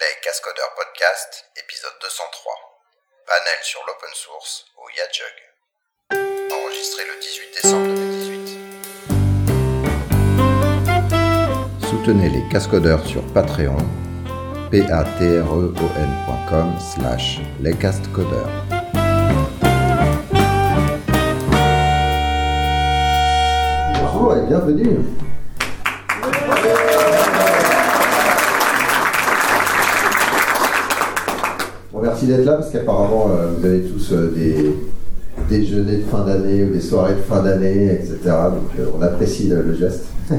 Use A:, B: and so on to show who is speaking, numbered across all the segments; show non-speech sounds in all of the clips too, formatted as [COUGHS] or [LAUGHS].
A: Les Cascodeurs Podcast, épisode 203. Panel sur l'open source au Yajug. Enregistré le 18 décembre 2018. Soutenez les Cascodeurs sur Patreon. patreon.com slash lescastcodeurs.
B: Bonjour et bienvenue. Merci d'être là parce qu'apparemment euh, vous avez tous euh, des déjeuners de fin d'année ou des soirées de fin d'année, etc. Donc euh, on apprécie le, le geste. [LAUGHS]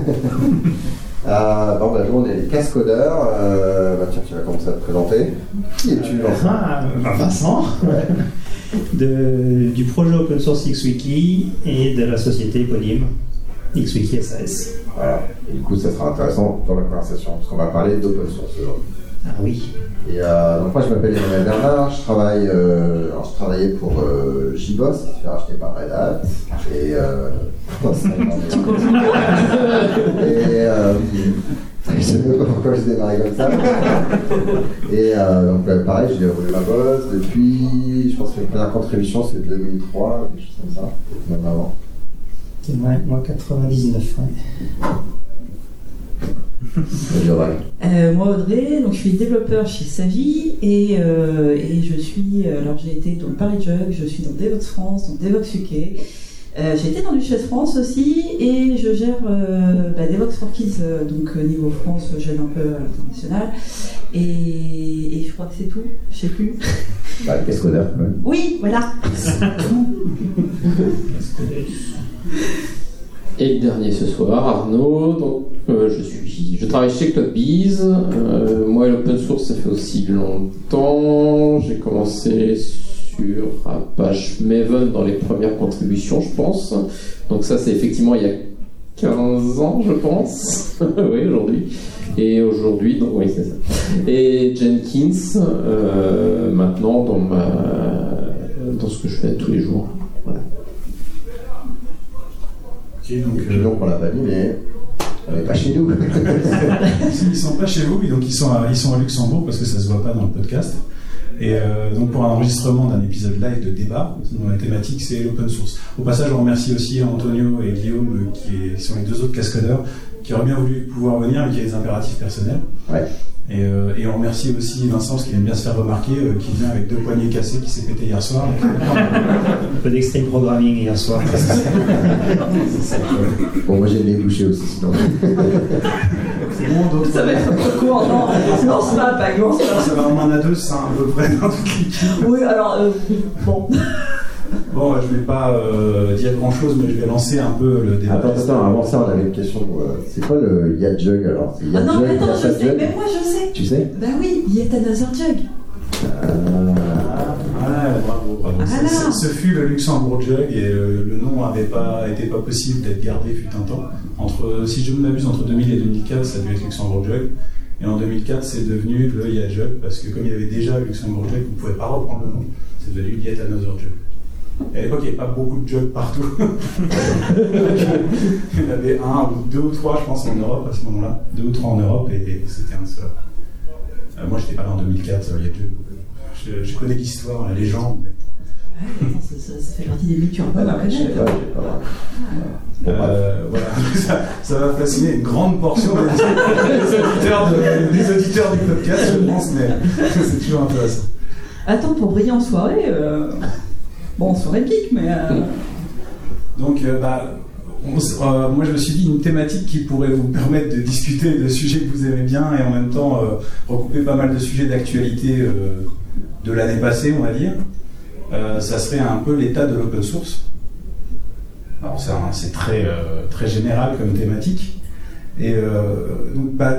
B: Bon, bah, nous on est les cascodeurs. Euh, bah, tiens, tu vas commencer à te présenter. Qui es-tu Vincent
C: Ah, bah, Vincent, [LAUGHS] de- du projet open source XWiki et de la société éponyme XWiki SAS.
B: Voilà. Et du coup, ça sera intéressant dans la conversation parce qu'on va parler d'open source aujourd'hui.
C: Ah oui.
B: Et euh, donc moi je m'appelle Emmanuel Bernard, je travaille, euh, alors je travaillais pour euh, JBoss, qui se fait racheter par Red Hat. Et euh, Et euh, [LAUGHS] je sais même pas pourquoi j'ai démarré comme ça. Et euh, donc euh, pareil, j'ai déroulé ma bosse depuis, je pense que ma première contribution c'est 2003, quelque chose comme ça, même avant.
C: C'est moi, moi 99. ouais.
D: Euh, moi Audrey, donc je suis développeur chez Sagi et, euh, et je suis, alors j'ai été dans Paris Jug, je suis dans Devox France, dans Devox UK, euh, j'ai été dans Duchesse France aussi et je gère euh, bah, Devox for Kids, euh, donc euh, niveau France j'aide un peu à l'international et, et je crois que c'est tout, je sais plus. [LAUGHS]
B: Bah, le cascodeur. ouais.
D: Oui, voilà. [LAUGHS]
E: Et le dernier ce soir, Arnaud. Euh, je suis, je travaille chez CloudBees. Euh, moi, l'open source, ça fait aussi longtemps. J'ai commencé sur Apache Maven dans les premières contributions, je pense. Donc ça, c'est effectivement il y a 15 ans, je pense. [LAUGHS] oui, aujourd'hui. Et aujourd'hui, donc oui, c'est ça. Et Jenkins, euh, maintenant dans ma, dans ce que je fais tous les jours.
F: Donc,
B: puis donc on l'a pas dit, mais on n'est pas chez nous. [LAUGHS]
F: ils sont pas chez vous, mais donc ils sont, à, ils sont à Luxembourg parce que ça se voit pas dans le podcast. Et euh, donc pour un enregistrement d'un épisode live de débat, dont la thématique c'est l'open source. Au passage, on remercie aussi Antonio et Guillaume, euh, qui, est- qui sont les deux autres cascadeurs, qui auraient bien voulu pouvoir venir, mais qui a des impératifs personnels.
B: Ouais.
F: Et, euh, et on remercie aussi Vincent, parce qu'il aime bien se faire remarquer, euh, qui vient avec deux poignets cassés, qui s'est pété hier soir.
C: Un peu d'extreme programming hier soir.
B: Bon, moi j'ai les bouchés aussi, sinon.
F: C'est bon, d'autres.
D: Ça va être un peu court, non, pas, pas lance pas.
F: Ça va en main à deux, c'est à peu près dans toute l'équipe.
D: Oui, alors, euh, bon.
F: Bon, je vais pas euh, dire grand chose, mais je vais lancer un peu le débat.
B: Attends, attends, avant ça, on avait une question. euh, c'est quoi le Yadjug alors? C'est
D: Ah non, mais attends, je sais, mais moi je sais.
B: Tu sais?
D: Bah oui, Yet Another Jug.
F: Voilà, bravo, bravo.
D: Voilà.
F: Ce, ce fut le Luxembourg Jug et euh, le nom n'avait pas été pas possible d'être gardé fut un temps. Entre, si je ne m'abuse, entre 2000 et 2004, ça a dû être Luxembourg Jug. Et en 2004, c'est devenu le Yet Jug parce que comme il y avait déjà Luxembourg Jug, vous ne pouvez pas reprendre le nom. C'est devenu Yet Another Jug. Et à l'époque, il n'y avait pas beaucoup de jugs partout. [LAUGHS] il y en avait un ou deux ou trois, je pense, en Europe à ce moment-là. Deux ou trois en Europe et, et c'était un de ceux-là. Euh, moi, j'étais pas là en 2004, il y a deux. Je, je connais l'histoire, la légende.
D: Ouais, attends, ça, ça- ça fait partie des
B: je sais pas, pas.
F: Euh, voilà, [LAUGHS] ça, ça va fasciner une grande portion des, des auditeurs de- des auditeurs du podcast, je pense, mais [LAUGHS] c'est toujours intéressant.
D: Attends, pour briller en soirée, euh... bon, soirée pique, mais. euh,
F: Donc, euh, bah, on euh, moi, je me suis dit une thématique qui pourrait vous [LAUGHS] permettre de discuter de sujets que vous aimez bien et en même temps euh, recouper pas mal de sujets d'actualité euh, de l'année passée, on va dire. Euh, ça serait un peu l'état de l'open source. Alors, c'est très, euh, très général comme thématique. Et euh, donc, bah,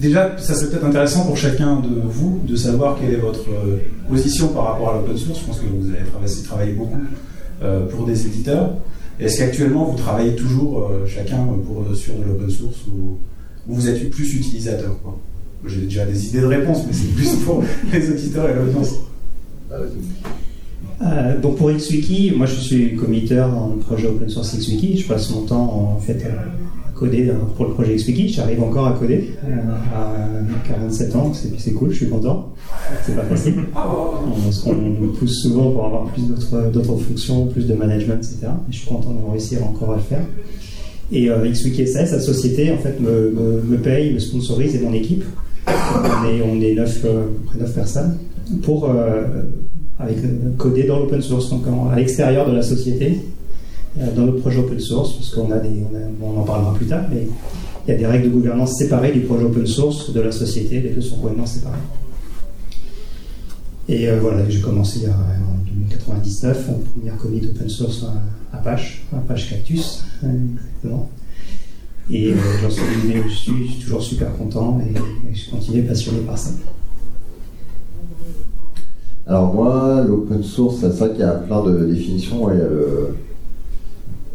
F: déjà, ça serait peut-être intéressant pour chacun de vous de savoir quelle est votre euh, position par rapport à l'open source. Je pense que vous avez travaillé, beaucoup euh, pour des éditeurs. Est-ce qu'actuellement vous travaillez toujours euh, chacun pour, sur de l'open source ou, ou vous êtes plus utilisateur J'ai déjà des idées de réponse, mais c'est plus [LAUGHS] pour les auditeurs et l'audience.
C: Donc pour XWiki, moi je suis committeur en projet open source XWiki. Je passe mon temps en fait coder pour le projet XWiki. J'arrive encore à coder à 47 ans, c'est cool, je suis content. C'est pas facile. Parce qu'on me pousse souvent pour avoir plus d'autres fonctions, plus de management, etc. Et je suis content d'avoir réussi encore à le faire. Et euh, XWiki SAS, la société, en fait, me, paye, me sponsorise et mon équipe. On est, on est 9, près 9 personnes pour avec, coder dans l'open source, donc à l'extérieur de la société, euh, dans le projet open source, parce qu'on a des, on, en parlera plus tard, mais il y a des règles de gouvernance séparées du projet open source de la société, les deux sont complètement séparés. Et euh, voilà, j'ai commencé en 1999, en premier commit open source à Apache, Apache Cactus, hein, exactement. Et euh, j'en suis, je suis toujours super content et, et je continue passionné par ça.
B: Alors moi, l'open source, c'est vrai qu'il y a plein de définitions. il y a le,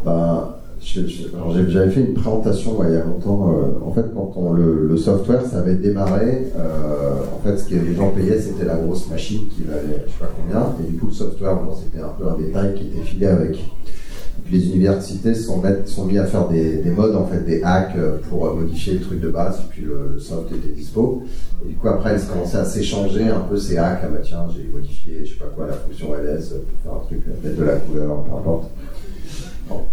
B: bah, j'avais fait une présentation il y a longtemps. Euh, en fait, quand on, le, software, ça avait démarré. Euh, en fait, ce que les gens payaient, c'était la grosse machine qui valait je sais pas combien. Et du coup, le software, c'était un peu un détail qui était filé avec puis les universités sont, sont mis à faire des, modes, en fait, des hacks euh, pour modifier le truc de base, et puis le, soft était dispo. Et du coup, après, ils commençaient à s'échanger un peu ces hacks. Ah bah tiens, j'ai modifié, je sais pas quoi, la fonction ls pour faire un truc, mettre de la couleur, peu importe.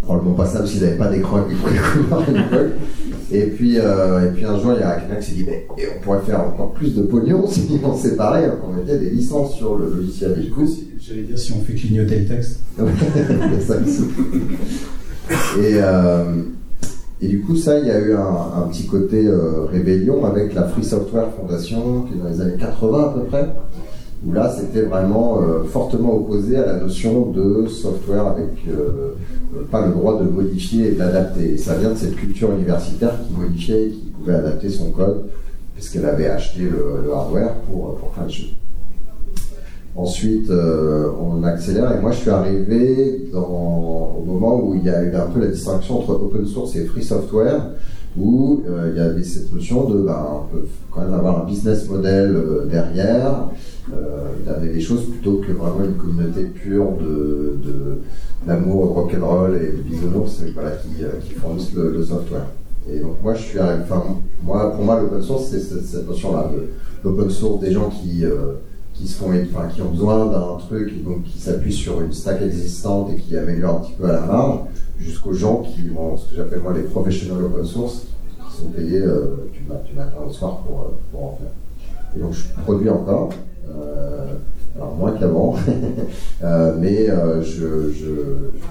B: Probablement pas ça s'ils n'avaient pas d'écran à l'époque. [LAUGHS] Et puis, euh, et puis un jour, il y a quelqu'un qui s'est dit, mais on pourrait faire encore plus de pognon [LAUGHS] si on séparait, qu'on mettait des licences sur le logiciel. Et du coup,
F: J'allais dire si on fait clignoter le texte. [LAUGHS]
B: et, euh, et du coup, ça, il y a eu un, petit côté euh, rébellion avec la Free Software Foundation, qui est dans les années 80 à peu près, où là, c'était vraiment euh, fortement opposé à la notion de software avec pas le droit de modifier et. Et ça vient de cette culture universitaire qui modifiait et qui pouvait adapter son code, puisqu'elle avait acheté le, hardware pour, faire le jeu. Ensuite, euh, on accélère et moi je suis arrivé au moment où il y a eu un peu la distinction entre open source et free software, où euh, il y avait cette notion de ben, quand même avoir un business model euh, derrière, d'amener des choses plutôt que vraiment une communauté pure de, d'amour, de rock'n'roll et de bisounours voilà, qui, qui fournissent le, software. Et donc moi je suis enfin moi pour moi l'open source c'est cette, notion-là, l'open source des gens qui qui, se font, enfin, qui ont besoin d'un truc donc, qui s'appuie sur une stack existante et qui améliore un petit peu à la marge, jusqu'aux gens qui vont, ce que j'appelle moi les professionnels open source, qui sont payés euh, du, matin au soir pour, euh, pour, en faire. Et donc je produis encore, euh, alors moins qu'avant, [LAUGHS] euh, mais je, je,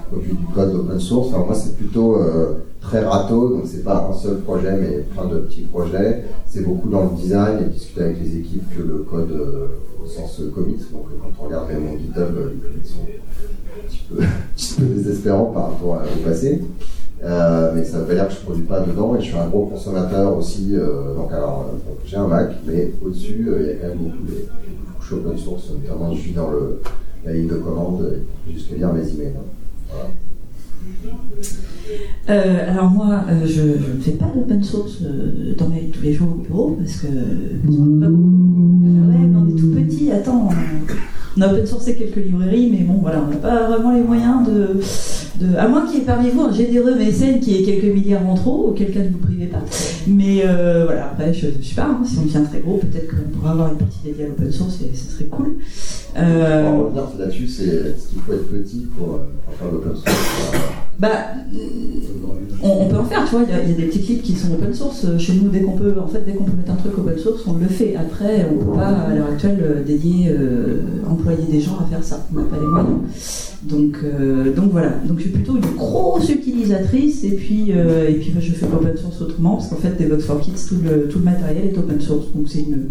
B: produis du code open source. Alors moi c'est plutôt très râteau, donc c'est pas un seul projet, mais plein de petits projets. C'est beaucoup dans le design et discuter avec les équipes que le code au sens commit. Donc quand on regarde même mon GitHub, les commits sont [LAUGHS] un petit peu, désespérants par rapport au passé. Euh, mais ça veut pas dire que je produis pas dedans et je suis un gros consommateur aussi. Euh, donc alors, euh, j'ai un Mac, mais au-dessus, il y a quand même beaucoup de, couches open source, notamment je suis dans le, la ligne de commande, jusqu'à lire mes emails. Voilà.
D: Euh, alors moi, euh, je ne fais pas d'open source euh, dans ma vie tous les jours au bureau parce que parce on pas beaucoup. Ah ouais, mais on est tout petit. Attends, on a open sourcé quelques librairies, mais bon, voilà, on n'a pas vraiment les moyens de, à moins qu'il y ait parmi vous un généreux mécène qui ait quelques milliards en trop, auquel cas ne vous privez pas. Mais voilà, après, je, ne sais pas. Hein, si on devient très gros, peut-être qu'on pourra avoir une partie dédiée à l'open source et ce serait cool.
B: Euh... Pour revenir là-dessus, c'est ce qu'il faut être petit pour, pour faire l'open source?
D: Bah, on, peut en faire, tu vois, il y, a des petits clips qui sont open source. Chez nous, dès qu'on peut, en fait, dès qu'on peut mettre un truc open source, on le fait. Après, on ne peut pas, à l'heure actuelle, euh, dédier, euh, employer des gens à faire ça. On n'a pas les moyens. Donc, euh, donc voilà. Donc je suis plutôt une grosse utilisatrice et puis, et puis bah, je fais l'open source autrement parce qu'en fait, Devox for Kids, tout le, tout le matériel est open source. Donc c'est une,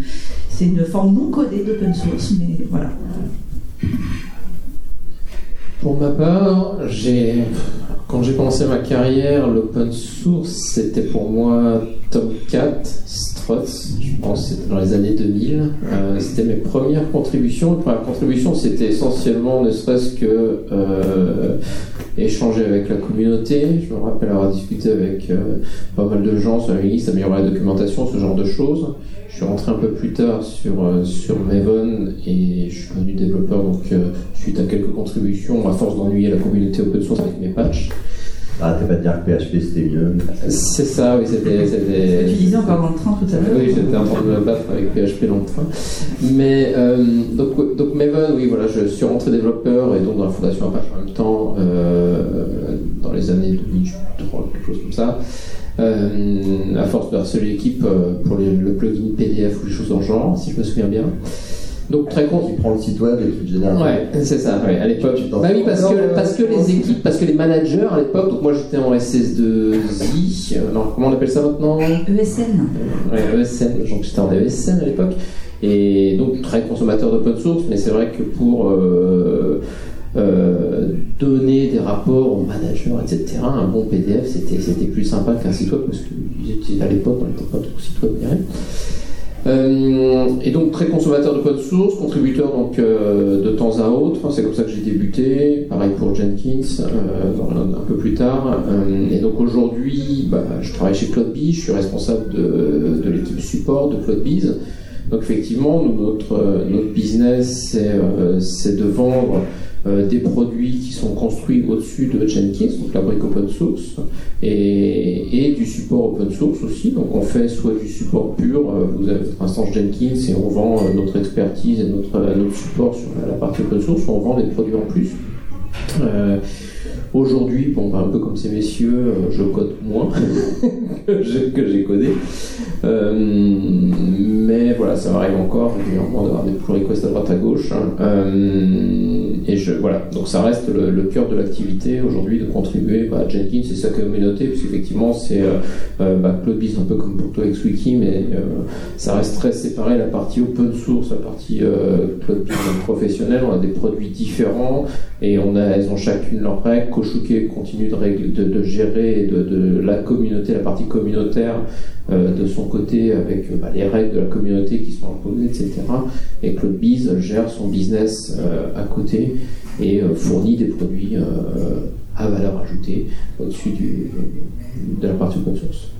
D: c'est une forme non codée d'open source, mais voilà.
E: Pour ma part, j'ai quand j'ai commencé ma carrière, l'open source, c'était pour moi Tomcat, Struts, je pense que c'était dans les années 2000. Euh, c'était mes premières contributions. Les premières contributions, c'était essentiellement ne serait-ce que euh, échanger avec la communauté. Je me rappelle avoir discuté avec euh, pas mal de gens sur la liste, améliorer la documentation, ce genre de choses. Je suis rentré un peu plus tard sur, sur Maven et je suis devenu développeur donc suite à quelques contributions à force d'ennuyer la communauté open source avec mes patchs.
B: Arrêtez pas de dire que PHP c'était mieux.
E: C'est ça, oui, c'était.
D: Tu disais encore dans le train tout à l'heure.
E: Oui, j'étais en train de me battre avec PHP dans le train. Mais euh, donc, donc Maven, oui, voilà, je suis rentré développeur et donc dans la fondation Apache en même temps, euh, dans les années 2003, quelque chose comme ça. Euh, à force de harceler l'équipe pour les- le plugin PDF ou les choses dans le genre, si je me souviens bien. Donc très con.
B: Qui prend le site web et qui te génère.
E: Ouais, c'est ça, ouais, à l'époque.
B: Tu t'en
E: Bah oui, parce que, parce que les équipes, parce que les managers à l'époque, donc moi j'étais en SS2I, euh, non, comment on appelle ça maintenant?
D: ESN.
E: Ouais, ESN, donc j'étais en ESN à l'époque, et donc très consommateur d'open source, mais c'est vrai que pour euh, euh, donner des rapports aux managers, etc., un bon PDF c'était c'était plus sympa qu'un site web, parce que à l'époque on n'était pas tout site web, rien. Euh, et donc très consommateur d'open source, contributeur donc euh, de temps à autre. C'est comme ça que j'ai débuté. Pareil pour Jenkins euh, un, peu plus tard. Et donc aujourd'hui, bah, je travaille chez CloudBees. Je suis responsable de, de l'équipe support de CloudBees. Donc effectivement, notre, notre business, c'est de vendre euh, des produits qui sont construits au-dessus de Jenkins, donc la brique open source, et, et du support open source aussi. Donc on fait soit du support pur, euh, vous avez votre instance Jenkins et on vend euh, notre expertise et notre, euh, notre support sur la, partie open source, on vend des produits en plus. Aujourd'hui, bah, un peu comme ces messieurs, euh, je code moins [LAUGHS] que j'ai- codé. Euh, mais voilà, ça m'arrive encore régulièrement d'avoir des pull requests à droite à gauche. hein. Euh, et je, voilà, donc ça reste le, cœur de l'activité aujourd'hui de contribuer bah, à Jenkins et sa communauté, parce qu'effectivement, c'est euh, bah, un peu comme pour toi XWiki, mais euh, ça reste très séparé la partie open source, la partie CloudBees professionnelle. On a des produits différents et on elles ont chacune leurs règles. Koshuke continue de, règle- de, de gérer de, de la communauté, la partie communautaire euh, de son côté avec euh, bah, les règles de la communauté qui sont imposées, etc. Et CloudBees gère son business euh, à côté et euh, fournit des produits euh, à valeur ajoutée au-dessus du- de la partie open source.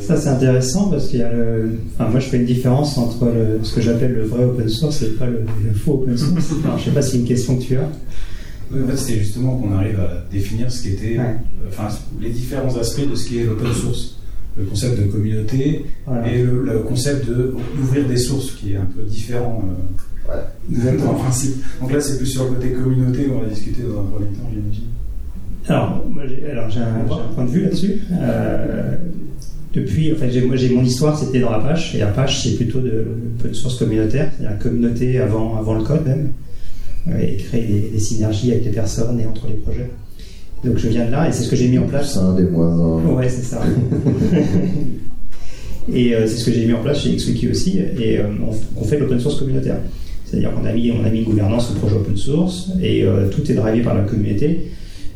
C: Ça c'est intéressant parce qu'il y a le. Enfin, moi je fais une différence entre le- ce que j'appelle le vrai open source et pas le, le faux open source. [LAUGHS] Alors, je sais pas si c'est une question que tu as.
F: En fait, c'était justement qu'on arrive à définir ce qu'était,
C: Ouais.
F: euh, enfin, les différents aspects de ce qui est l'open source. Le concept de communauté
C: Voilà.
F: et le, le concept de- d'ouvrir des sources, qui est un peu différent euh, en principe. Donc là, c'est plus sur le côté communauté qu'on va discuter dans un premier temps, j'imagine.
C: Alors, moi, j'ai, un, point de vue là-dessus. Euh, depuis, enfin, j'ai, moi, j'ai mon histoire, c'était dans Apache, et Apache, c'est plutôt de l'open source communautaire, c'est-à-dire la communauté avant, avant le code même, euh, et créer des, des synergies avec les personnes et entre les projets. Donc, je viens de là, et c'est ce que j'ai mis en place.
B: C'est un des moins un.
C: Ouais, c'est ça. [LAUGHS] et euh, c'est ce que j'ai mis en place chez XWiki aussi, et euh, on, on fait de l'open source communautaire. C'est-à-dire qu'on a mis, on a mis une gouvernance au projet open source, et euh, tout est drivé par la communauté.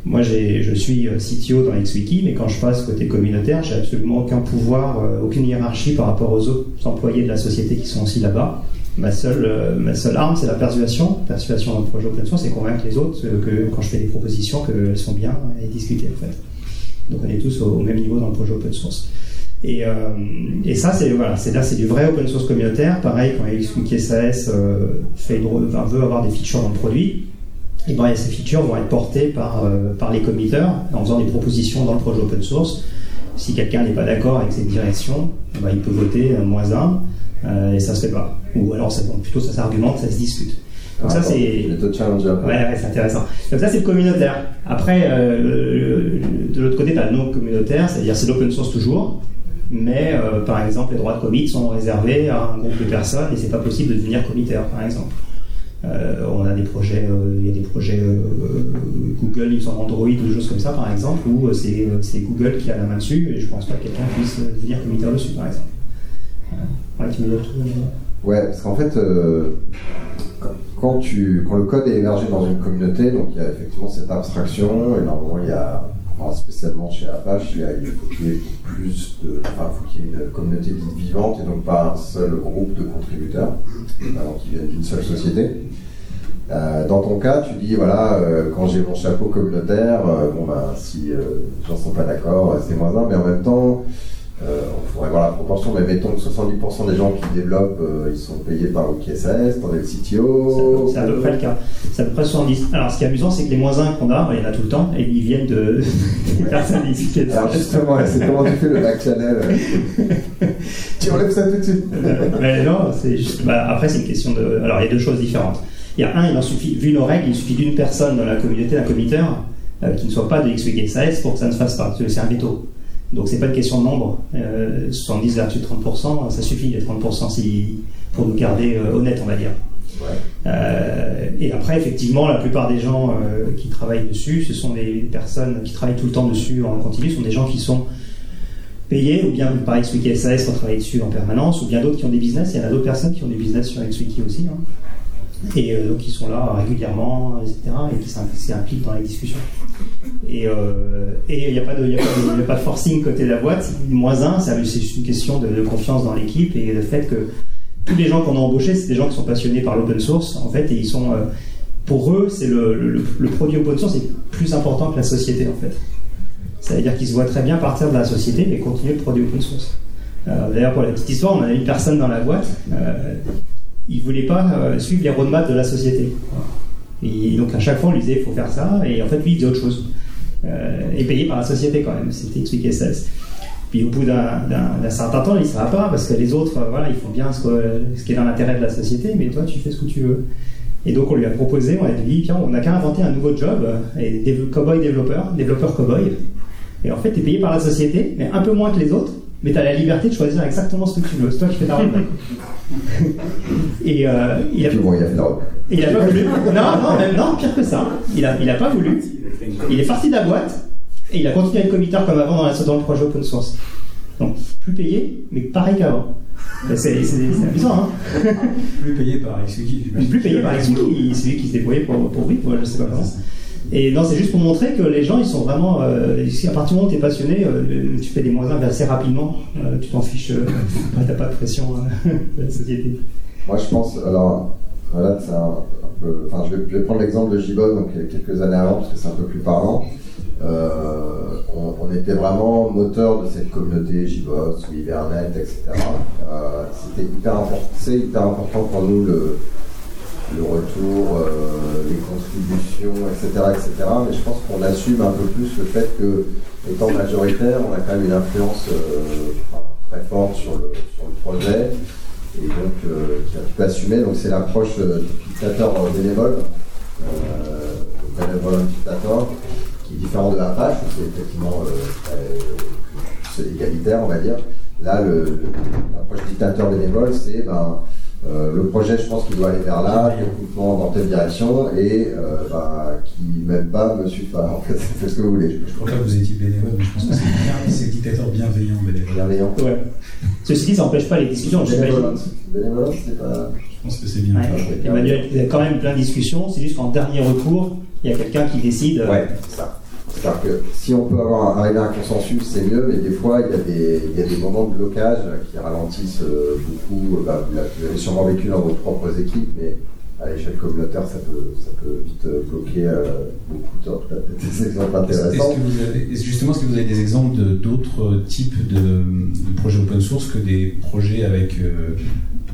C: Moi, je suis euh, CTO dans XWiki, mais quand je passe côté communautaire, j'ai absolument aucun pouvoir, euh, aucune hiérarchie par rapport aux autres employés de la société qui sont aussi là-bas. Ma seule, euh, ma seule arme, c'est la persuasion. Persuasion dans le projet open source, c'est convaincre les autres que quand je fais des propositions, qu'elles sont bien et discuter en fait. Donc on est tous au, même niveau dans le projet open source. Et, euh, ça, c'est voilà, là, c'est du vrai open source communautaire. Pareil, quand XWiki SAS euh, fait veut avoir des features dans le produit, et ben, ces features vont être portées par, euh, par les committeurs en faisant des propositions dans le projet open source. Si quelqu'un n'est pas d'accord avec cette direction, eh ben, il peut voter moins 1 et ça se fait pas. Ou alors ça, plutôt ça s'argumente, ça se discute. Donc ça c'est. Ouais, ouais, intéressant. Donc ça, c'est le communautaire. Après, euh, le- le- de l'autre côté, tu as le non communautaire, c'est-à-dire c'est l'open source toujours, mais euh, par exemple, les droits de commit sont réservés à un groupe de personnes et c'est pas possible de devenir committaire, par exemple. Euh, on a des projets, euh, il y a des projets euh, Google, ils sont Android ou des choses comme ça, par exemple, où euh, c'est euh, Google qui a la main dessus et je pense pas que quelqu'un puisse euh, devenir committaire dessus, par exemple. Ouais,
B: parce qu'en fait, euh, quand- tu, quand le code est hébergé dans une communauté, donc il y a effectivement cette abstraction, et normalement il y a, enfin, spécialement chez Apache, il, y a- il faut qu'il y ait plus de, enfin, une communauté vivante et donc pas un seul groupe de contributeurs, alors qui viennent d'une seule société. Euh, dans ton cas, tu dis voilà, euh, quand j'ai mon chapeau communautaire, bon ben si les gens sont pas d'accord, c'est moins un, mais en même temps, Euh, on pourrait voir la proportion, mais mettons que 70% des gens qui développent, euh, ils sont payés par OKSS, es le CTO.
C: C'est à peu près le cas. C'est à peu près 70. Alors, ce qui est amusant, c'est que les moins 1 qu'on a, il y en a tout le temps, et ils viennent de [LAUGHS] personnes ici.
B: Alors justement, c'est comment tu fais le back channel [LAUGHS] Tu enlèves ça tout de suite
C: Mais non, c'est juste. bah, après, c'est une question de. Alors, il y a deux choses différentes. Il y a un, il en suffit, vu nos règles, il suffit d'une personne dans la communauté, d'un committeur, euh, qui ne soit pas de XWiki SAS pour que ça ne se fasse pas. C'est un veto. Donc, c'est pas une question de nombre. Euh, 70 versus 30%, ça suffit, les 30% si, pour nous garder euh, honnêtes, on va dire.
B: Ouais.
C: Euh, et après, effectivement, la plupart des gens euh, qui travaillent dessus, ce sont des personnes qui travaillent tout le temps dessus en continu, ce sont des gens qui sont payés, ou bien par XWiki SAS pour travailler dessus en permanence, ou bien d'autres qui ont des business. Il y en a d'autres personnes qui ont des business sur XWiki aussi. hein. Et euh, donc, qui sont là régulièrement, etc., et qui s'im- s'impliquent dans les discussions. Et euh, il n'y a, pas de- forcing côté de la boîte. Moins un, c'est juste une question de, confiance dans l'équipe et le fait que tous les gens qu'on a embauchés, c'est des gens qui sont passionnés par l'open source, en fait, et ils sont, euh, pour eux, c'est le, produit open source est plus important que la société, en fait. Ça veut dire qu'ils se voient très bien partir de la société et continuer le produit open source. Euh, D'ailleurs, pour la petite histoire, on a une personne dans la boîte, euh, il voulait pas euh, suivre les roadmaps de la société. Et donc à chaque fois, on lui disait, il faut faire ça, et en fait, lui, il faisait autre chose. Euh, et payé par la société quand même, c'était expliqué ça. Puis au bout d'un certain temps, il ne sera pas parce que les autres, euh, voilà, ils font bien ce, que- ce qui est dans l'intérêt de la société, mais toi, tu fais ce que tu veux. Et donc on lui a proposé, on a dit, tiens, on n'a qu'à inventer un nouveau job, et cowboy développeur, développeur cowboy. Et en fait, tu es payé par la société, mais un peu moins que les autres, mais tu as la liberté de choisir exactement ce que tu veux. C'est toi qui fais ta roadmap. [LAUGHS] et euh, il a
B: bon, il a fait la.
C: Il a pas voulu. [LAUGHS] Non, non, même non, pire que ça. Il a, il a pas voulu. Il est parti de la boîte et il a continué à être committeur comme avant dans, la, dans le projet open source. Donc plus payé, mais pareil qu'avant. C'est amusant, hein. [LAUGHS]
F: Plus payé par j'imagine.
C: Plus payé par XP, c'est lui qui se débrouillait pour, pour ouais, je sais pas comment. Et non, c'est juste pour montrer que les gens, ils sont vraiment. Euh, si à partir du moment où tu es passionné, euh, tu fais des moins 1 assez rapidement. Euh, tu t'en fiches, euh, [LAUGHS] t'as pas de pression euh, de la société.
B: Moi, je pense, alors, voilà, c'est un. Enfin, je vais, prendre l'exemple de Gibon, donc euh, quelques années avant, parce que c'est un peu plus parlant. Euh, on, était vraiment moteur de cette communauté JBoss, ou Hibernate, etc. Euh, C'était hyper important, c'est hyper important pour nous le, retour, euh, les contributions, etc., etc. Mais je pense qu'on assume un peu plus le fait que, étant majoritaire, on a quand même une influence très forte sur le, sur le projet et donc qui a pu assumer. Donc c'est l'approche euh, du dictateur euh, bénévole, euh, le bénévole dictateur, qui est différent de Apache, où c'est effectivement euh, égalitaire, on va dire. Là, l'approche dictateur bénévole, c'est ben, euh, le projet, je pense qu'il doit aller vers là, techniquement dans telle direction, et euh, ben, qui même pas me suit pas. [LAUGHS] En fait, faites ce que vous voulez.
F: Je crois pas que vous étiez bénévole, mais je pense que c'est bien, c'est dictateur bienveillant bénévole.
B: Bienveillant.
C: Ouais. Ceci dit, ça n'empêche pas les discussions. j'imagine.
B: Bénévolence. Bénévolence, c'est pas.
F: Je pense que c'est bien.
C: Ouais. Emmanuel, il y a quand même plein de discussions. C'est juste qu'en dernier recours, il y a quelqu'un qui décide. euh,
B: Ouais, c'est ça. C'est-à-dire que si on peut avoir, arriver à un consensus, c'est mieux, mais des fois, il y a des, il y a des moments de blocage qui ralentissent euh, beaucoup. Euh, bah, vous l'avez- sûrement vécu dans vos propres équipes, mais à l'échelle communautaire, ça peut, ça peut vite euh, bloquer euh, beaucoup de [LAUGHS] exemples
F: Est-ce
B: intéressants.
F: que vous avez, est-ce- justement, est-ce que vous avez des exemples de- d'autres types de, de projets open source que des projets avec euh,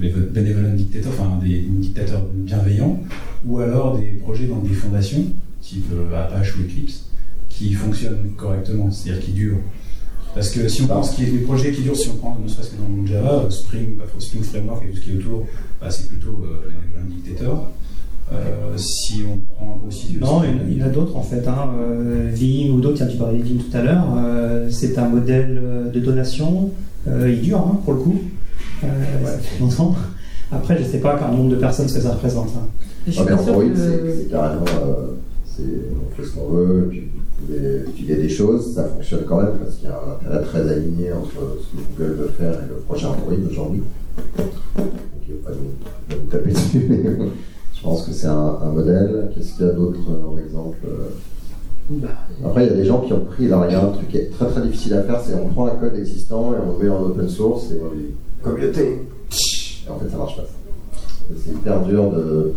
F: des benevolent dictators, enfin des dictateurs bienveillants, ou alors des projets dans des fondations, type Apache ou Eclipse, qui fonctionnent correctement, c'est-à-dire qui durent Parce que si on pense qu'il y a des projets qui durent, si on prend ne serait-ce que dans le monde Java, euh, Spring, bah, Spring Framework et tout ce qui est autour, bah, c'est plutôt euh, dictator. Euh, si on prend aussi.
C: Non, il y en a d'autres en fait. Hein. Euh, Vim ou d'autres, tiens, tu parlais de Vim tout à l'heure. euh, c'est un modèle de donation. Euh, il dure hein, pour le coup. Euh, ça fait longtemps. Après, je ne sais pas quel nombre de personnes ce que ça représente. hein.
D: Je suis
B: Ah, mais
D: pas sûre
B: Android,
D: que-
B: on fait ce qu'on veut, puis vous pouvez filer des choses, ça fonctionne quand même parce qu'il y a un intérêt très aligné entre ce que Google veut faire et le projet Android aujourd'hui. Donc il ne faut pas nous, taper dessus. [LAUGHS] mais Je pense que c'est un, un modèle. Qu'est-ce qu'il y a d'autre euh, en exemple euh, Après, il y a des gens qui ont pris. Alors, il y a un truc qui est très très difficile à faire c'est on prend un code existant et on le met en open source et on dit communauté. Et en fait, ça marche pas. C'est hyper dur de.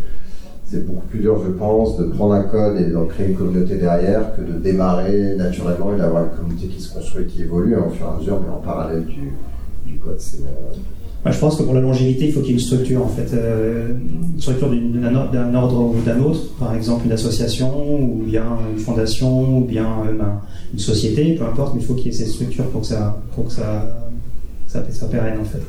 B: C'est beaucoup plus dur, je pense, de prendre un code et d'en créer une communauté derrière que de démarrer naturellement et d'avoir une communauté qui se construit, qui évolue hein, au fur et à mesure, mais en parallèle du, code. Euh,
C: je pense que pour la longévité, il faut qu'il y ait une structure, en fait, euh, une structure d'un or- d'un ordre ou d'un autre, par exemple une association, ou bien une fondation, ou bien euh, ben, une société, peu importe, mais il faut qu'il y ait cette structure pour que ça, pour que ça, ça pérenne, en fait.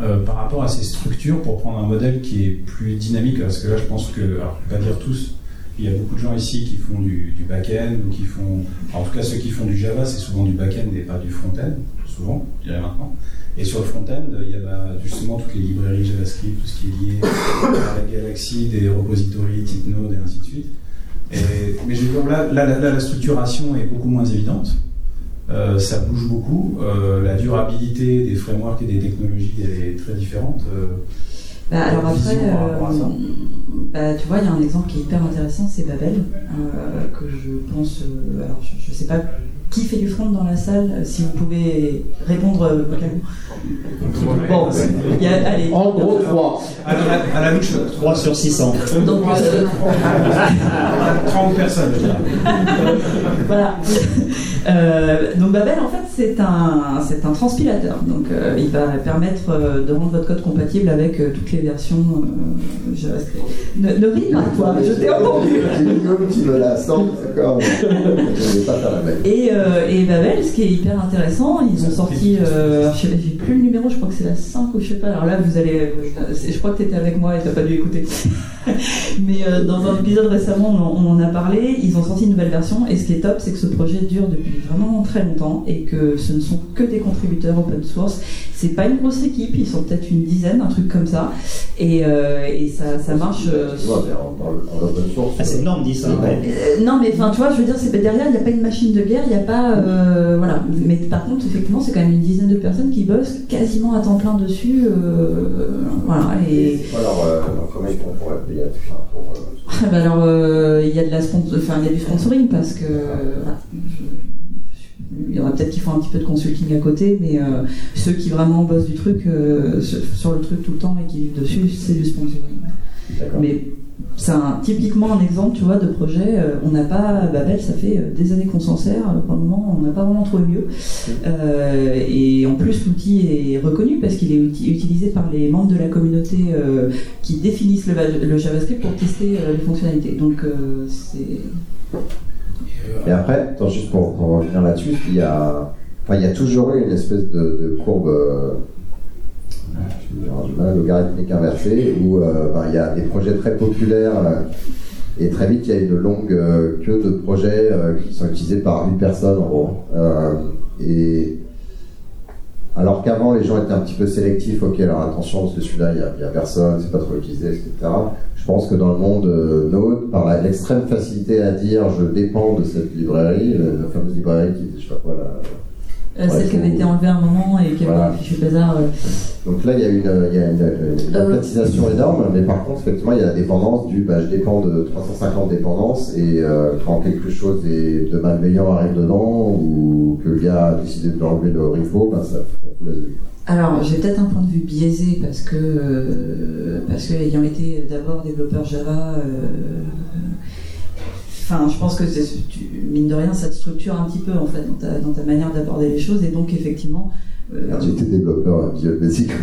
F: Euh, par rapport à ces structures, pour prendre un modèle qui est plus dynamique, parce que là je pense que, alors je vais pas dire tous, il y a beaucoup de gens ici qui font du, back-end ou qui font, en tout cas ceux qui font du Java, c'est souvent du back-end et pas du front-end, souvent, je dirais maintenant. Et sur le front-end, il y a bah, justement toutes les librairies JavaScript, tout ce qui est lié à la galaxie, des repositories type Node et ainsi de suite. Mais je veux dire, là, la structuration est beaucoup moins évidente. Euh, ça bouge beaucoup. Euh, la durabilité des frameworks et des technologies elle est très différente. Euh,
D: Bah, alors après, bah, tu vois, il y a un exemple qui est hyper intéressant, c'est Babel, que je pense, alors je, je sais pas qui fait du front dans la salle, euh, si vous pouvez répondre euh, vocalement. Bon, il y a, allez.
E: En gros, 3.
F: à, la, à la louche,
C: 3 sur 600.
D: Donc, euh, [LAUGHS]
F: 30 personnes. je dirais.
D: voilà. [LAUGHS] Euh, donc Babel, en fait, c'est un, c'est un transpilateur. Donc, euh, il va permettre euh, de rendre votre code compatible avec euh, toutes les versions euh, JavaScript. Ne, ne ris pas, toi, je t'ai entendu.
B: J'ai une qui me la sent, d'accord [LAUGHS] Je ne vais pas faire la blague.
D: Et, euh, et Babel, ce qui est hyper intéressant, ils ont sorti, euh, je sais- j'ai plus le numéro, je crois que c'est la 5 ou je sais pas. Alors là, vous allez, je crois que tu étais avec moi et t'as pas dû écouter. [LAUGHS] Mais euh, dans un épisode récemment, on en, on en a parlé. Ils ont sorti une nouvelle version et ce qui est top, c'est que ce projet dure depuis vraiment très longtemps et que ce ne sont que des contributeurs open source. C'est pas une grosse équipe, ils sont peut-être une dizaine, un truc comme ça. Et, euh, et ça, ça marche. euh.
C: Ah, c'est énorme, dit ça. ouais.
D: euh, non, mais enfin, tu vois, je veux dire, c'est derrière, il n'y a pas une machine de guerre, il n'y a pas, euh, voilà. Mais par contre, effectivement, c'est quand même une dizaine de personnes qui bossent quasiment à temps plein dessus, euh, voilà. Et
B: leur, euh, comment ils font pour être payés à tout ça pour,
D: bah alors, il y a de la sponsor- enfin, il y a du sponsoring parce que, voilà, je- il y en a peut-être qui font un petit peu de consulting à côté, mais euh, ceux qui vraiment bossent du truc, euh, sur sur le truc tout le temps et qui vivent dessus, c'est du sponsoring. Mais c'est typiquement un exemple, tu vois, de projet. euh, on n'a pas Babel, ça fait euh, des années qu'on s'en sert. euh, Pour le moment, on n'a pas vraiment trouvé mieux. Et en plus, l'outil est reconnu parce qu'il est uti- utilisé par les membres de la communauté qui définissent le, va- le JavaScript pour tester les fonctionnalités. Donc, c'est
B: Et après, juste pour, revenir là-dessus, il y a, enfin, il y a toujours eu une espèce de courbe, logarithmique inversée, où euh, ben, il y a des projets très populaires, euh, et très vite, il y a une longue euh, queue de projets qui sont utilisés par une personne, en gros. Et alors qu'avant, les gens étaient un petit peu sélectifs, ok, alors attention, parce que celui-là, il n'y a, personne, c'est pas trop utilisé, etc. Je pense que dans le monde euh, Node, par l'extrême facilité à dire je dépends de cette librairie, la, fameuse librairie qui, je sais pas quoi, la-
D: euh, celle qui avait été enlevée à un moment et qui avait
B: Voilà.
D: un fichu bazar. euh,
B: Donc là, il y a une, il y a une, une
D: Euh,
B: aplatisation énorme, mais par contre, effectivement, il y a la dépendance du bah, je dépends de 350 dépendances et quand quelque chose est de malveillant arrive dedans ou que le gars a décidé de l'enlever le repo, bah, ça, ça fout la.
D: Alors, j'ai peut-être un point de vue biaisé parce que, parce que ayant été d'abord développeur Java, enfin, je pense que c'est, mine de rien, ça te structure un petit peu en fait dans ta, dans ta manière d'aborder les choses et donc effectivement. euh,
B: J'étais développeur à Visual Basic. [LAUGHS]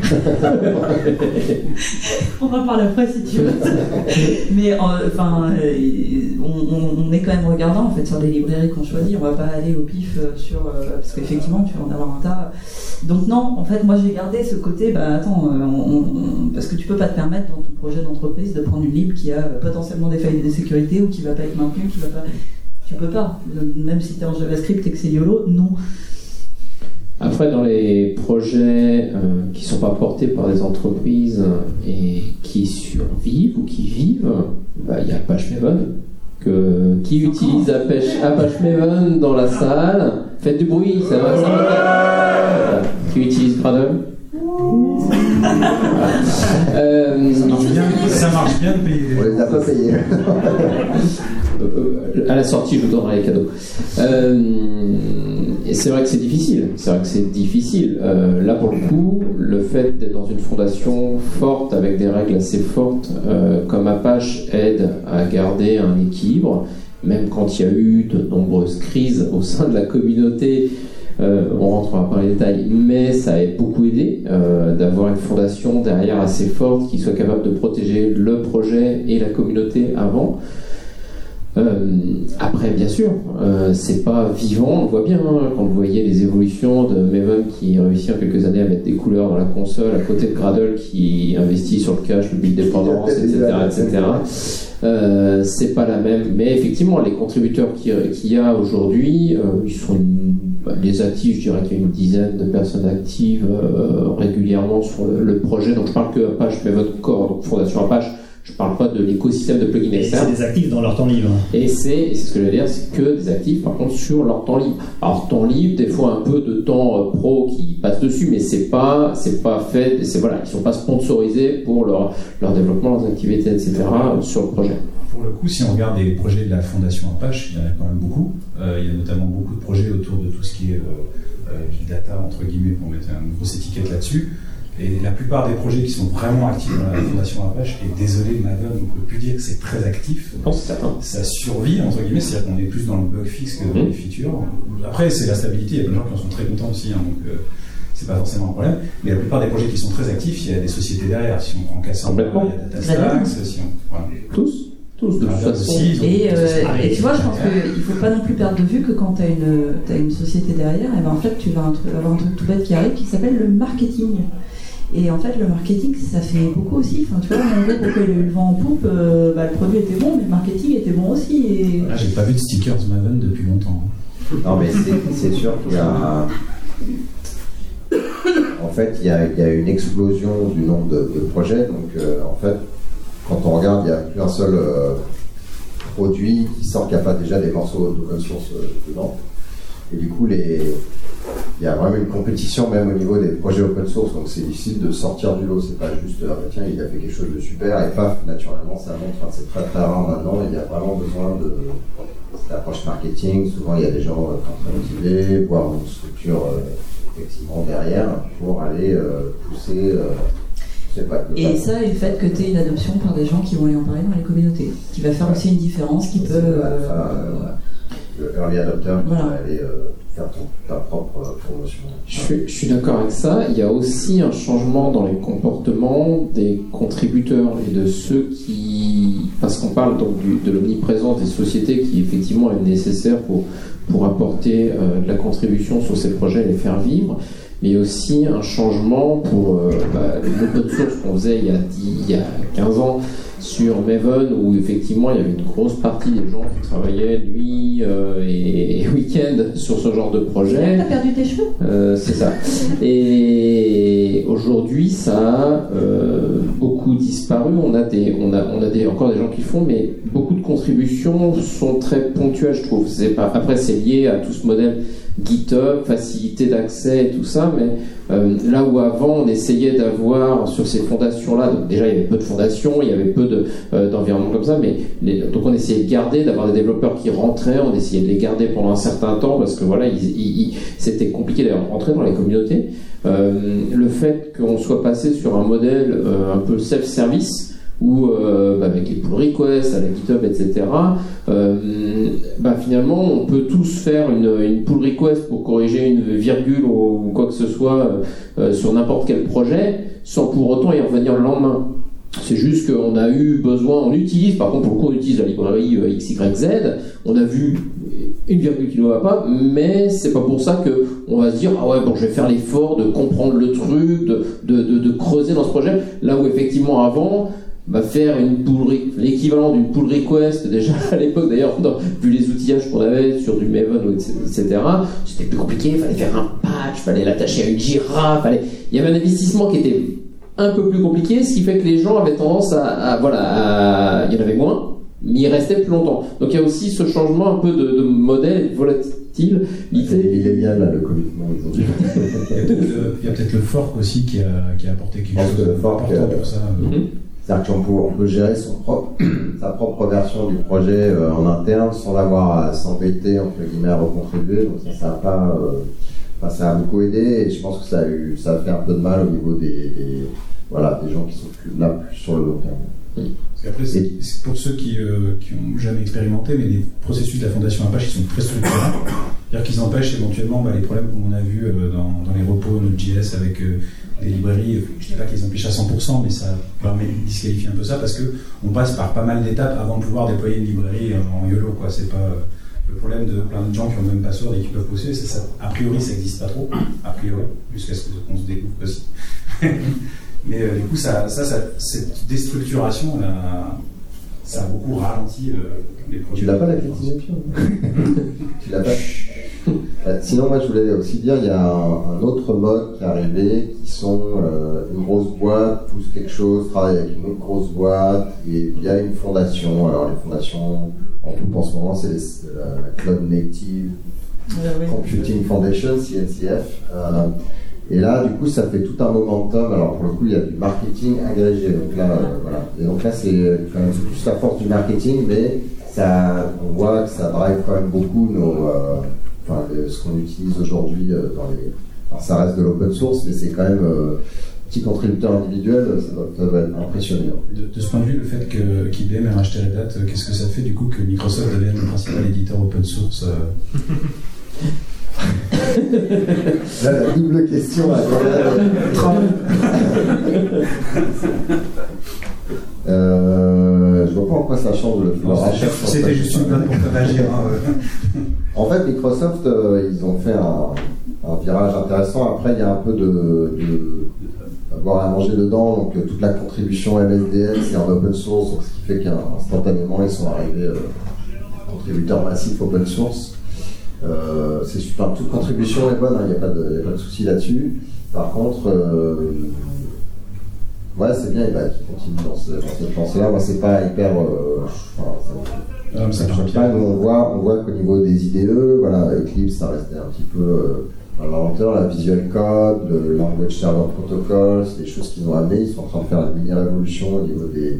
D: on en parle après si tu veux. [LAUGHS] Mais euh, enfin, euh, on, est quand même regardant en fait sur les librairies qu'on choisit. On va pas aller au pif euh, sur euh, parce qu'effectivement tu vas en avoir un tas. Donc non, en fait, moi j'ai gardé ce côté. Bah attends, on- on- parce que tu peux pas te permettre dans ton projet d'entreprise de prendre une lib qui a potentiellement des failles de sécurité ou qui va pas être maintenue, qui va pas. Tu peux pas. Même si tu es en JavaScript et que c'est YOLO, non.
E: Après, dans les projets euh, qui sont pas portés par des entreprises et qui survivent ou qui vivent, bah, il y a Apache Maven. Que, qui utilise Apache, Apache Maven dans la salle Faites du bruit, ça va, ça va. Qui utilise Gradle? Euh,
F: Ça marche bien, ça marche bien de payer.
B: On les a pas payés.
E: À la sortie, je vous donnerai les cadeaux. Euh, et c'est vrai que c'est difficile. C'est vrai que c'est difficile. Euh, là, pour le coup, le fait d'être dans une fondation forte avec des règles assez fortes, euh, comme Apache, aide à garder un équilibre, même quand il y a eu de nombreuses crises au sein de la communauté. Euh, on rentrera pas dans les détails, mais ça a beaucoup aidé euh, d'avoir une fondation derrière assez forte qui soit capable de protéger le projet et la communauté avant. Euh, après, bien sûr, euh, c'est pas vivant, on le voit bien, hein, quand vous voyez les évolutions de Maven qui réussit en quelques années à mettre des couleurs dans la console, à côté de Gradle qui investit sur le cache, le build dépendance, etc. etc. Euh, c'est pas la même, mais effectivement, les contributeurs qu'il qu'il y a aujourd'hui, euh, ils sont une- bah, les actifs, je dirais qu'il y a une dizaine de personnes actives euh, régulièrement sur le, projet. Donc je parle que Apache Maven Core, donc Fondation Apache. Je parle pas de l'écosystème de plugins externes.
C: c'est des actifs dans leur temps libre.
E: Et c'est c'est ce que je veux dire, c'est que des actifs, par contre, sur leur temps libre. Alors, temps libre, des fois un peu de temps euh, pro qui passe dessus, mais c'est pas, c'est pas fait, c'est voilà, ils sont pas sponsorisés pour leur, leur développement, leurs activités, etc. euh, sur le projet.
F: Pour le coup, si on regarde les projets de la Fondation Apache, il y en a quand même beaucoup. Euh, il y a notamment beaucoup de projets autour de tout ce qui est euh, euh, big data, entre guillemets, pour mettre une grosse étiquette là-dessus. Et la plupart des projets qui sont vraiment actifs dans la Fondation Apache, et désolé Maven, on ne peut plus dire que c'est très actif.
E: Non, c'est certain.
F: Ça survit, entre guillemets, c'est-à-dire qu'on est plus dans le bug fixe que dans
E: Mhm.
F: les features. Après, c'est la stabilité, il y a plein de gens qui en sont très contents aussi, hein, donc euh, c'est pas forcément un problème. Mais la plupart des projets qui sont très actifs, il y a des sociétés derrière. Si on prend Cassandra, il y a DataStax, si on. voilà.
E: Tous, tous, de toute façon.
F: aussi,
D: Et, euh, et tu vois, je pense qu'il faut pas non plus perdre de vue que quand tu as une, t'as une société derrière, et ben en fait, tu vas un truc- avoir un truc tout bête qui arrive qui s'appelle le marketing. Et en fait, le marketing, ça fait beaucoup aussi. Enfin, tu vois, on voit pourquoi le vent en poupe, euh, bah, le produit était bon, mais le marketing était bon aussi. Et...
F: Là, j'ai pas vu de stickers Maven depuis longtemps.
B: Non, mais c'est- c'est sûr qu'il y a. [COUGHS] En fait, il y a, il y a une explosion du nombre de, de projets. Donc, euh, en fait, quand on regarde, il n'y a plus un seul euh, produit qui sort qui n'a pas déjà des morceaux d'open source euh, dedans. Et du coup, les, il y a vraiment une compétition même au niveau des projets open source. Donc, c'est difficile de sortir du lot. C'est pas juste, ah, bah, tiens, il a fait quelque chose de super et paf, naturellement, ça monte. Enfin, c'est très très rare maintenant. Il y a vraiment besoin de l'approche marketing. Souvent, il y a des gens euh, très motivés, voire une structure euh, effectivement derrière pour aller euh, pousser. euh, pas,
D: Et ça, et le fait que tu aies une adoption par des gens qui vont aller en parler dans les communautés, qui va faire aussi une différence, qui peut. Euh,
B: euh, le early adopter qui
D: Voilà.
B: va aller euh, faire ton- ta propre euh, promotion.
E: Je suis, je suis d'accord avec ça. Il y a aussi un changement dans les comportements des contributeurs et de ceux qui. Parce qu'on parle donc du- de l'omniprésence des sociétés qui effectivement est nécessaire pour, pour apporter euh, de la contribution sur ces projets et les faire vivre. Mais aussi un changement pour euh, bah, l'open source qu'on faisait il y, a 10 il y a 15 ans sur Maven où effectivement il y avait une grosse partie des gens qui travaillaient nuit euh, et, et week-end sur ce genre de projet.
D: T'as perdu tes cheveux?
E: Euh, c'est ça. Et aujourd'hui, ça a euh, beaucoup disparu. On a des, on a, on a des, encore des gens qui font, mais beaucoup de contributions sont très ponctuelles, je trouve. Pas, après, c'est lié à tout ce modèle GitHub, facilité d'accès et tout ça, mais euh, là où avant on essayait d'avoir sur ces fondations-là, donc déjà il y avait peu de fondations, il y avait peu euh, d'environnements comme ça, mais donc on essayait de garder, d'avoir des développeurs qui rentraient, on essayait de les garder pendant un certain temps parce que voilà, c'était compliqué d'ailleurs rentrer dans les communautés. Euh, le fait qu'on soit passé sur un modèle un peu self-service, où euh, bah, avec les pull requests, à GitHub, etc., euh, bah, finalement on peut tous faire une, une pull request pour corriger une virgule ou quoi que ce soit euh, sur n'importe quel projet, sans pour autant y revenir le lendemain. C'est juste qu'on a eu besoin, on utilise, par contre pour le coup on utilise la librairie euh, XYZ, on a vu une virgule qui ne va pas, mais c'est pas pour ça que on va se dire ah ouais bon je vais faire l'effort de comprendre le truc, de, de, de creuser dans ce projet, là où effectivement avant bah, faire une pull re- l'équivalent d'une pull request déjà [LAUGHS] à l'époque d'ailleurs dans- vu les outillages qu'on avait sur du Maven etc c'était plus compliqué il fallait faire un patch fallait l'attacher à une Jira fallait il y avait un investissement qui était un peu plus compliqué ce qui fait que les gens avaient tendance à, à- voilà à- il y en avait moins mais il restait plus longtemps donc il y a aussi ce changement un peu de, de modèle et de style.
B: C'est
E: L'idée,
B: illégal, là, le commitment. Dit.
F: Il y a peut-être le, il fork aussi qui a, qui a apporté quelque chose
B: que le fork,
F: d'important
B: euh,
F: pour ça.
E: Mhm.
B: C'est-à-dire qu'on peut, on peut gérer son propre, [CLEARS THROAT] sa propre version du projet euh, en interne sans avoir à s'embêter, entre guillemets, à recontribuer. Donc ça, ça a pas, euh, enfin, ça a beaucoup aidé et je pense que ça a, eu, ça a fait un peu de mal au niveau des, des- voilà, des gens qui sont plus, là plus sur le long terme.
F: Parce qu'après, c'est c'est pour ceux qui n'ont jamais expérimenté, mais les processus de la Fondation Apache ils sont très structurants. C'est-à-dire qu'ils empêchent éventuellement bah, les problèmes qu'on a vus euh, dans, dans les repos Node.js avec euh, des librairies. Je ne dis pas qu'ils empêchent à 100%, mais ça permet de disqualifier un peu ça parce qu'on passe par pas mal d'étapes avant de pouvoir déployer une librairie en, en YOLO. quoi. C'est pas euh, le problème de plein de gens qui ont même password et qui peuvent pousser. C'est ça. A priori, ça n'existe pas trop. A priori, jusqu'à ce qu'on se découvre aussi. [LAUGHS] Mais euh, du coup, ça, ça, ça- cette déstructuration, là, ça a beaucoup ralenti euh, les projets. [LAUGHS]
B: Tu l'as pas la climatisation Tu l'as pas? Euh, Sinon, moi, je voulais aussi dire, il y a un, un autre mode qui est arrivé, qui sont euh, une grosse boîte pousse quelque chose, travaille avec une autre grosse boîte, et il y a une fondation. Alors, les fondations, en tout en ce moment, c'est la, Cloud Native
D: Euh, oui.
B: Computing Foundation, CNCF. Euh, et là, du coup, ça fait tout un momentum. Alors, pour le coup, il y a du marketing agrégé. Donc là, euh, voilà. Et donc là, c'est quand même plus la force du marketing, mais ça, on voit que ça drive quand même beaucoup nos, euh, enfin, ce qu'on utilise aujourd'hui euh, dans les. Alors, ça reste de l'open source, mais c'est quand même euh, petit contributeur individuel, ça doit, ça doit être impressionnant.
F: De, de ce point de vue, le fait que qu'IBM ait racheté Red Hat, euh, qu'est-ce que ça fait du coup que Microsoft devienne le principal éditeur open source euh, [LAUGHS]
B: Là, la double question à [LAUGHS] Euh, je vois pas en quoi ça change le.
F: C'était juste une blague pour faire réagir. hein, euh.
B: En fait, Microsoft, euh, ils ont fait un, un virage intéressant. Après, il y a un peu de, de avoir à manger dedans. Donc, euh, toute la contribution MSDN, c'est en open source. Donc, ce qui fait qu'instantanément, ils sont arrivés contributeurs massifs open source. C'est super. Toute contribution est bonne. hein, Il n'y a a pas de souci là-dessus. Par contre, ouais, c'est bien. bah, qu'ils continuent dans, ce, dans cette lancée-là. Moi, c'est pas hyper. euh, enfin, ça-
F: mais ça
B: pas, nous on voit, on voit qu'au niveau des IDE, voilà, Eclipse ça restait un petit peu euh, dans l'inventeur, la Visual Code, le Language Server Protocol, c'est des choses qu'ils ont amenées, ils sont en train de faire une mini révolution au niveau des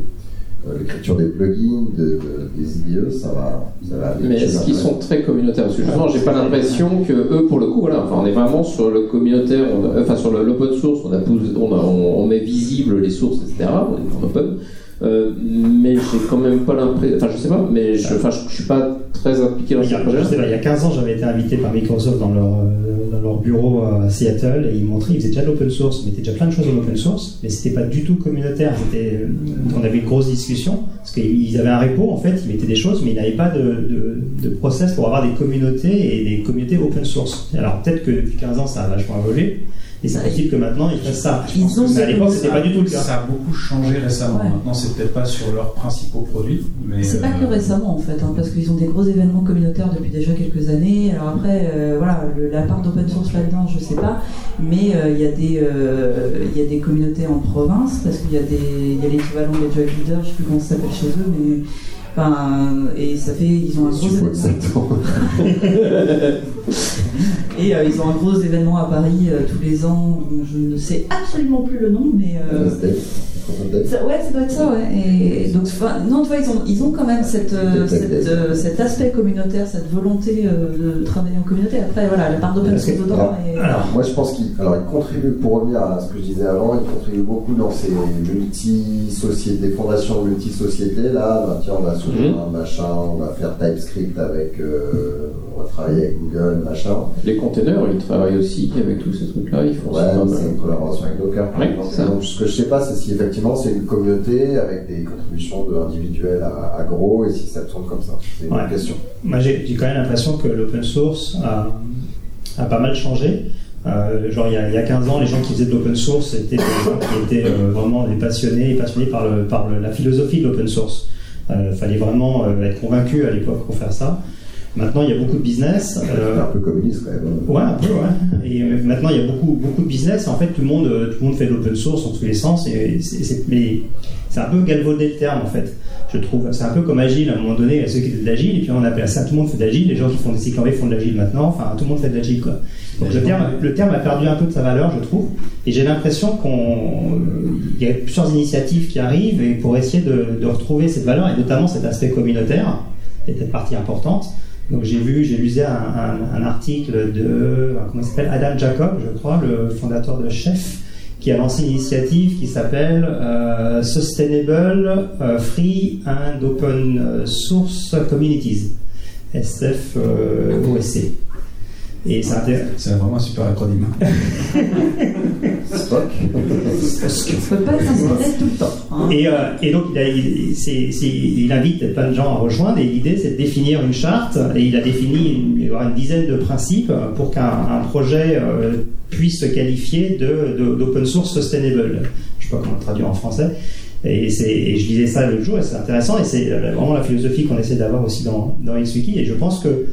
B: l'écriture des plugins, de, de- des IDE, ça va, ça va aller.
E: Mais est-ce qu'ils sont très communautaires Parce que justement, j'ai pas l'impression que eux, pour le coup, voilà, enfin, on est vraiment sur le communautaire, on a- enfin sur l'open source, on, a, on, a- on, on met visible les sources, etc. On est en open. Euh, mais j'ai quand même pas l'impression, enfin je sais pas, mais je, enfin, je, je suis pas très impliqué dans ce projet.
C: pas, il y a 15 ans, j'avais été invité par Microsoft dans leur, euh, dans leur bureau à Seattle et ils montraient, ils faisaient déjà de l'open source, ils mettaient déjà plein de choses en open source, mais c'était pas du tout communautaire. C'était, euh, on avait une grosse discussion parce qu'ils avaient un repo en fait, ils mettaient des choses, mais ils n'avaient pas de, de, de process pour avoir des communautés et des communautés open source. Alors peut-être que depuis 15 ans, ça a vachement évolué et c'est possible que maintenant ils fassent ça.
D: Ils ont
C: mais à l'époque, c'était pas du tout le cas.
F: Ça a beaucoup changé récemment.
D: Ouais.
F: Maintenant, c'est peut-être pas sur leurs principaux produits, mais.
D: C'est pas
F: euh,
D: que récemment en fait, hein, parce qu'ils ont des gros événements communautaires depuis déjà quelques années. Alors après, euh, voilà, le- la part d'open source là-dedans, je sais pas, mais euh, il y a des euh, il y a des communautés en province parce qu'il y a des il y a l'équivalent des Jug Leaders, je sais plus comment ça s'appelle chez eux, mais enfin et ça fait ils ont un gros [LAUGHS] Et euh, ils ont un gros événement à Paris euh, tous les ans. dont Je ne sais absolument plus le nom, mais euh, ça- ouais, ça doit être ça, ouais. Et donc, non, tu vois, ils ont, ils ont quand même cette, euh, cette, euh, cet aspect communautaire, cette volonté euh, de travailler en communauté. Après, voilà, la part d'open source dedans.
B: alors,
D: est-
C: alors,
B: Moi, je pense qu'il alors, il contribue, pour revenir à ce que je disais avant, il contribue beaucoup dans ces multi-sociétés, des fondations multi-sociétés. Là, bah, tiens, on va s'ouvrir
E: Mhm.
B: un machin, on va faire TypeScript avec, euh, on va travailler avec Google, machin.
E: Les containers, ils travaillent aussi avec tous ces trucs-là, ils font
B: Ouais, c'est une collaboration avec Docker, par
E: Ouais,
B: exemple.
E: ça.
B: Donc, ce que je sais pas, c'est si effectivement c'est une communauté avec des contributions de individuels à, à gros et si ça tourne comme ça. C'est une
C: Ouais.
B: question.
C: Moi, j'ai quand même l'impression que l'open source a, a pas mal changé. Euh, genre, il y, a, il y a 15 ans, les gens qui faisaient de l'open source étaient des gens qui étaient euh, vraiment des passionnés, passionnés par, le, par le- la philosophie de l'open source. Il fallait vraiment euh, être convaincu à l'époque pour faire ça. Maintenant, il y a beaucoup de business. euh,
B: un peu communiste quand même.
C: Ouais, un peu, ouais. Et euh, maintenant, il y a beaucoup, beaucoup de business. En fait, tout le monde, euh, tout le monde fait de l'open source dans tous les sens. Et c'est- mais c'est un peu galvaudé le terme en fait. Je trouve, c'est un peu comme agile. À un moment donné, il y a ceux qui faisaient de l'agile, et puis on appelle ça tout le monde fait de l'agile. Les gens qui font des cycles font de l'agile maintenant. Enfin, tout le monde fait de l'agile quoi. Donc le terme, le terme a perdu un peu de sa valeur, je trouve. Et j'ai l'impression qu'on, il y a plusieurs initiatives qui arrivent et pour essayer de, de retrouver cette valeur et notamment cet aspect communautaire, qui était partie importante. Donc j'ai vu, j'ai lu un, article de comment s'appelle Adam Jacob, je crois, le fondateur de Chef, qui a lancé une initiative qui s'appelle euh, Sustainable euh, Free and Open Source Communities, SFOSC.
F: Et c'est vraiment un super acronyme. [LAUGHS]
D: Spock. On peut pas être tout le temps. Hein.
C: Et, euh, et, donc, il, a, il, c'est, c'est, il, invite plein de gens à rejoindre. Et l'idée, c'est de définir une charte. Et il a défini une, dizaine de principes pour qu'un projet euh, puisse se qualifier de, de, d'open source sustainable. Je sais pas comment le traduire en français. Et, je lisais ça l'autre jour et c'est intéressant. Et c'est vraiment la philosophie qu'on essaie d'avoir aussi dans, dans XWiki. Et je pense que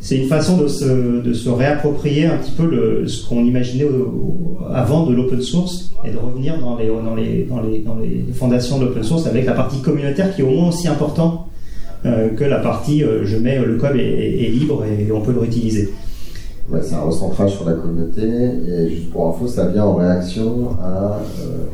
C: c'est une façon de se, de se, réapproprier un petit peu ce qu'on imaginait avant de l'open source et de revenir dans les, dans les, dans les, dans les fondations de l'open source avec la partie communautaire qui est au moins aussi important euh, que la partie euh, je mets le code est, libre et on peut le réutiliser.
B: Ouais, c'est un recentrage sur la communauté et juste pour info, ça vient en réaction à euh,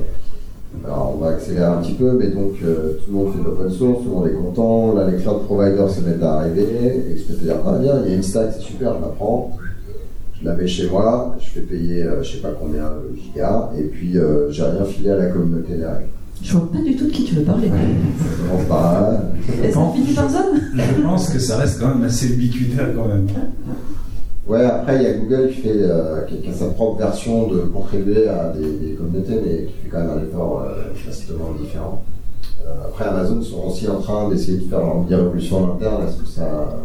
B: alors on va accélérer un petit peu, mais donc euh, tout le monde fait de l'open source, tout le monde est content, là les cloud providers se mettent à arriver, et je peux te dire, ah bien, il y a une stack, c'est super, je la prends, je la mets chez moi, je fais payer euh, je sais pas combien de gigas, et puis euh, j'ai rien filé à la communauté derrière.
D: Je vois pas du tout de qui tu veux parler.
B: Ça commence par
D: qu'on finit par ça
F: Je pense que ça reste quand même assez ubiquitaire quand même.
B: Ouais, après, il y a Google qui, fait, euh, qui, a sa propre version de contribuer à des, communautés, mais qui fait quand même un effort euh, différent. Euh, après, Amazon sont aussi en train d'essayer de faire une révolution en interne. Est-ce que ça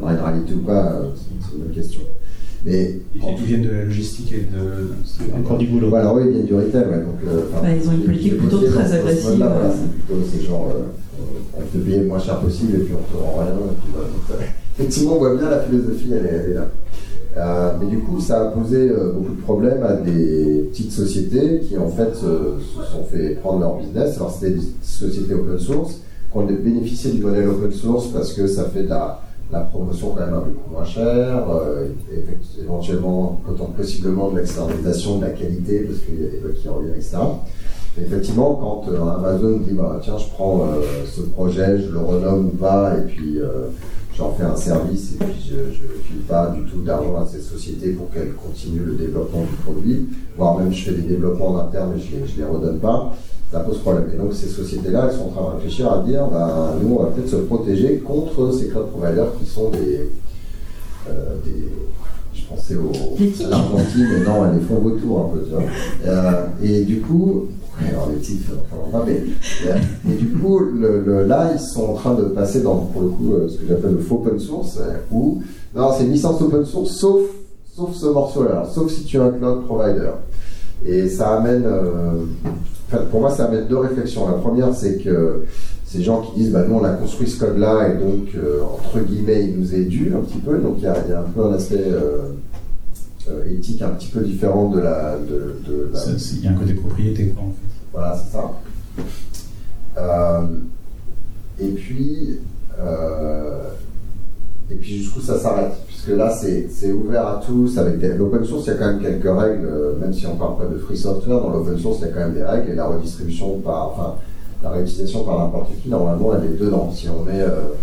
B: aura une réalité ou pas C'est une bonne question.
F: Mais ils viennent de la logistique et de.
C: Encore du boulot.
B: Voilà, oui, ils viennent du retail. Ouais, donc,
D: euh, bah, ils ont une politique plutôt très agressive.
B: Voilà, c'est plutôt ces genre, on te paye le moins cher possible et puis on te rend rien. Effectivement, on voit bien la philosophie, elle est là. Euh, mais du coup, ça a posé euh, beaucoup de problèmes à des petites sociétés qui, en fait, se sont fait prendre leur business. Alors, c'était des sociétés open source qui ont bénéficié du modèle open source parce que ça fait de la, promotion quand même un peu moins chère, euh, éventuellement, possiblement de l'externalisation de la qualité parce qu'il y a des bugs qui reviennent, etc. effectivement, quand Amazon dit bah, tiens, je prends ce projet, je le renomme ou pas, et puis j'en fais un service et puis je ne file pas du tout d'argent à cette société pour qu'elle continue le développement du produit, voire même je fais des développements en interne et je ne les, redonne pas, ça pose problème. Et donc ces sociétés-là, elles sont en train de réfléchir à dire, ben, nous, on va peut-être se protéger contre ces cloud providers qui sont des... Euh, des je pensais au, à l'Argentine, mais non, elles les font vautour un peu, tu vois. Euh, et du coup, alors les enfin, mais, et du coup, le, là, ils sont en train de passer dans, pour le coup, euh, ce que j'appelle le faux open source, euh, où, non, c'est une licence open source, sauf, sauf ce morceau-là, sauf si tu es un cloud provider. Et ça amène, euh, pour moi, ça amène deux réflexions. La première, c'est que ces gens qui disent, bah, nous, on a construit ce code-là, et donc, entre guillemets, il nous est dû un petit peu, donc il y, a, un peu un aspect éthique un petit peu différent de la. De,
F: Il y a un côté propriété, en fait.
B: Voilà, c'est ça. Euh, et puis, euh, puis jusqu'où ça s'arrête Puisque là, c'est ouvert à tous. Avec l'open source, il y a quand même quelques règles, même si on parle pas de free software, dans l'open source, il y a quand même des règles. Et la redistribution par, enfin, la réutilisation par n'importe qui, normalement, elle est dedans. Si on met euh,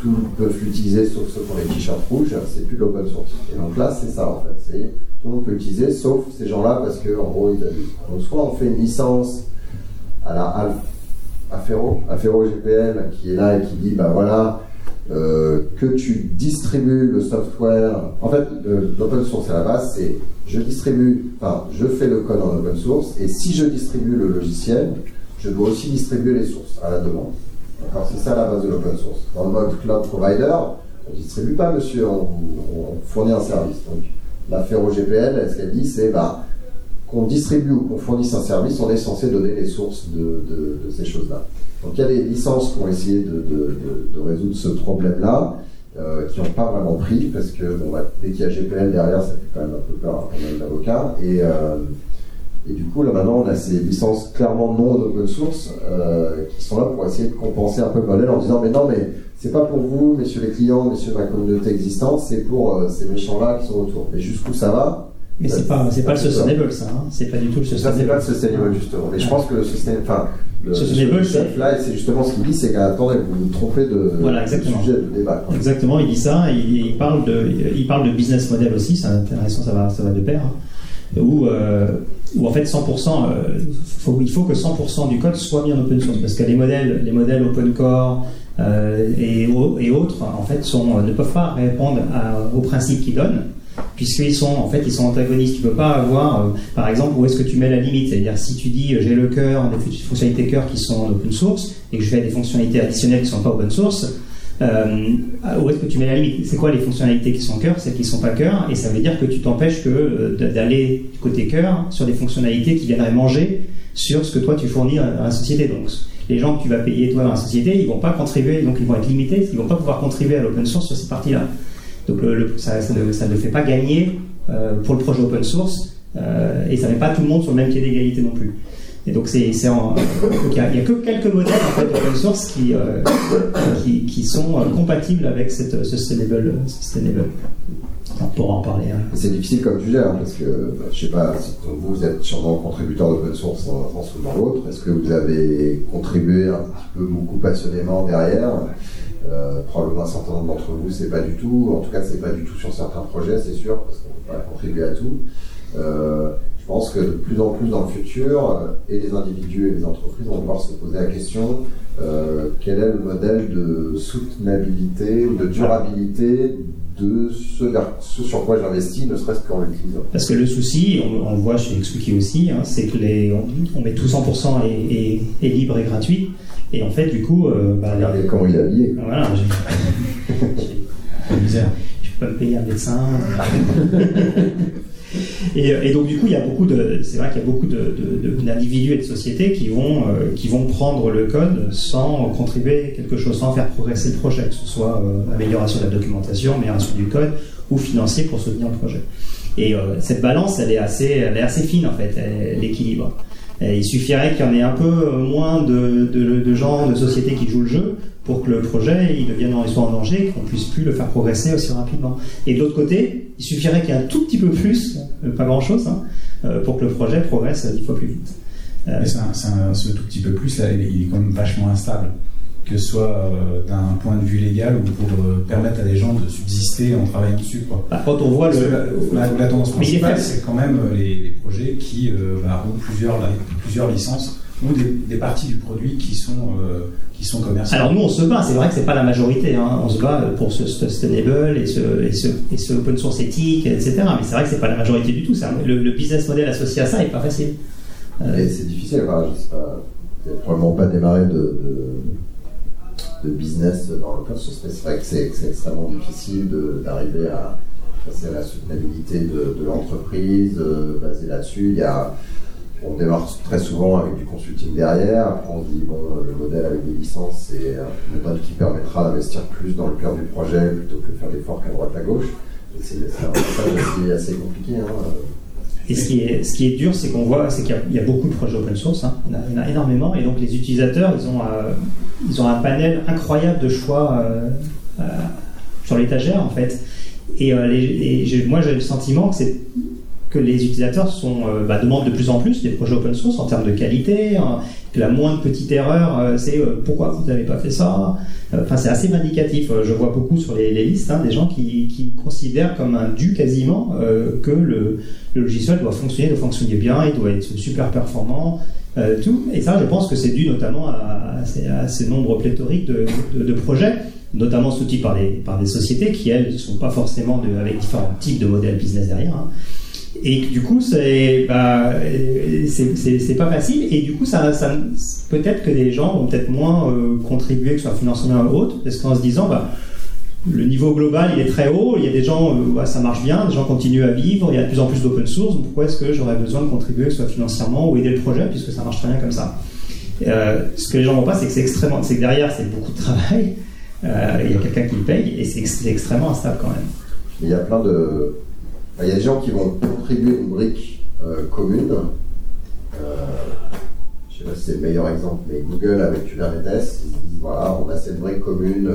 B: tout peuvent l'utiliser sauf ceux qui les t-shirts rouges, c'est plus l'open source. Et donc là, c'est ça en fait. Tout le monde peut l'utiliser sauf ces gens-là parce qu'en gros, ils abusent. Donc soit on fait une licence à la Afero, Afero GPL qui est là et qui dit bah voilà, euh, que tu distribues le software. En fait, l'open source à la base, c'est je distribue, enfin, je fais le code en open source et si je distribue le logiciel, je dois aussi distribuer les sources à la demande. C'est ça la base de l'open source. Dans le mode cloud provider, on ne distribue pas, monsieur, on, fournit un service. Donc, au GPL, ce qu'elle dit, c'est bah, qu'on distribue ou qu'on fournisse un service, on est censé donner les sources de, ces choses-là. Donc, il y a des licences qui ont essayé de, résoudre ce problème-là. Euh, qui n'ont pas vraiment pris parce que bon, bah, dès qu'il y a GPL derrière, ça fait quand même un peu peur à mal d'avocats. Et, euh, Et du coup, là maintenant, on a ces licences clairement non open source euh, qui sont là pour essayer de compenser un peu le modèle en disant mais non, mais c'est pas pour vous, messieurs les clients, messieurs ma communauté existante, c'est pour ces méchants-là qui sont autour. Mais jusqu'où ça va?
C: Mais c'est pas, c'est pas le sustainable, ça. Hein. C'est pas du tout le
B: Ça, c'est
C: sustainable.
B: pas le sustainable justement. Mais je pense que le sustainable, enfin, le
C: Sustainable,
B: chef là, c'est justement ce qu'il dit, c'est qu'attendez, vous vous trompez de,
C: Voilà,
B: de
C: exactement.
B: sujet de débat. quoi.
C: Exactement, il dit ça. Il, il parle de, il parle de business model aussi. C'est intéressant, ça va, ça va de pair. hein. Où, euh, où en fait 100%, euh, faut- il faut que 100% du code soit mis en open source parce que les modèles, les modèles open core euh, et, au- et autres en fait sont, ne peuvent pas répondre à- aux principes qu'ils donnent puisqu'ils sont en fait ils sont antagonistes. Tu peux pas avoir, euh, par exemple, où est-ce que tu mets la limite? C'est-à-dire si tu dis euh, j'ai le cœur, des fonctionnalités cœur qui sont en open source et que je fais des fonctionnalités additionnelles qui sont pas open source, euh, où est-ce que tu mets la limite? C'est quoi les fonctionnalités qui sont cœur, celles qui sont pas cœur? Et ça veut dire que tu t'empêches que euh, d'aller côté cœur sur des fonctionnalités qui viendraient manger sur ce que toi tu fournis à la société. Donc les gens que tu vas payer toi dans la société, ils vont pas contribuer, donc ils vont être limités, ils vont pas pouvoir contribuer à l'open source sur ces parties-là. Donc ça, ne, ne fait pas gagner euh, pour le projet open source euh, et ça met pas tout le monde sur le même pied d'égalité non plus. Et donc il y, a que quelques modèles en fait open source qui euh, sont compatibles avec cette sustainable sustainable. On pourra en parler. hein.
B: C'est difficile comme sujet, hein, parce que bah, je sais pas, si vous, êtes sûrement contributeur d'open source dans un sens ou dans l'autre. Est-ce que vous avez contribué un peu beaucoup passionnément derrière? Euh, Probablement un certain nombre d'entre vous, c'est pas du tout. En tout cas, c'est pas du tout sur certains projets, c'est sûr, parce qu'on peut pas contribuer à tout. Euh, je pense que de plus en plus dans le futur, euh, et les individus et les entreprises vont devoir se poser la question euh, quel est le modèle de soutenabilité, de durabilité de ce, sur quoi j'investis, ne serait-ce qu'en l'utilisant.
C: Parce que le souci, on, on le voit chez Xwiki aussi, hein, c'est que les, on, on met tout 100% et, et, et libre et gratuit. Et en fait, du coup, euh, bah,
B: Regardez comment il est habillé.
C: voilà, j'ai-
F: Misère.
C: je peux pas me payer un médecin. [LAUGHS] et, et donc du coup, il y a beaucoup de, c'est vrai qu'il y a beaucoup de- de- de- d'individus et de sociétés qui vont, euh, qui vont prendre le code sans contribuer quelque chose, sans faire progresser le projet, que ce soit euh, amélioration de la documentation, amélioration du code ou financier pour soutenir le projet. Et euh, cette balance, elle est assez, elle est assez fine en fait, l'équilibre. Et il suffirait qu'il y en ait un peu moins de, gens, de sociétés qui jouent le jeu pour que le projet il devienne soit en danger, qu'on puisse plus le faire progresser aussi rapidement. Et de l'autre côté, il suffirait qu'il y ait un tout petit peu plus, euh, pas grand chose, hein, euh, pour que le projet progresse dix fois plus vite. Euh,
F: Mais ce tout petit peu plus, là, il est quand même vachement instable. Que ce soit euh, d'un point de vue légal ou pour euh, permettre à des gens de subsister en travaillant dessus. Quoi.
C: bah, quand on voit le,
F: la, la- la tendance principale, c'est quand même euh, les, les projets qui euh, bah, ont plusieurs, plusieurs licences ou des, des parties du produit qui sont, euh, qui sont commerciales.
C: Alors nous on se bat, c'est vrai que c'est pas la majorité, hein. on se bat pour ce sustainable et ce, et ce, et ce open source éthique, etc. Mais c'est vrai que c'est pas la majorité du tout. Le, le business model associé à ça est pas facile. Euh,
B: c'est difficile, enfin, je sais pas, probablement pas démarré de, de, de business dans l'open source, mais c'est vrai que c'est extrêmement difficile de- d'arriver à passer à la soutenabilité de, de l'entreprise, euh, basée là-dessus. Il y a, on démarre très souvent avec du consulting derrière, après on se dit, bon, le modèle avec des licences, c'est un modèle qui permettra d'investir plus dans le cœur du projet plutôt que faire des forks à droite à gauche. C'est assez compliqué. Hein.
C: Et ce qui est, dur, c'est qu'on voit, qu'il y a- beaucoup de projets open source, hein. il, y a, en a énormément, et donc les utilisateurs, ils ont, euh, ils ont un panel incroyable de choix euh, euh, sur l'étagère en fait. Et, et moi, j'ai le sentiment que c'est que les utilisateurs sont, euh, bah, demandent de plus en plus des projets open source en termes de qualité, hein, que la moindre petite erreur, euh, c'est euh, pourquoi vous n'avez pas fait ça. Euh, Enfin, c'est assez vindicatif. Je vois beaucoup sur les, listes hein, des gens qui, qui considèrent comme un dû quasiment que le, le logiciel doit fonctionner, doit fonctionner bien, il doit être super performant, tout. Et ça, je pense que c'est dû notamment à, à à ces nombres pléthoriques de, de- de projets, notamment soutenus par des, par sociétés qui, elles, ne sont pas forcément de- avec différents types de modèles business derrière. hein. Et du coup, c'est bah, pas facile. Et du coup, ça, peut-être que les gens vont peut-être moins euh, contribuer, que ce soit financièrement ou autre, parce qu'en se disant, bah, le niveau global il est très haut, il y a des gens, euh, ça marche bien, des gens continuent à vivre, il y a de plus en plus d'open source, pourquoi est-ce que j'aurais besoin de contribuer, que ce soit financièrement ou aider le projet, puisque ça marche très bien comme ça? Euh, ce que les gens ne voient pas, c'est que c'est extrêmement, c'est que derrière c'est beaucoup de travail, il y a quelqu'un qui le paye, et c'est extrêmement instable quand même.
B: Il y a plein de. Enfin, Il y a des gens qui vont contribuer une brique euh, commune je sais pas si c'est le meilleur exemple, mais Google avec Kubernetes, ils se disent voilà, on a cette brique commune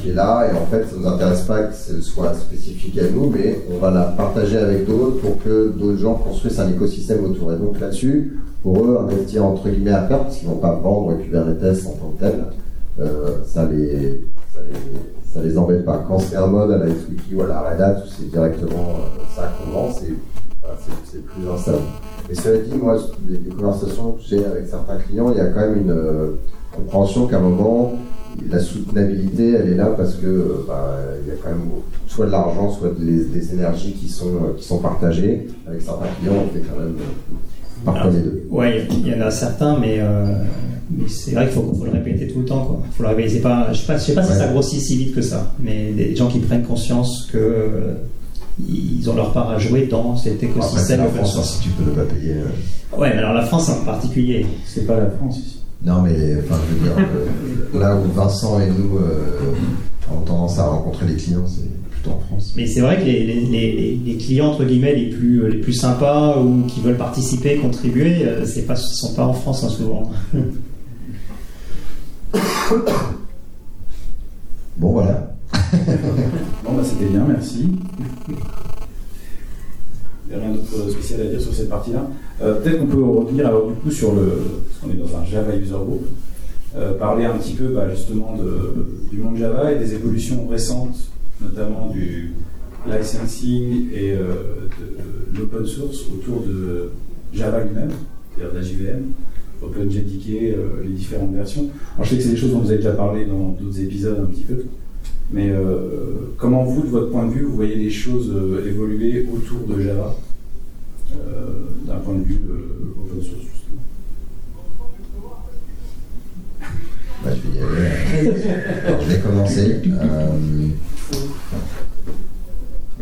B: qui est là, et en fait, ça ne nous intéresse pas que ce soit spécifique à nous, mais on va la partager avec d'autres pour que d'autres gens construisent un écosystème autour. Et donc là-dessus, pour eux, investir entre guillemets à perte, parce qu'ils ne vont pas vendre Kubernetes en tant que tel, ça les, ça les embête pas. Quand c'est un mode à la XWiki ou à la Red Hat, où c'est directement euh, ça qu'on vend, c'est plus instable. Mais cela dit, moi, les, conversations que j'ai avec certains clients, il y a quand même une euh, compréhension qu'à un moment, la soutenabilité, elle est là parce que euh, bah, il y a quand même soit de l'argent, soit des, énergies qui sont, qui sont partagées. Avec certains clients, on fait quand même parfois les deux.
C: Oui, il y en a certains, mais mais c'est vrai qu'il faut, le répéter tout le temps. Quoi. Faut le répéter. Pas, je ne sais pas, si ça grossit si vite que ça, mais des gens qui prennent conscience que euh, ils ont leur part à jouer dans cet écosystème
B: open source. Si tu peux ne pas payer.
C: Euh. Ouais, mais alors la France en particulier.
F: C'est pas la France ici.
B: Non, mais enfin, je veux dire, euh, là où Vincent et nous avons tendance à rencontrer les clients, c'est plutôt en France.
C: Mais c'est vrai que les, les, les, clients entre guillemets les plus les plus sympas ou qui veulent participer, contribuer, c'est pas sont pas en France hein, souvent. [COUGHS]
B: Bon, voilà. [LAUGHS]
F: bon, bah, c'était bien, merci. Il n'y a rien d'autre spécial à dire sur cette partie-là. Euh, peut-être qu'on peut revenir alors du coup sur le. Parce qu'on est dans un Java User Group. Euh, parler un petit peu bah, justement de, du monde Java et des évolutions récentes, notamment du licensing et euh, de, l'open source autour de Java lui-même, c'est-à-dire de la JVM. OpenJDK, euh, les différentes versions. Alors, je sais que c'est des choses dont vous avez déjà parlé dans d'autres épisodes un petit peu, mais euh, comment vous, de votre point de vue, vous voyez les choses euh, évoluer autour de Java d'un point de vue open source justement?
B: Bah, je, vais y aller. je vais commencer.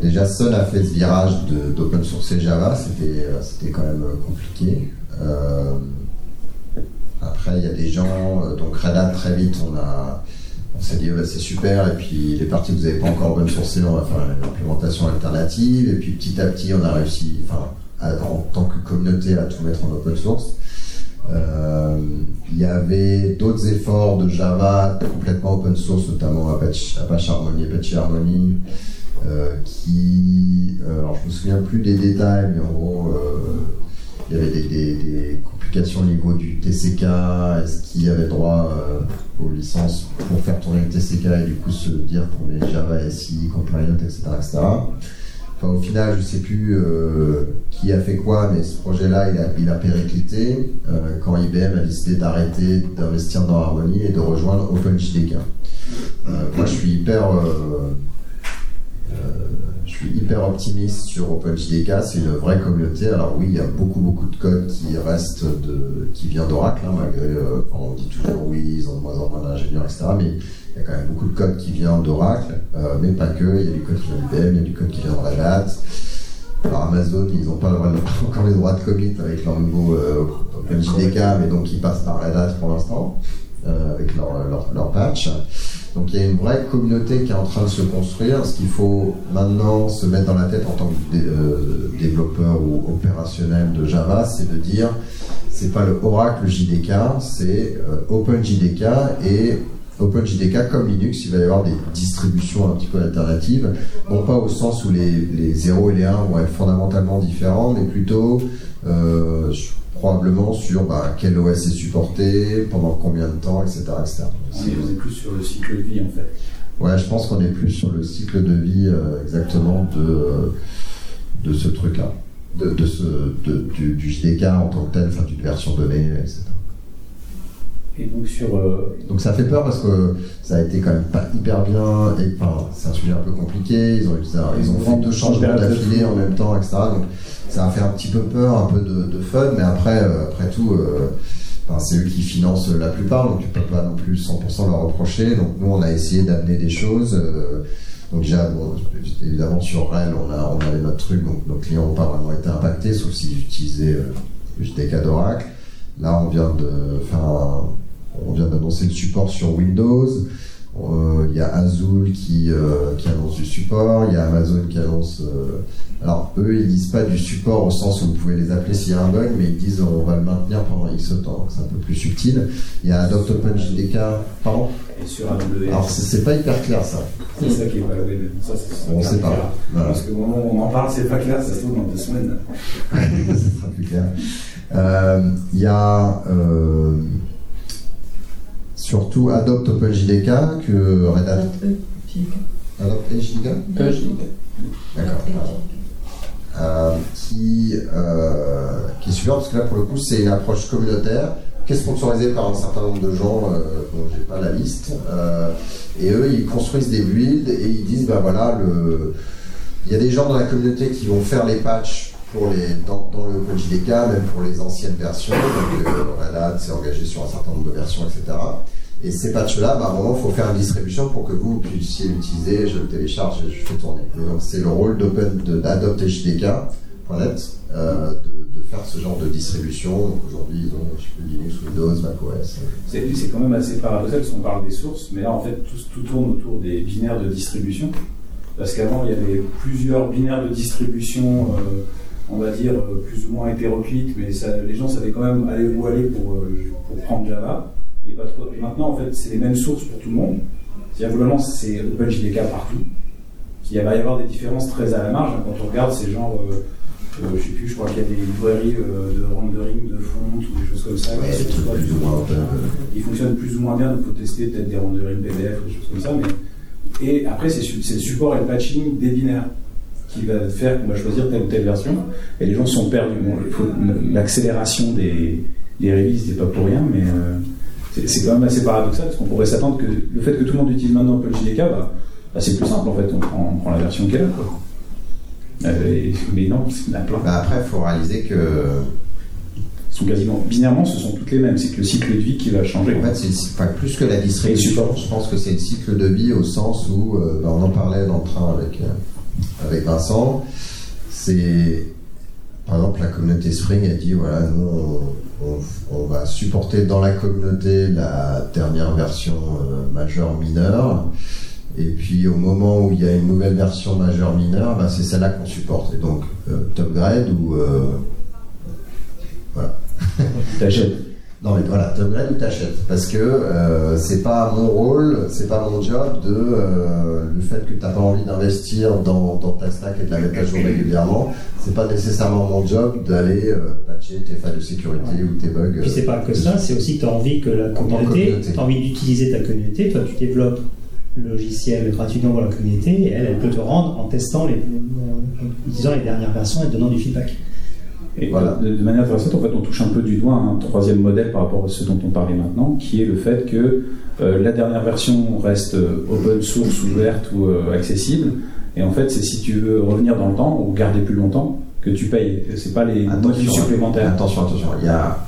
B: déjà, Sun a fait ce virage d'open source et Java, c'était quand même compliqué. Après, il y a des gens, euh, donc Red Hat, très vite, on. On s'est dit, c'est super, et puis les parties que vous n'avez pas encore open sourcées, on va faire une implémentation alternative, et puis petit à petit, on a réussi, enfin, en tant que communauté, à tout mettre en open source. Euh, il y avait d'autres efforts de Java complètement open source, notamment Apache, Apache Harmony, Apache Harmony, euh, qui, alors je me souviens plus des détails, mais en gros, il y avait des, complications au niveau du TCK, est-ce qu'il y avait droit euh, aux licences pour faire tourner le TCK et du coup se dire pour les Java SI, compliant, etc. Enfin, au final, je ne sais plus euh, qui a fait quoi, mais ce projet-là, il a, il périclité euh, quand IBM a décidé d'arrêter d'investir dans Harmony et de rejoindre OpenJDK. moi, je suis hyper je suis hyper optimiste sur OpenJDK, c'est une vraie communauté. Alors oui, il y a beaucoup beaucoup de code qui reste de, qui vient d'Oracle, hein, malgré euh, on dit toujours oui, ils ont de moins en moins d'ingénieurs, etc. Mais il y a quand même beaucoup de code qui vient d'Oracle, euh, mais pas que. Il y a du code qui vient d'IBM, il y a du code qui vient de Red. Alors Amazon, ils n'ont pas [LAUGHS] encore les droits de commit avec leur nouveau euh, OpenJDK, mais donc ils passent par Red Hat pour l'instant avec leur patch. Donc il y a une vraie communauté qui est en train de se construire. Ce qu'il faut maintenant se mettre dans la tête en tant que euh, développeur ou opérationnel de Java, c'est de dire c'est pas le Oracle JDK, c'est euh, OpenJDK et OpenJDK comme Linux, il va y avoir des distributions un petit peu alternatives, non pas au sens où les, les 0 et les 1 vont être fondamentalement différents, mais plutôt euh, probablement sur bah, quel OS est supporté, pendant combien de temps, etc. etc.
F: On est plus sur le cycle de vie en fait.
B: Ouais, je pense qu'on est plus sur le cycle de vie euh, exactement de, de ce truc-là, de, ce, du, JDK en tant que tel, enfin d'une version donnée, etc.
F: Et donc sur. Euh,
B: donc ça fait peur parce que ça a été quand même pas hyper bien. Et enfin, c'est un sujet un peu compliqué. Ils ont, ils ont fait deux changements d'affilée en même temps, etc. Donc ça a fait un petit peu peur, un peu de, fun, mais après, euh, après tout, euh, c'est eux qui financent la plupart, donc tu peux pas non plus 100% leur reprocher. Donc nous, on a essayé d'amener des choses. Donc déjà, évidemment, sur REL, on, a, on avait notre truc, donc nos clients n'ont pas vraiment été impactés, sauf s'ils utilisaient le JDK d'Oracle. Là, on vient de faire on vient d'annoncer le support sur Windows. Euh, Il y a Azul qui, euh, qui annonce du support, il y a Amazon qui annonce. euh, alors eux, ils disent pas du support au sens où vous pouvez les appeler s'il y a un bug, mais ils disent on va le maintenir pendant X temps, c'est un peu plus subtil. Il y a Adopt OpenJDK, pardon?
F: Et sur AWS.
B: Alors c'est pas hyper clair ça.
F: C'est ça qui est pas Ça, c'est
B: On
F: c'est
B: sait pas. Voilà.
F: Parce moment où on en parle, c'est pas clair, ça se trouve dans deux semaines. [LAUGHS]
B: Ce sera plus clair. Euh, Il y a euh, surtout Adopt OpenJDK que Red Hat. Adopt JDK
E: Euh, j'ai-
B: D'accord. Euh, qui, euh, qui est super parce que là pour le coup c'est une approche communautaire qui est sponsorisée par un certain nombre de gens euh, dont j'ai pas la liste Euh, et eux ils construisent des builds et ils disent bah voilà le il y a des gens dans la communauté qui vont faire les patchs pour les dans, le OpenJDK même pour les anciennes versions donc euh, s'est engagé sur un certain nombre de versions etc et ces patchs-là, bah, à un moment, il faut faire une distribution pour que vous puissiez l'utiliser, je le télécharge et je fais tourner. Donc, c'est le rôle d'Open, de- d'Adopt HDK.net euh, de, faire ce genre de distribution. Donc, aujourd'hui, ils ont je sais Linux, Windows, macOS.
F: C'est c'est quand même assez paradoxal parce qu'on parle des sources, mais là en fait tout, tout tourne autour des binaires de distribution. Parce qu'avant il y avait plusieurs binaires de distribution, euh, on va dire euh, plus ou moins hétéroclites, mais ça, les gens savaient quand même aller où aller pour, euh, pour prendre Java. Et, pas trop- et maintenant en fait c'est les mêmes sources pour tout le monde. C'est-à-dire globalement c'est OpenJDK partout. Il va y avoir des différences très à la marge. hein. Quand on regarde, c'est genre, euh, euh, je sais plus, je crois qu'il y a des librairies euh, de rendering, de font ou des choses comme ça.
B: Ouais,
F: qui sont
B: plus ou moins
F: fonctionnent plus ou moins bien, donc il faut tester peut-être des renderings PDF ou des choses comme ça. Mais... Et après, c'est le support et le patching des binaires qui va faire qu'on va choisir telle ou telle version. Et les gens sont perdus. Bon, L'accélération des, des releases n'est pas pour rien, mais euh, c'est c'est quand même assez paradoxal parce qu'on pourrait s'attendre que le fait que tout le monde utilise maintenant OpenJDK, bah, bah, c'est plus simple en fait. On prend, on prend la version est là. Quoi. Euh, mais non, c'est la plein.
B: Bah, après, il faut réaliser que
F: sont quasiment binairement, ce sont toutes les mêmes. C'est que le cycle de vie qui va changer.
B: En fait, c'est enfin, plus que la distribution, je pense que c'est le cycle de vie au sens où, euh, bah, on en parlait dans le train avec, euh, avec Vincent, c'est, par exemple, la communauté Spring a dit, voilà, nous, on, on- on va supporter dans la communauté la dernière version euh, majeure mineure, et puis au moment où il y a une nouvelle version majeure mineure, bah, c'est celle-là qu'on supporte. Et donc, euh, top grade ou... euh, voilà.
F: T'achètes. [LAUGHS]
B: Non mais voilà, t'upgrades ou t'achètes. Parce que euh, c'est pas mon rôle, c'est pas mon job de euh, le fait que t'as pas envie d'investir dans, dans ta stack et de la mettre à jour régulièrement, c'est pas nécessairement mon job d'aller euh, patcher tes failles de sécurité ou tes bugs.
C: Puis c'est pas que ça, c'est aussi que tu as envie que la communauté,
B: communauté.
C: tu as envie d'utiliser ta communauté, toi tu développes le logiciel gratuitement pour la communauté et elle, elle peut te rendre en testant les, en utilisant les dernières versions et te donnant du feedback.
F: Et
B: Voilà.
F: de, de manière intéressante, en fait, on touche un peu du doigt un troisième modèle par rapport à ce dont on parlait maintenant, qui est le fait que euh, la dernière version reste euh, open source, ouverte ou euh, accessible. Et en fait, c'est si tu veux revenir dans le temps ou garder plus longtemps que tu payes. C'est pas les motifs supplémentaires.
B: Attention, attention. Il y a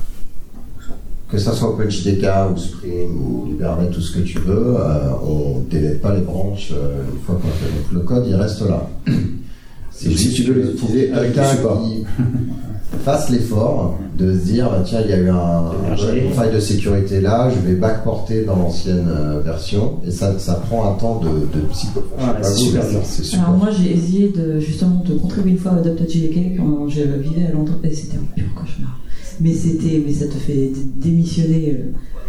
B: que ça soit OpenJDK ou Spring ou Hibernate, tout ce que tu veux, euh, on délève pas les branches une fois qu'on fait. Donc le code, il reste là. [COUGHS] C'est
F: si tu veux
B: que
F: l'utiliser
B: pour
F: avec support.
B: qui [LAUGHS] fasse l'effort de se dire bah, tiens il y a eu un, une faille de sécurité là je vais backporter dans l'ancienne euh, version et ça, ça prend un temps de, de psycho
C: Ah, c'est super dur.
D: Alors moi j'ai essayé de justement de contribuer une fois à Adopt.jk quand je vivais à Londres et c'était un pur cauchemar. Mais c'était, mais ça te fait dé- démissionner.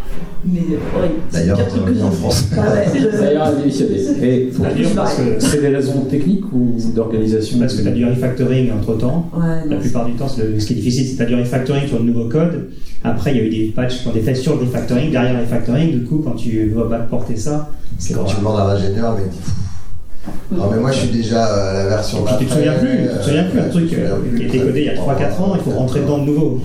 D: Euh, mais euh, ouais, c'est le
B: D'ailleurs,
D: pire truc que
B: bienvenue en France.
D: Ah
E: démissionner.
F: Et
C: parce que,
F: c'est des raisons techniques ou d'organisation
C: parce que tu as du refactoring entre temps.
D: Ouais,
C: La plupart du temps, le- ce qui est difficile, c'est que tu as du refactoring sur le nouveau code. Après, il y a eu des patchs qui ont été faits sur le refactoring, derrière le refactoring. Du coup, quand tu vas backporter ça, c'est
B: quand tu demandes à l'ingénieur mais il dit, non mais moi je suis déjà à la version
C: Puis tu te souviens plus, tu te souviens plus,
B: euh,
C: un truc euh, qui a été codé il y a
B: fait
C: 3-4 ans, il faut rentrer dedans de nouveau.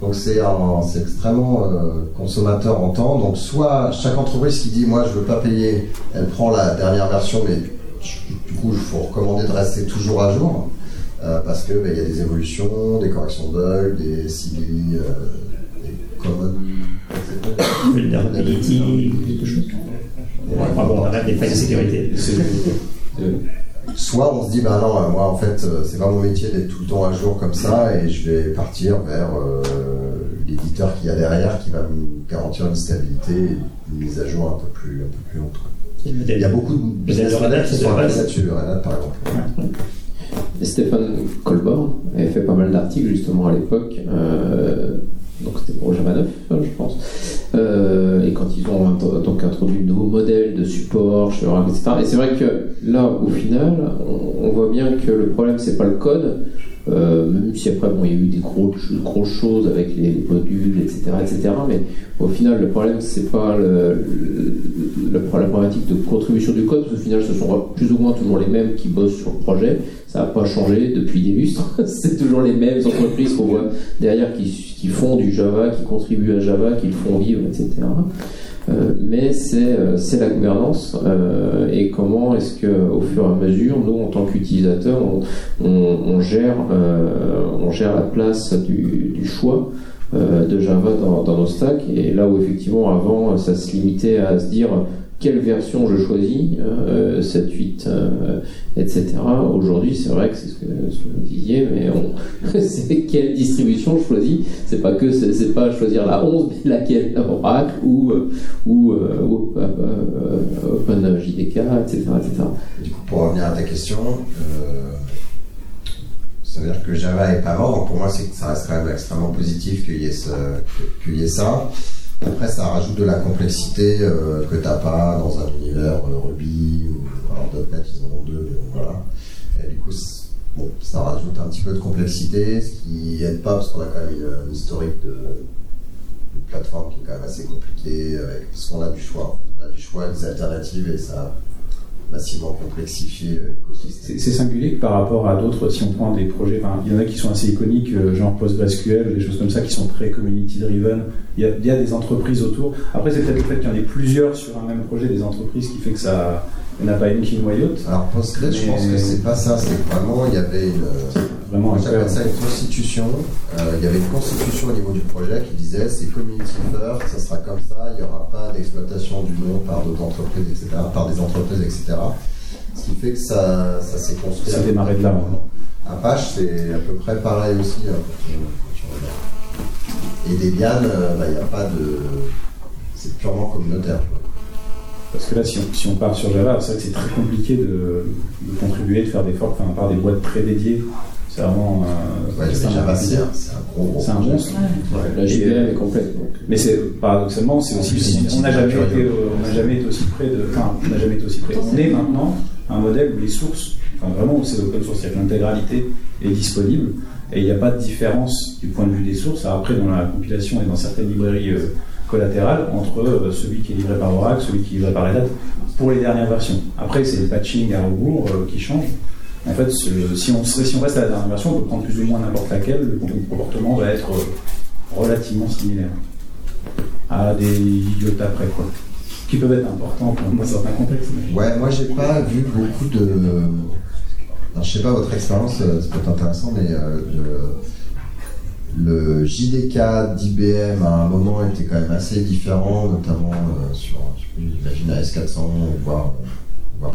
B: Donc c'est un- c'est extrêmement euh, consommateur en temps. Donc soit chaque entreprise qui dit moi je veux pas payer, elle prend la dernière version, mais du coup il faut recommander de rester toujours à jour euh, parce que ben, il y a des évolutions, des corrections de bugs, des CILI, euh, des common.
C: Vulnerability, quelque chose. On a des failles de sécurité.
B: Soit on se dit, bah non, moi en fait, euh, c'est pas mon métier d'être tout le temps à jour comme ça et je vais partir vers euh, l'éditeur qu'il y a derrière qui va me garantir une stabilité et une mise à jour un peu plus, un peu plus haute. Il y a beaucoup de business models qui sont basés là-dessus, par exemple.
E: Et Stéphane Colborn avait fait pas mal d'articles justement à l'époque, euh, donc c'était pour Java 9, je pense. Euh, quand ils ont donc introduit de nouveaux modèles de support etc. Et c'est vrai que là, au final, on, on voit bien que le problème c'est pas le code, euh, même si après, bon, il y a eu des gros, grosses choses avec les, modules, etc., etc. Mais au final, le problème, c'est pas le, le, la problématique de contribution du code, parce qu'au final, ce sont plus ou moins toujours les mêmes qui bossent sur le projet. Ça n'a pas changé depuis des lustres. [LAUGHS] c'est toujours les mêmes entreprises qu'on voit derrière qui, qui font du Java, qui contribuent à Java, qui le font vivre, etc. Euh, mais euh, c'est la gouvernance euh, et comment est-ce que au fur et à mesure, nous en tant qu'utilisateurs, on, on, gère on gère la place du, du choix de Java dans, dans, nos stacks. Et là où effectivement avant ça se limitait à se dire quelle version je choisis, euh, 7, 8, euh, etc. Aujourd'hui, c'est vrai que c'est ce que, vous disiez, mais [LAUGHS] c'est quelle distribution je choisis. C'est pas que c'est pas choisir la 11, mais laquelle Oracle ou euh, ou, euh, ou euh, OpenJDK, etc., etc.
B: Du coup, pour revenir à ta question, ça veut dire que Java est pas mort. Pour moi, c'est ça reste quand même extrêmement positif qu'il y ait ça. Après, ça rajoute de la complexité euh, que t'as pas dans un univers euh, Ruby ou alors .NET, ils en ont deux, mais voilà. Et du coup, bon, ça rajoute un petit peu de complexité, ce qui aide pas parce qu'on a quand même une, historique de plateforme qui est quand même assez compliquée, parce qu'on a du choix. On a du choix, des alternatives et ça euh.
F: C'est singulier que par rapport à d'autres, si on prend des projets, il y en a qui sont assez iconiques, euh, genre PostgreSQL, des choses comme ça, qui sont très community-driven. Il, y a des entreprises autour. Après, c'est peut-être le fait qu'il y en ait plusieurs sur un même projet, des entreprises, qui fait que ça n'a pas une qui noyote.
B: Alors Postgres, je pense que c'est pas ça, c'est vraiment, il y avait une
F: vraiment
B: j'appelle ça une constitution. Euh, il y avait une constitution au niveau du projet qui disait c'est community first, ça sera comme ça, il n'y aura pas d'exploitation du nom par d'autres entreprises, etc., par des entreprises, etc. Ce qui fait que ça, ça s'est construit.
F: Ça a démarré de là.
B: Apache, c'est à peu près pareil aussi. Hein, Et Debian, euh, bah, il n'y a pas de. C'est purement communautaire.
F: Parce que là, si on, si on part sur Java, c'est vrai que c'est très compliqué de, de, contribuer, de faire des forks, enfin, par des boîtes très dédiées c'est vraiment.
B: Euh, ouais, c'est un, gros,
F: C'est un monstre.
E: La JVM est complète. Donc.
F: Mais c'est paradoxalement, c'est aussi. On n'a jamais, été, on n'a jamais été aussi près de. Enfin, on n'a jamais été aussi près. On est maintenant un modèle où les sources, enfin vraiment, c'est l'open source, c'est-à-dire que l'intégralité est disponible et il n'y a pas de différence du point de vue des sources. Alors après, dans la compilation et dans certaines librairies euh, collatérales, entre euh, celui qui est livré par Oracle, celui qui est livré par Red Hat, pour les dernières versions. Après, c'est le patching à rebours euh, qui change. En fait, si on, reste à la dernière version, on peut prendre plus ou moins n'importe laquelle, le comportement va être euh, relativement similaire à des idiotes après, quoi. Qui peuvent être importants dans certains contextes.
B: Ouais, moi j'ai pas vu beaucoup de. Je sais pas, votre expérience, c'est peut-être intéressant, mais le, JDK d'IBM à un moment était quand même assez différent, notamment sur, j'imagine, à S400, voire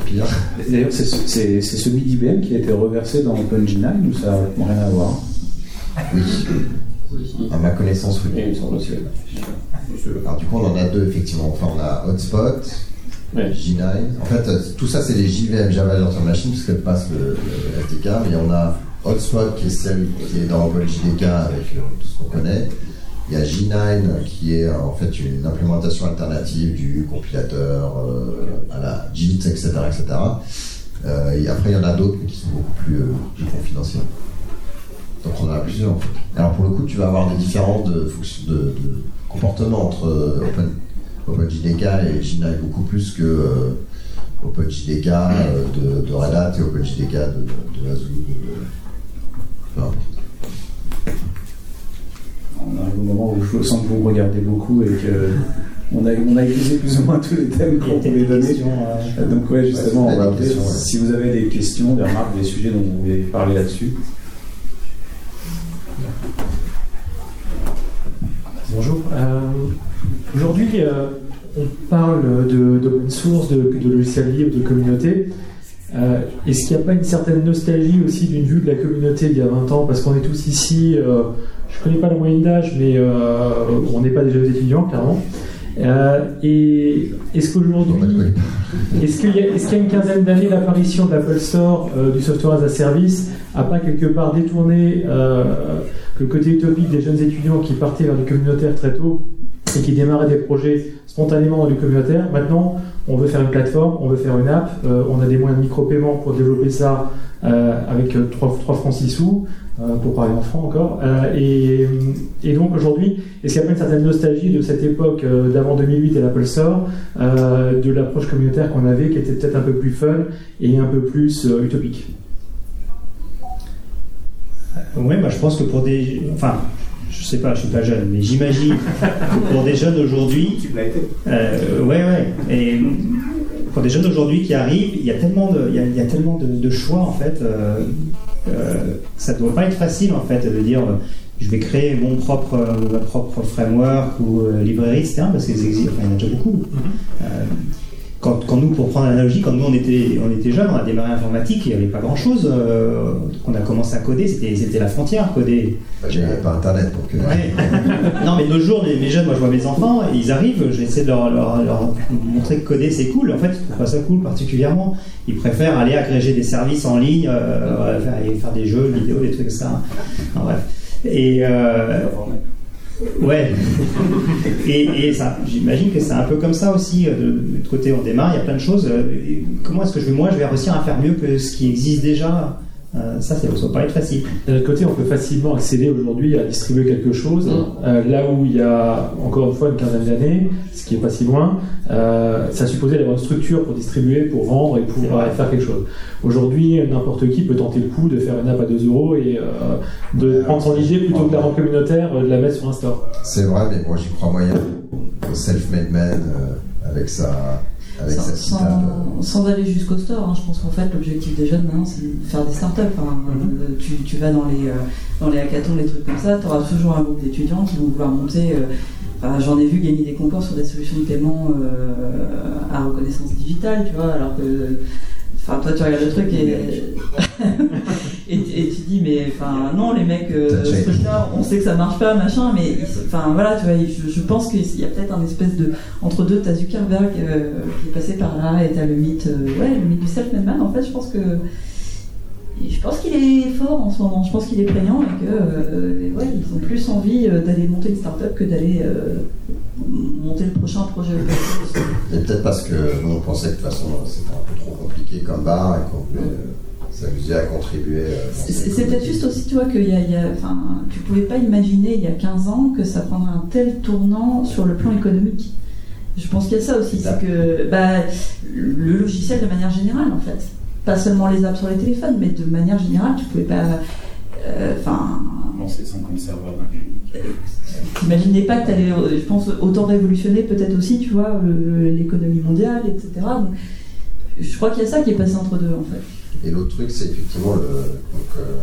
B: pire.
F: D'ailleurs, c'est celui d'IBM qui a été reversé dans OpenGNI ou ça n'a rien à voir?
B: Oui. À ma connaissance, oui. Alors, du coup, on en a deux, effectivement. Enfin, on a Hotspot, G9. En fait, tout ça, c'est les JVM, Java Virtual Machine, puisqu'elle passe le, le, SDK. Mais on a Hotspot, qui est celle qui est dans OpenJDK avec euh, tout ce qu'on connaît. Il y a G9 qui est en fait une implémentation alternative du compilateur euh, à la JIT, etc. etc. Euh, et après, il y en a d'autres qui sont beaucoup plus, euh, confidentiels. Donc on en a plusieurs en fait. Alors pour le coup, tu vas avoir des différences de, de, de comportement entre Open, OpenJDK et G9 beaucoup plus que euh, OpenJDK de, Red Hat et OpenJDK de, de Azure.
F: On arrive au moment où je sens que vous me regardez beaucoup et que on a, on a épuisé plus ou moins tous les thèmes qu'on pouvait donner. Euh, Donc ouais, justement, on va si vous avez des questions, des remarques, des sujets dont vous voulez parler là-dessus.
G: Bonjour. Euh, Aujourd'hui, euh, on parle d'open source, de, de logiciels libres, de communauté. Euh, Est-ce qu'il n'y a pas une certaine nostalgie aussi d'une vue de la communauté d'il y a 20 ans? Parce qu'on est tous ici, euh, je ne connais pas la moyenne d'âge, mais euh, on n'est pas des jeunes étudiants, clairement. Et est-ce qu'aujourd'hui, est-ce qu'il y, y a une quinzaine d'années, l'apparition de l'Apple Store, du software as a service, a pas quelque part détourné le côté utopique des jeunes étudiants qui partaient vers du communautaire très tôt? Et qui démarraient des projets spontanément dans du communautaire Maintenant, on veut faire une plateforme, on veut faire une app, euh, on a des moyens de micro-paiement pour développer ça euh, avec euh, 3, 3 francs 6 sous, pour parler en francs encore. Et, donc aujourd'hui, est-ce qu'il n'y a pas une certaine nostalgie de cette époque d'avant 2008 et l'Apple Store, de l'approche communautaire qu'on avait, qui était peut-être un peu plus fun et un peu plus utopique
C: Oui, moi je pense que pour des. Enfin, je sais pas, je suis pas jeune, mais j'imagine que pour des jeunes aujourd'hui.
F: Tu l'as été.
C: Euh, ouais, ouais. Et pour des jeunes aujourd'hui qui arrivent, il y a tellement de, il y a, il y a tellement de, de choix en fait. Euh, euh, ça doit pas être facile en fait de dire euh, je vais créer mon propre, ma propre framework ou euh, librairie, etc. Parce qu'il existe, enfin, il y en a déjà beaucoup. Euh, quand, quand nous, pour prendre l'analogie, quand nous on était, on était jeunes, on a démarré l'informatique, il n'y avait pas grand chose. on a commencé à coder, c'était, c'était la frontière, coder.
B: Bah, J'avais pas internet euh,
C: Ouais. non, mais de nos jours, les, les jeunes, moi je vois mes enfants, ils arrivent, j'essaie de leur, leur- leur montrer que coder c'est cool. En fait, ils trouvent pas ça cool particulièrement. Ils préfèrent aller agréger des services en ligne, euh, faire, faire des jeux vidéo, des trucs comme ça. Enfin, bref. Et. Ouais. [LAUGHS] Et, ça, j'imagine que c'est un peu comme ça aussi. euh, De, l'autre côté, on démarre, il y a plein de choses. euh, Comment est-ce que je moi, je vais réussir à faire mieux que ce qui existe déjà Euh, Ça, ça ne va pas être facile.
G: D'un autre côté, on peut facilement accéder aujourd'hui à distribuer quelque chose, euh, là où il y a encore une fois une quinzaine d'années, ce qui est pas si loin, euh, ça supposait d'avoir une structure pour distribuer, pour vendre et pour euh, faire quelque chose. Aujourd'hui, n'importe qui peut tenter le coup de faire une app à 2 euros et euh, de prendre son idée plutôt que de la rendre communautaire, euh, de la mettre sur un store.
B: C'est vrai, mais moi j'y crois moyen. Self-made man euh, avec sa, avec sa
D: Sans, aller jusqu'au store, hein, je pense qu'en fait l'objectif des jeunes maintenant c'est de faire des startups. Enfin, euh, tu, tu vas dans les, euh, dans les hackathons, les trucs comme ça, tu auras toujours un groupe d'étudiants qui vont vouloir monter. euh, enfin, J'en ai vu gagner des concours sur des solutions de paiement euh, à reconnaissance digitale, tu vois, alors que. Enfin, toi, tu regardes le truc et, [LAUGHS] et, et tu dis, mais enfin, non, les mecs, euh, ce truc-là, on sait que ça marche pas, machin, mais enfin, voilà, tu vois, je, je pense qu'il y a peut-être un espèce de. Entre deux, t'as Zuckerberg euh, qui est passé par là et t'as le mythe, euh, ouais, le mythe du self-made man. En fait, je pense que. Je pense qu'il est fort en ce moment, je pense qu'il est prégnant et que euh, ouais, ils ont plus envie euh, d'aller monter une start-up que d'aller euh, monter le prochain projet.
B: Et peut-être parce que nous on pensait que de toute façon c'était un peu compliqué comme bar et qu'on voulait euh, s'amuser à contribuer. euh,
D: C'est peut-être juste aussi, tu vois, qu'il y a, il y a- enfin, tu pouvais pas imaginer il y a 15 ans que ça prendrait un tel tournant sur le plan économique. Je pense qu'il y a ça aussi, c'est que bah, le logiciel de manière générale, en fait, pas seulement les apps sur les téléphones, mais de manière générale, tu pouvais pas, euh, enfin,
F: Lancer 50 serveurs d'un coup.
D: T'imaginais pas que t'allais, euh, je pense, autant révolutionner peut-être aussi, tu vois, euh, l'économie mondiale, etc. Donc, je crois qu'il y a ça qui est passé entre deux, en fait.
B: Et l'autre truc, c'est effectivement le. Donc, euh,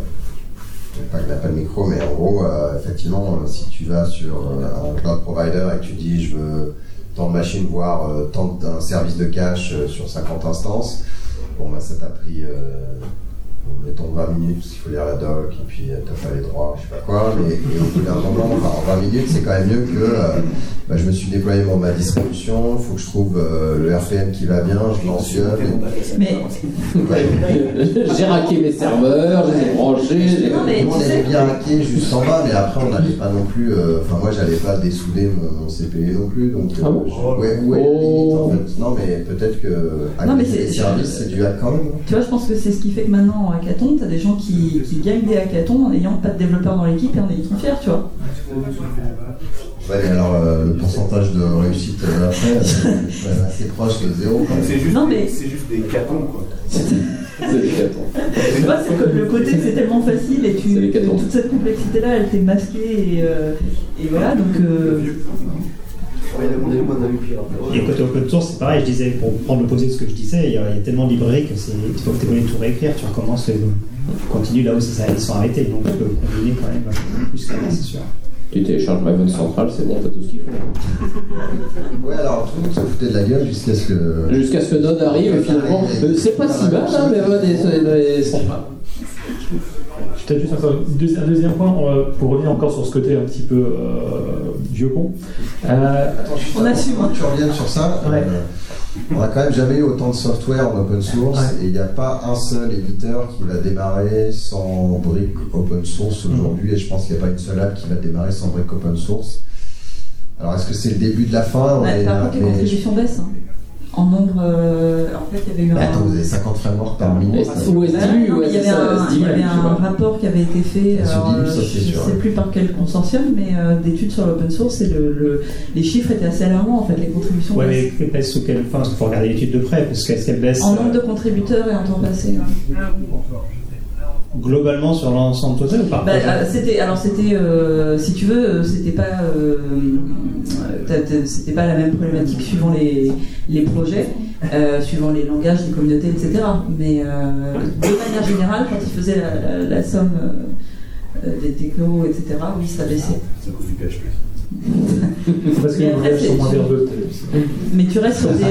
B: pas que n'a pas le micro, mais en gros, euh, effectivement, euh, si tu vas sur un cloud provider et que tu dis je veux tant de machines, voire tant d'un service de cache sur 50 instances, bon, bah, ça t'a pris, mettons 20 minutes, parce qu'il faut lire la doc, et puis euh, t'as pas les droits, je sais pas quoi, mais et au bout d'un moment, enfin, en 20 minutes, c'est quand même mieux que euh, bah, je me suis déployé pour ma distribution, il faut que je trouve euh, le RPM qui va bien, je mentionne.
D: Mais
B: Ouais. [LAUGHS]
E: j'ai raqué mes serveurs, je les ai branchés. j'ai-
D: Non, mais-
B: Tout le monde
D: tu sais-
B: avait bien hacké juste en bas, mais après on n'allait pas non plus. euh, Enfin, moi j'allais pas dessouder mon, mon CPU non plus. Donc, euh,
E: Ah bon
B: je- ouais, ouais,
E: Oh.
B: limite, en fait. Non, mais peut-être que
D: Non, mais
B: hacker
D: c'est-
B: les services, c'est du hack quand même. hein.
D: Tu vois, je pense que c'est ce qui fait que maintenant en hackathon, tu as des gens qui, qui gagnent des hackathons en n'ayant pas de développeurs dans l'équipe et en étant fiers, tu vois.
B: Ouais, alors euh, le pourcentage de réussite euh, après, euh, assez proche de zéro. quand même.
F: C'est juste,
D: Non, mais-
F: c'est juste des catons, quoi.
E: C'est des catons.
D: Tu vois, c'est le côté c'est tellement facile et tu, toute cette complexité-là, elle t'est masquée et, euh, et voilà, donc.
C: Et côté open source, c'est pareil, je disais, pour prendre l'opposé de ce que je disais, il y a, il y a tellement de librairies que c'est, il faut que tu connais tout réécrire, tu recommences, euh, tu continues là où ça, ils sont arrêtés, donc tu peux combiner quand même plus qu'avant, c'est sûr.
E: Tu télécharges Maven Central, c'est bon, t'as tout ce qu'il faut. [LAUGHS]
B: Ouais, alors tout le monde se foutait de la gueule jusqu'à ce que.
E: Jusqu'à ce que Node arrive, et finalement, euh, c'est pas si mal, hein, Maven et, et Central.
G: Peut-être juste un, deuxi- un deuxième point euh, pour revenir encore sur ce côté un petit peu euh, vieux con. Euh,
B: Attends, juste
D: On assume, hein.
B: que Tu reviennes sur ça.
G: Ouais.
B: euh, on a quand même jamais eu autant de software en open source
G: Ouais.
B: et il n'y a pas un seul éditeur qui va démarrer sans brique open source
G: Mm.
B: aujourd'hui et je pense qu'il n'y a pas une seule app qui va démarrer sans brique open source. Alors est-ce que c'est le début de la fin?
D: Ouais,
B: Mais,
D: par contre, les
B: mais-
D: contributions baissent. hein. En nombre, euh, en fait, il y avait eu un.
B: attends, vous avez 50 frameworks par
E: Et
B: minute.
D: il y
E: c'est
D: avait
E: ça,
D: un, il y avait un rapport qui avait été fait,
B: Ah,
D: alors, euh,
B: ça,
D: je ne sais plus par quel consortium, mais euh, d'études sur l'open source, et le, le- les chiffres étaient assez alarmants, en fait, les contributions baissent.
C: mais baisse sous quelle Il faut regarder l'étude de près, parce qu'est-ce qu'elle baisse
D: En nombre de contributeurs et en temps passé. hein.
C: Globalement sur l'ensemble total ou par
D: Bah, euh, c'était alors c'était euh, si tu veux euh, c'était pas euh, c'était pas la même problématique suivant les, les projets euh, suivant les langages les communautés etc mais euh, de manière générale quand ils faisaient la, la- la somme des technos etc oui ça baissait.
G: C'est parce que
D: Mais
G: les langages sont moins verbeux.
D: mais tu restes sur des [LAUGHS]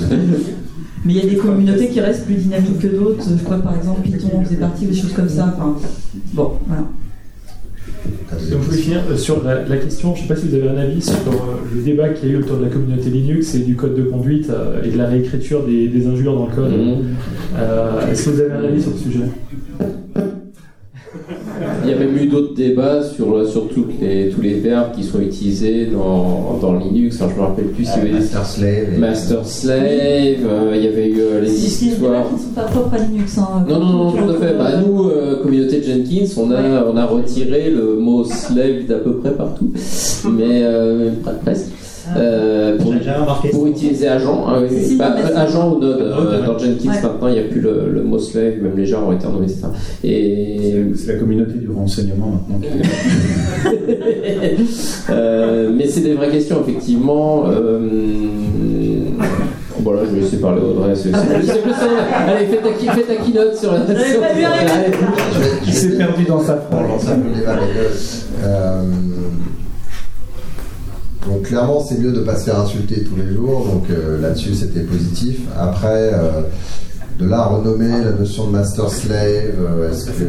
D: [LAUGHS] mais il y a des communautés qui restent plus dynamiques que d'autres je crois que par exemple Python faisait partie des choses comme ça enfin bon voilà
G: Et on pouvait finir euh, sur la, la question, je ne sais pas si vous avez un avis sur euh, le débat qu'il y a eu autour de la communauté Linux et du code de conduite euh, et de la réécriture des, des injures dans le code.
E: Mhm.
G: Euh, Est-ce que vous avez un avis sur le sujet?
E: Y a même eu d'autres débats sur, sur toutes les, tous les verbes qui sont utilisés dans, dans Linux. Alors, je me rappelle plus s'il y avait des
B: Master slave. et-
E: master slave, euh, il y avait eu euh, les histoires.
D: qui ne sont pas propres à Linux hein.
E: Non, non, non, tout à fait. Bah, nous, euh, communauté Jenkins, on a,
D: Ouais.
E: on a retiré le mot slave d'à peu près partout, [LAUGHS] mais euh, pre- presque. Euh, pour, utiliser agent, oui,
D: Si, si,
E: bah, agent ou node. euh, dans Jenkins
D: Ouais.
E: maintenant, il n'y a plus le, le mot slave, même les gens ont été renommés, etc. Et
F: C'est la communauté du renseignement maintenant qui [LAUGHS]
E: Euh, mais c'est des vraies questions, effectivement. Euh, Bon, là, je vais laisser parler Audrey. C'est plus ça. Allez, fais ta, fais ta keynote sur la.
B: Je
F: Il s'est perdu dans sa phrase.
B: euh, donc clairement, c'est mieux de pas se faire insulter tous les jours. Donc euh, là-dessus, c'était positif. Après, euh, de là à renommer la notion de master slave, euh, est-ce que,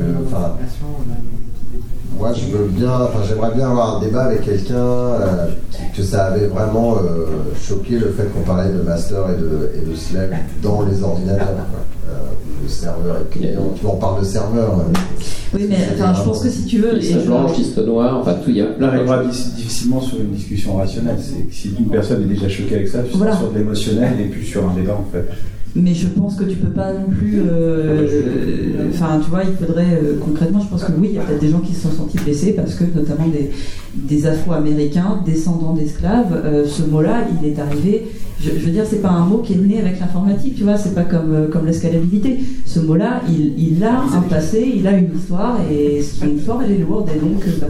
B: moi, je veux bien, enfin, j'aimerais bien avoir un débat avec quelqu'un euh, que ça avait vraiment euh, choqué le fait qu'on parlait de master et de, et de slave dans les ordinateurs. quoi. Euh, le serveur et client. Tu parle de serveur.
D: Oui, mais enfin, je pense que si tu veux. et
E: Liste
D: je-
E: blanche, liste noire, enfin tout, il y a
F: On
E: plein de choses.
F: difficilement sur une discussion rationnelle. C'est si une personne est déjà choquée avec ça, tu
D: Voilà.
F: seras sur de l'émotionnel et plus sur un débat en fait.
D: Mais je pense que tu peux pas non plus. euh, euh, Enfin, tu vois, il faudrait euh, concrètement, je pense que oui, il y a peut-être des gens qui se sont sentis blessés parce que, notamment des, des Afro-Américains descendants d'esclaves, euh, ce mot-là, il est arrivé. Je, je veux dire, c'est pas un mot qui est né avec l'informatique, tu vois, c'est pas comme, comme l'escalabilité. Ce mot-là, il, il a un passé, il a une histoire et son histoire, elle est lourde et donc, bah,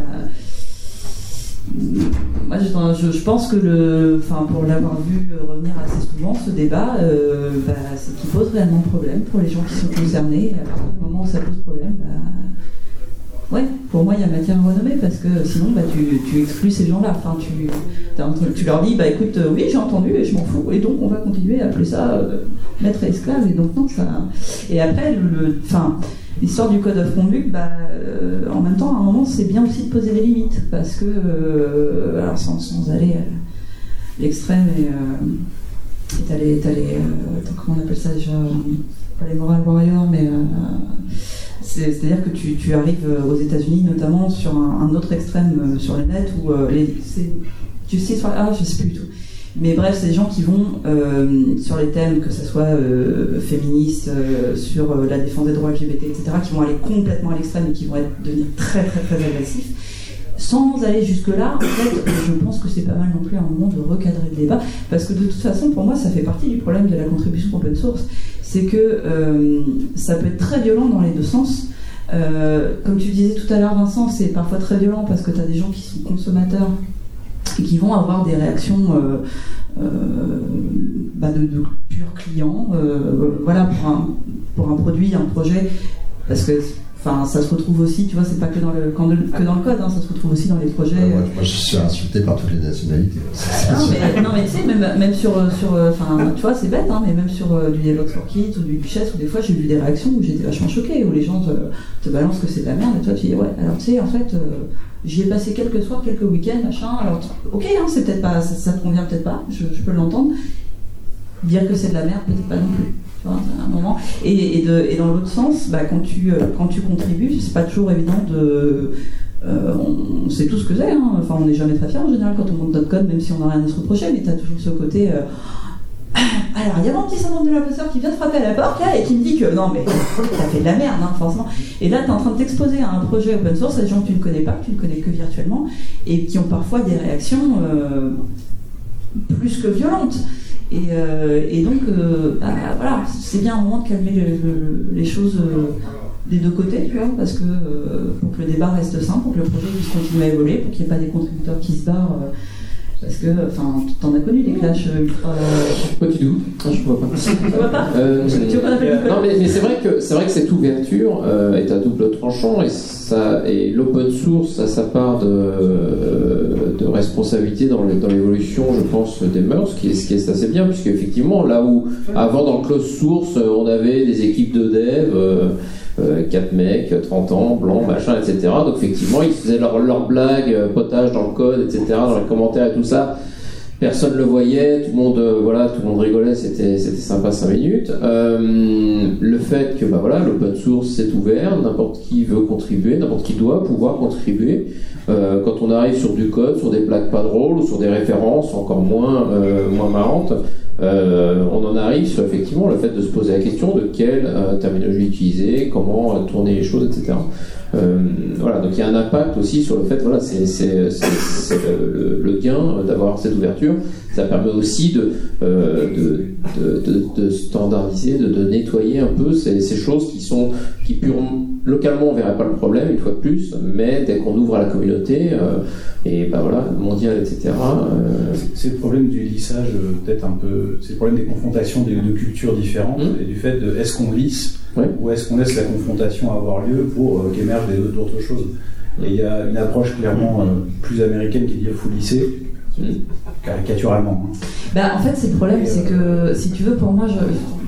D: moi, je, pense que le, enfin, pour l'avoir vu revenir assez souvent, ce débat, euh, bah, c'est qu'il pose réellement problème pour les gens qui sont concernés. À partir du moment où ça pose problème, bah, ouais, pour moi, il y a matière à renommer parce que sinon, bah, tu, tu exclus ces gens-là. Enfin, tu, tu leur dis, bah écoute, euh, oui, j'ai entendu et je m'en fous, et donc on va continuer à appeler ça euh, maître et esclave. Et donc non, ça. Et après, le, le- enfin. L'histoire du code of conduct, bah, euh, en même temps, à un moment, c'est bien aussi de poser des limites, parce que, euh, sans, aller à l'extrême, et les, les, euh, attends, comment on appelle ça déjà Pas les moral warriors, mais c'est- c'est-à-dire que tu, tu arrives aux États-Unis, notamment sur un, autre extrême sur le net, où les, c'est justice, for- ah, je sais plus du tout. Mais bref, c'est des gens qui vont euh, sur les thèmes, que ce soit euh, féministes, euh, sur euh, la défense des droits LGBT, etc., qui vont aller complètement à l'extrême et qui vont être, devenir très très très agressifs. Sans aller jusque-là, en fait, je pense que c'est pas mal non plus à un moment de recadrer le débat, parce que de toute façon, pour moi, ça fait partie du problème de la contribution open source. C'est que ça peut être très violent dans les deux sens. Comme tu disais tout à l'heure, Vincent, c'est parfois très violent parce que tu as des gens qui sont consommateurs et qui vont avoir des réactions euh, euh, bah, de, de purs clients. euh, voilà, pour un, pour un produit, un projet, parce que Enfin, ça se retrouve aussi, tu vois, c'est pas que dans le, que dans le code, hein, ça se retrouve aussi dans les projets.
B: moi, je suis insulté par toutes les nationalités.
D: Non, mais, non, mais tu sais, même, même sur, sur enfin, tu vois, c'est bête, hein, mais même sur du Dialogue for Kids ou du Duchesse, où des fois j'ai vu des réactions où j'étais vachement choquée, où les gens te, te balancent que c'est de la merde, et toi tu dis, ouais, alors tu sais, en fait, J'y ai passé quelques soirs, quelques week-ends, machin. Alors, ok, hein, c'est peut-être pas, ça, te convient peut-être pas, je, peux l'entendre. Dire que c'est de la merde, peut-être pas non plus. Et, dans l'autre sens, bah, quand, tu, euh, quand tu contribues, c'est pas toujours évident de. Euh, on, sait tout ce que c'est, hein. enfin on n'est jamais très fier en général quand on monte notre code, même si on n'a rien à se reprocher, mais tu as toujours ce côté. Euh, [CLEARS THROAT] alors, il y a mon petit syndrome de l'imposteur qui vient de frapper à la porte là et qui me dit que non, mais t'as fait de la merde, hein, forcément. Et là, tu es en train de t'exposer à un projet open source à des gens que tu ne connais pas, que tu ne connais que virtuellement, et qui ont parfois des réactions plus que violentes. Et, euh, donc, euh, bah, voilà, c'est bien un moment de calmer les choses des deux côtés, tu vois, parce que pour que le débat reste sain, pour que le projet puisse continuer à évoluer, pour qu'il n'y ait pas des contributeurs qui se barrent parce que, enfin, t'en as connu des clashs ultra.
E: Euh, pas du tout. Non, je vois pas.
D: tu vois pas? Euh, tu vois
E: pas Non, mais, mais c'est vrai que c'est vrai que cette ouverture euh, est à double tranchant et et l'open source a sa part de, responsabilité dans l'évolution, je pense, des mœurs, ce qui est, assez bien, puisque effectivement, là où avant dans le close source, on avait des équipes de dev. 4 mecs, 30 ans, blancs, machin, etc. Donc effectivement, ils faisaient leurs leur blagues, euh, potage dans le code, etc., dans les commentaires et tout ça. Personne le voyait, tout le monde, euh, voilà, tout le monde rigolait, c'était, c'était sympa 5 minutes. Euh, le fait que, bah voilà, l'open source c'est ouvert, n'importe qui veut contribuer, n'importe qui doit pouvoir contribuer. quand on arrive sur du code, sur des plaques pas drôles ou sur des références encore moins, moins marrantes, euh, on en arrive sur effectivement le fait de se poser la question de quelle euh, terminologie utiliser, comment euh, tourner les choses, etc. voilà, donc il y a un impact aussi sur le fait, voilà, c'est le, gain d'avoir cette ouverture. Ça permet aussi de, de, standardiser, de, nettoyer un peu ces, choses qui sont qui purement localement on verrait pas le problème une fois de plus, mais dès qu'on ouvre à la communauté et ben voilà mondial etc.
F: C'est le problème du lissage peut-être un peu c'est le problème des confrontations de, cultures différentes mmh. et du fait de est-ce qu'on lisse ou est-ce qu'on laisse la confrontation avoir lieu pour euh, qu'émergent d'autres choses. Et il y a une approche clairement euh, plus américaine qui dit qu'il faut lisser, mmh. Caricaturalement. Hein.
D: Bah, en fait, c'est le problème, c'est que si tu veux, pour moi, je,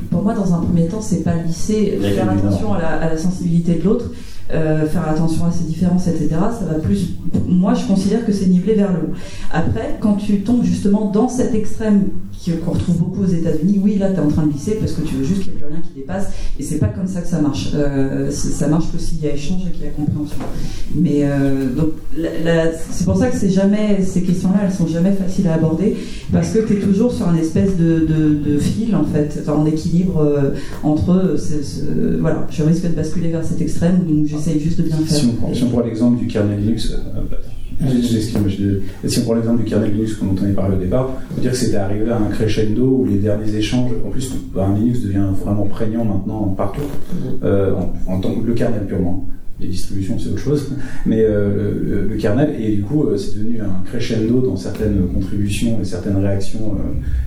D: pour moi, dans un premier temps, c'est pas lisser, faire attention à la, à la, sensibilité de l'autre. Euh, faire attention à ses différences, etc. Ça va plus. Moi, je considère que c'est nivelé vers le haut. Après, quand tu tombes justement dans cet extrême qu'on retrouve beaucoup aux États-Unis, oui, là, tu es en train de glisser parce que tu veux juste qu'il n'y ait plus rien qui dépasse. Et c'est pas comme ça que ça marche. Euh, ça marche que s'il y a échange et qu'il y a compréhension. Mais euh, donc, c'est pour ça que jamais ces questions-là, elles sont jamais faciles à aborder parce que tu es toujours sur un espèce de, fil en fait, en équilibre entre. voilà, je risque de basculer vers cet extrême où
F: Si on, prend l'exemple du kernel Linux, si on prend l'exemple du kernel Linux dont on avait parlé au départ, on peut dire que c'était arrivé à un crescendo où les derniers échanges, en plus, un Linux devient vraiment prégnant maintenant partout, euh, en, tant que le kernel purement. Les distributions, c'est autre chose, mais euh, le, kernel, et du coup, euh, c'est devenu un crescendo dans certaines contributions et certaines réactions,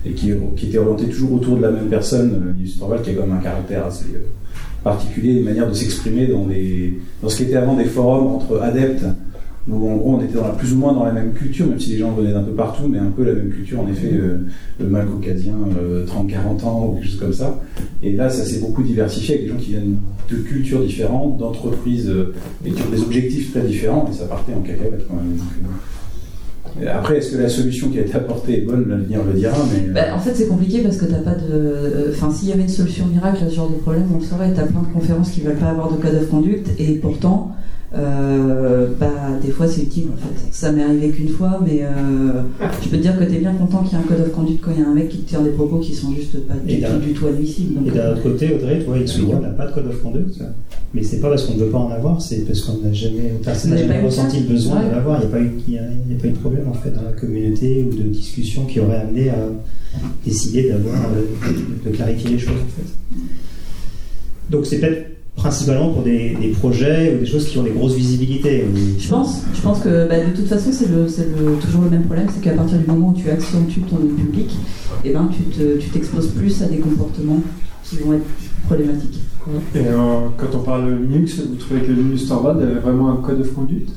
F: et qui, qui était orienté toujours autour de la même personne, Linus Torvald, qui a quand même un caractère assez particulier, une manière de s'exprimer dans, dans ce qui était avant des forums entre adeptes où en gros on était dans la, plus ou moins dans la même culture, même si les gens venaient d'un peu partout, mais un peu la même culture, en effet, euh, le mal caucasien, 30-40 euh, ans, ou quelque chose comme ça. Et là, ça s'est beaucoup diversifié avec des gens qui viennent de cultures différentes, d'entreprises, euh, et qui ont des objectifs très différents, et ça partait en cacahuète quand même. Après, est-ce que la solution qui a été apportée est bonne L'avenir le dira. Mais...
D: Bah, en fait, c'est compliqué parce que t'as pas de. Enfin, s'il y avait une solution miracle à ce genre de problème, on le saurait. T'as plein de conférences qui veulent pas avoir de code of conduct et pourtant, euh, bah, des fois c'est utile en fait. Ça m'est arrivé qu'une fois, mais euh, je peux te dire que tu es bien content qu'il y ait un code of conduct quand il y a un mec qui te tire des propos qui sont juste pas du, tout admissibles.
C: et d'un autre côté, Audrey, toi, on n'a pas de code of conduct, mais c'est pas parce qu'on ne veut pas en avoir, c'est parce qu'on n'a jamais, personne n'a jamais ressenti le besoin de l'avoir. Il n'y a, pas eu, il y a, pas eu de problème en fait dans la communauté ou de discussion qui aurait amené à décider d'avoir, euh, de clarifier les choses en fait. Donc c'est peut-être principalement pour des, projets ou des choses qui ont des grosses visibilités.
D: Je pense, je pense que bah, de toute façon c'est le, toujours le même problème, c'est qu'à partir du moment où tu accentues ton public, et eh ben, tu t'exposes plus à des comportements qui vont être problématiques.
H: Et euh, quand on parle Linux, vous trouvez que Linux Torvald avait vraiment un code of conduct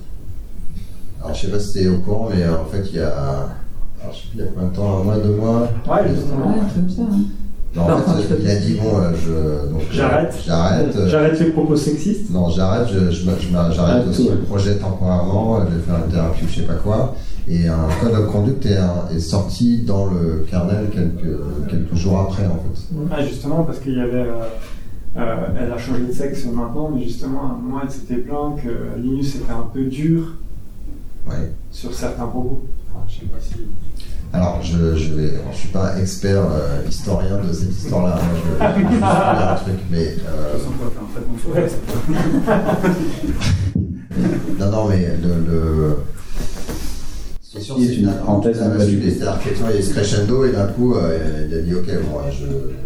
B: Alors, je sais pas si t'es au courant, mais euh, en fait, il y a. Alors, je sais plus, il y a combien de temps Un mois, deux mois?
H: Ouais,
D: un truc comme ça. hein.
B: Non, en fait, il a dit bon, euh, je. donc,
H: J'arrête.
B: J'arrête. euh,
H: J'arrête les propos sexistes.
B: Non, j'arrête, je, je, me- je j'arrête
E: Ah,
B: aussi
E: tout,
B: le projet temporairement, je vais faire une thérapie ou je sais pas quoi. Et un code of conduct est, un- est sorti dans le kernel quelques, quelques jours après, en fait.
H: Ah, justement, parce qu'il y avait. euh, euh, elle a changé de sexe maintenant, mais justement, à un moment, elle s'était plaint que Linus était un peu dur
B: Ouais.
H: sur certains propos. Enfin, je sais pas si.
B: Alors, je, je vais, je suis pas expert euh, historien de cette histoire-là. Moi, je, je vais juste dire un truc, mais euh, [LAUGHS] non, non, mais le, le... c'est
F: une
B: que
F: parenthèse.
B: C'est-à-dire que il y a ce crescendo et d'un coup, euh, il a dit, ok, bon, je,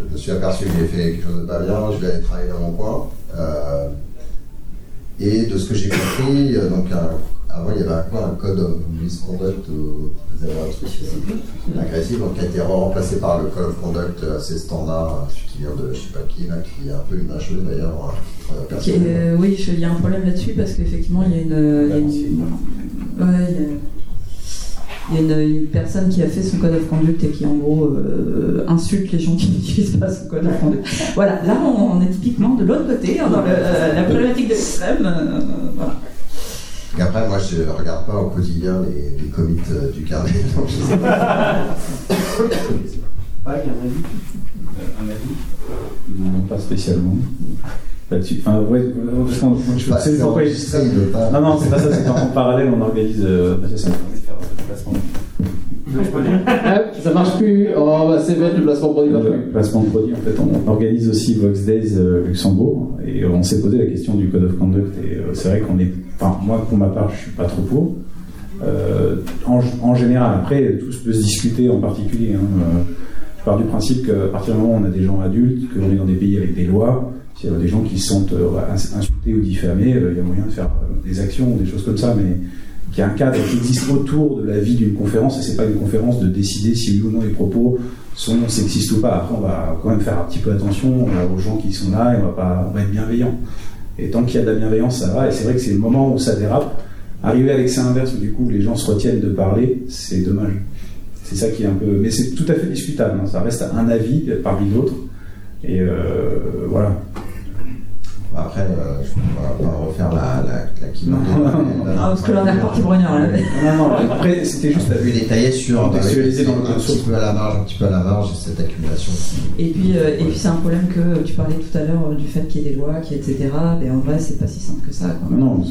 B: je me suis aperçu que j'ai fait quelque chose de pas bien, je vais aller travailler dans mon coin. Euh, et de ce que j'ai compris, euh, donc avant il y avait un quoi, un code of misconduct, ou vous avez un truc euh, agressif, donc qui a été remplacé par le code of conduct assez standard, celui qui vient de je sais pas qui, là, qui est un peu une d'ailleurs. euh,
D: euh, oui, il y a un problème là-dessus parce qu'effectivement, il y a une. il y a une- ouais, il y a- il y a une, une personne qui a fait son code of conduct et qui en gros euh, insulte les gens qui [LAUGHS] n'utilisent pas son code of conduct. Voilà, là on, on est typiquement de l'autre côté, hein, dans le- euh, la problématique de l'extrême. euh, voilà.
B: Après, moi je regarde pas au quotidien les, les commits euh, du carnet, [LAUGHS] donc je sais pas.
H: Ouais, il y a un avis.
F: Un avis? Non, pas spécialement. Là-dessus. Enfin, ouais, euh, je sais
B: c'est
F: pourquoi
B: enregistré, il veut pas.
F: Non, non, c'est pas ça, c'est qu'en parallèle, on organise. Euh, bah, ça, ça me permet de faire le placement.
E: Hop, ça marche plus. Oh, bah c'est bête, le placement produit
F: Le
E: plus.
F: placement de produit, en fait, on organise aussi Vox Days euh, Luxembourg et on s'est posé la question du code of conduct et euh, c'est vrai qu'on est, enfin moi pour ma part je suis pas trop pour. Euh, en, en général, après tout peut se discuter en particulier. hein, euh, je pars du principe qu'à partir du moment où on a des gens adultes, qu'on est dans des pays avec des lois, s'il y a des gens qui sentent euh, ins- insultés ou diffamés, euh, il y a moyen de faire euh, des actions ou des choses comme ça, mais qu'il y a un cadre qui existe autour de la vie d'une conférence et c'est pas une conférence de décider si oui ou non les propos sont sexistes ou pas. Après, on va quand même faire un petit peu attention aux gens qui sont là et on va pas être bienveillant. Et tant qu'il y a de la bienveillance, ça va. Et c'est vrai que c'est le moment où ça dérape. Arriver avec ça inverse, où du coup les gens se retiennent de parler, c'est dommage. C'est ça qui est un peu. Mais c'est tout à fait discutable. hein. Ça reste un avis parmi d'autres. Et voilà.
B: Après, euh, je ne vais pas refaire la, la, la keynote.
F: Non, [LAUGHS]
D: Ah, parce que là on est reparti pour une heure là.
F: Non, non, après, c'était juste
B: à vue détaillée sur
F: Contextualiser
B: bah,
F: dans le
B: un petit peu à la marge, un petit peu à la marge, cette accumulation.
D: Et puis, euh, et puis c'est un problème que tu parlais tout à l'heure euh, du fait qu'il y ait des lois, qu'il y ait etc. Mais en vrai, c'est pas si simple que ça. Quoi.
F: Non.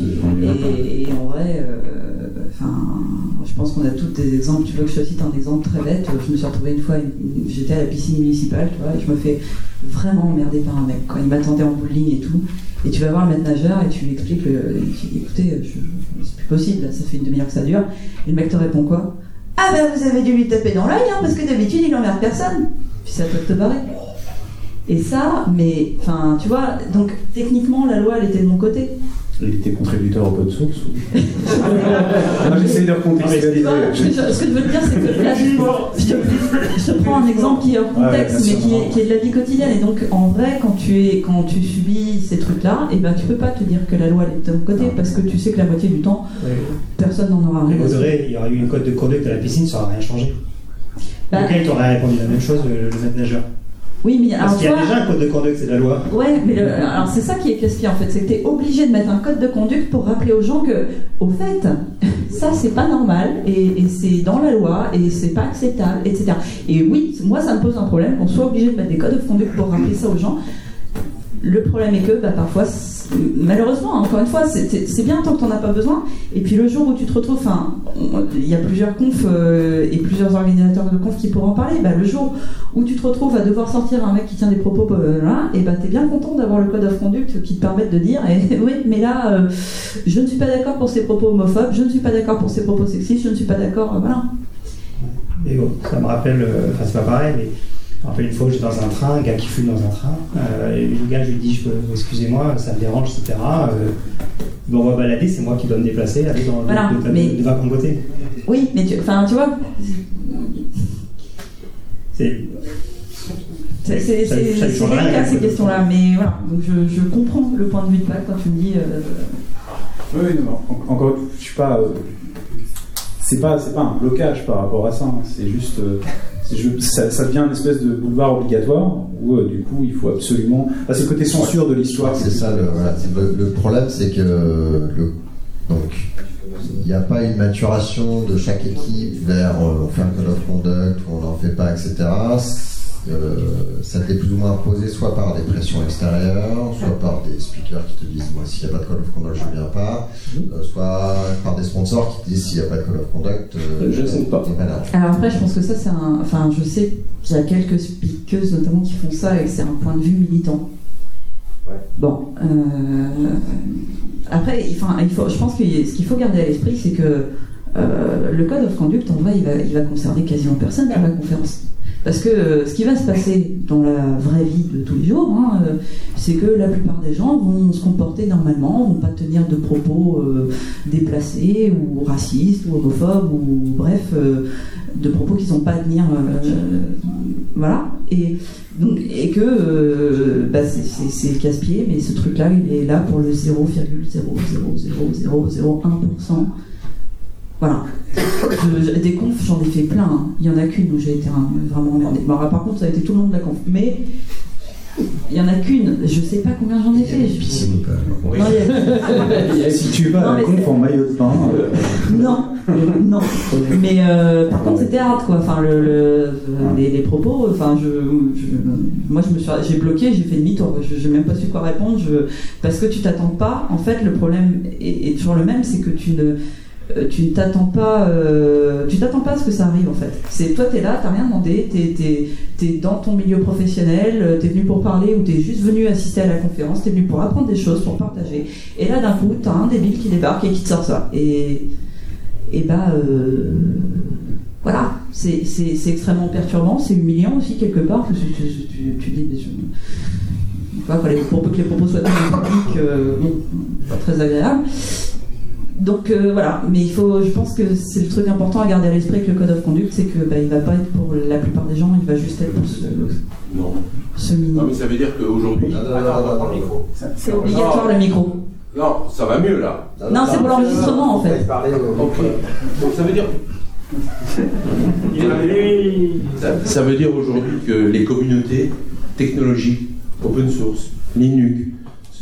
D: Et, et en vrai, euh, enfin, je pense qu'on a tous des exemples. Tu veux que je te cite un exemple très bête? Je me suis retrouvée une fois, j'étais à la piscine municipale, tu vois, et je me fais vraiment emmerder par un mec quand il m'attendait en bout de ligne et tout. Et tu vas voir le maître nageur et tu lui expliques, le, tu écoutez, c'est plus possible, ça fait une demi-heure que ça dure. Et le mec te répond quoi? Ah ben vous avez dû lui taper dans l'œil, hein, parce que d'habitude il emmerde personne. Puis toi de te barrer. Et ça, mais, enfin, tu vois, donc techniquement la loi elle était de mon côté.
F: Il était contributeur open source ou... [LAUGHS] Non, J'essaie de
D: Tu
F: recontextualiser.
D: ce que je- veux te dire, c'est que [LAUGHS] là, je, je te, je te prends un exemple qui est hors contexte, mais qui est, qui est de la vie quotidienne. Et donc, en vrai, quand tu, es, quand tu subis ces trucs-là, et ben, tu peux pas te dire que la loi elle est de ton côté, parce que tu sais que la moitié du temps, personne n'en aura rien.
C: il y aurait eu une code de conduite à la piscine, ça n'aurait rien changé.
D: Bah,
C: Lequel t'aurais répondu la même chose, le, le maître nageur
D: oui, mais alors
C: Parce qu'il y a déjà un code de conduite, c'est la loi.
D: Ouais, mais le- alors c'est ça qui est casse-pied en fait, c'est que tu es obligé de mettre un code de conduite pour rappeler aux gens que, au fait, [LAUGHS] ça c'est pas normal et, et c'est dans la loi et c'est pas acceptable, etc. Et oui, moi ça me pose un problème qu'on soit obligé de mettre des codes de conduite pour rappeler ça aux gens. Le problème est que bah, parfois, malheureusement, encore une fois, c'est- bien tant que tu n'en as pas besoin. Et puis le jour où tu te retrouves, enfin, il y a plusieurs confs euh, et plusieurs organisateurs de confs qui pourront en parler. Bah, le jour où tu te retrouves à devoir sortir un mec qui tient des propos, euh, là, et bah, tu es bien content d'avoir le code of conduct qui te permet de dire eh, [LAUGHS] oui, mais là, euh, je ne suis pas d'accord pour ces propos homophobes, je ne suis pas d'accord pour ces propos sexistes, je ne suis pas d'accord. euh, voilà.
C: Ça me rappelle, enfin c'est pas pareil, mais je me rappelle une fois j'étais dans un train, un gars qui fume dans un train, euh, et le gars je lui dis excusez-moi, ça me dérange, etc. Euh, bon, on va balader, c'est moi qui dois me déplacer, aller dans
D: Voilà,
C: de, de, de,
D: mais-
C: de.
D: Oui, mais tu, enfin, tu vois,
C: C'est
D: C'est délicat ces questions-là, mais voilà. Donc je, je comprends le point de vue de Pat quand tu me dis. euh,
F: Oui, non, en- encore je suis pas. euh, c'est pas, c'est pas un blocage par rapport à ça. hein, C'est juste, euh, ça, ça devient une espèce de boulevard obligatoire où euh, du coup il faut absolument. Ah, c'est le côté censure de l'histoire.
B: C'est ça le, voilà, c'est le, le problème, c'est que le, donc il n'y a pas une maturation de chaque équipe vers euh, on fait un code of conduct ou on n'en fait pas, etc. Euh, ça t'est plus ou moins imposé soit par des pressions extérieures, soit par des speakers qui te disent moi s'il n'y a pas de code of conduct je viens pas, euh, soit par des sponsors qui te disent s'il n'y a pas de code of conduct euh,
E: Je sais pas.
B: t'es là.
D: Alors après, je pense que ça, c'est un. Enfin, je sais qu'il y a quelques speakeuses notamment qui font ça et que c'est un point de vue militant. Bon. euh, Après, enfin, il faut, je pense que ce qu'il faut garder à l'esprit, c'est que euh, le code of conduct, en vrai, il va, il va concerner quasiment personne à la conférence. Parce que euh, ce qui va se passer dans la vraie vie de tous les jours, hein, euh, c'est que la plupart des gens vont se comporter normalement, vont pas tenir de propos euh, déplacés ou racistes ou homophobes ou bref, de propos qu'ils n'ont pas à tenir. voilà. Et, donc, et que bah, c'est casse-pied, mais ce truc-là, il est là pour le 0,00001%. Voilà. Je- des confs, j'en ai fait plein. hein. Il y en a qu'une où j'ai été vraiment emmerdée. Bon, alors, par contre, ça a été tout le long de la conf. Mais il y en a qu'une. Je sais pas combien j'en ai fait. Je- Non, il a- [LAUGHS]
F: Si tu vas à la conf en maillot de pain, euh,
D: Non, non. Mais euh, par contre, c'était hard, quoi. Enfin, le, le- les, les propos, enfin, je, je- moi, je me suis, j'ai bloqué, j'ai fait demi-tour. Je n'ai même pas su quoi répondre. Je, parce que tu t'attends pas. En fait, le problème est, est toujours le même, c'est que tu ne tu ne t'attends pas, euh, tu t'attends pas à ce que ça arrive en fait. C'est toi t'es là, t'as rien demandé, t'es t'es dans ton milieu professionnel, euh, t'es venu pour parler ou t'es juste venu assister à la conférence, t'es venu pour apprendre des choses, pour partager. Et là d'un coup t'as un débile qui débarque et qui te sort ça. Et et bah euh, voilà, c'est extrêmement perturbant, c'est humiliant aussi quelque part tu, tu, tu- tu dis mais tu propos, que les propos soient tenus en public, euh, pas très agréable. Donc euh, voilà, mais il faut, je pense que c'est le truc important à garder à l'esprit avec le code of conduct, c'est que bah, il va pas être pour la plupart des gens, il va juste être pour ce,
I: Non.
D: ce mini.
I: Non, mais ça veut dire qu'aujourd'hui.
B: Non,
I: le micro.
D: C'est obligatoire le micro.
I: Non, ça va mieux là.
D: Non, c'est pour l'enregistrement en fait.
I: Ok. Donc ça veut dire. Ça, ça veut dire aujourd'hui que les communautés technologiques, open source, Linux,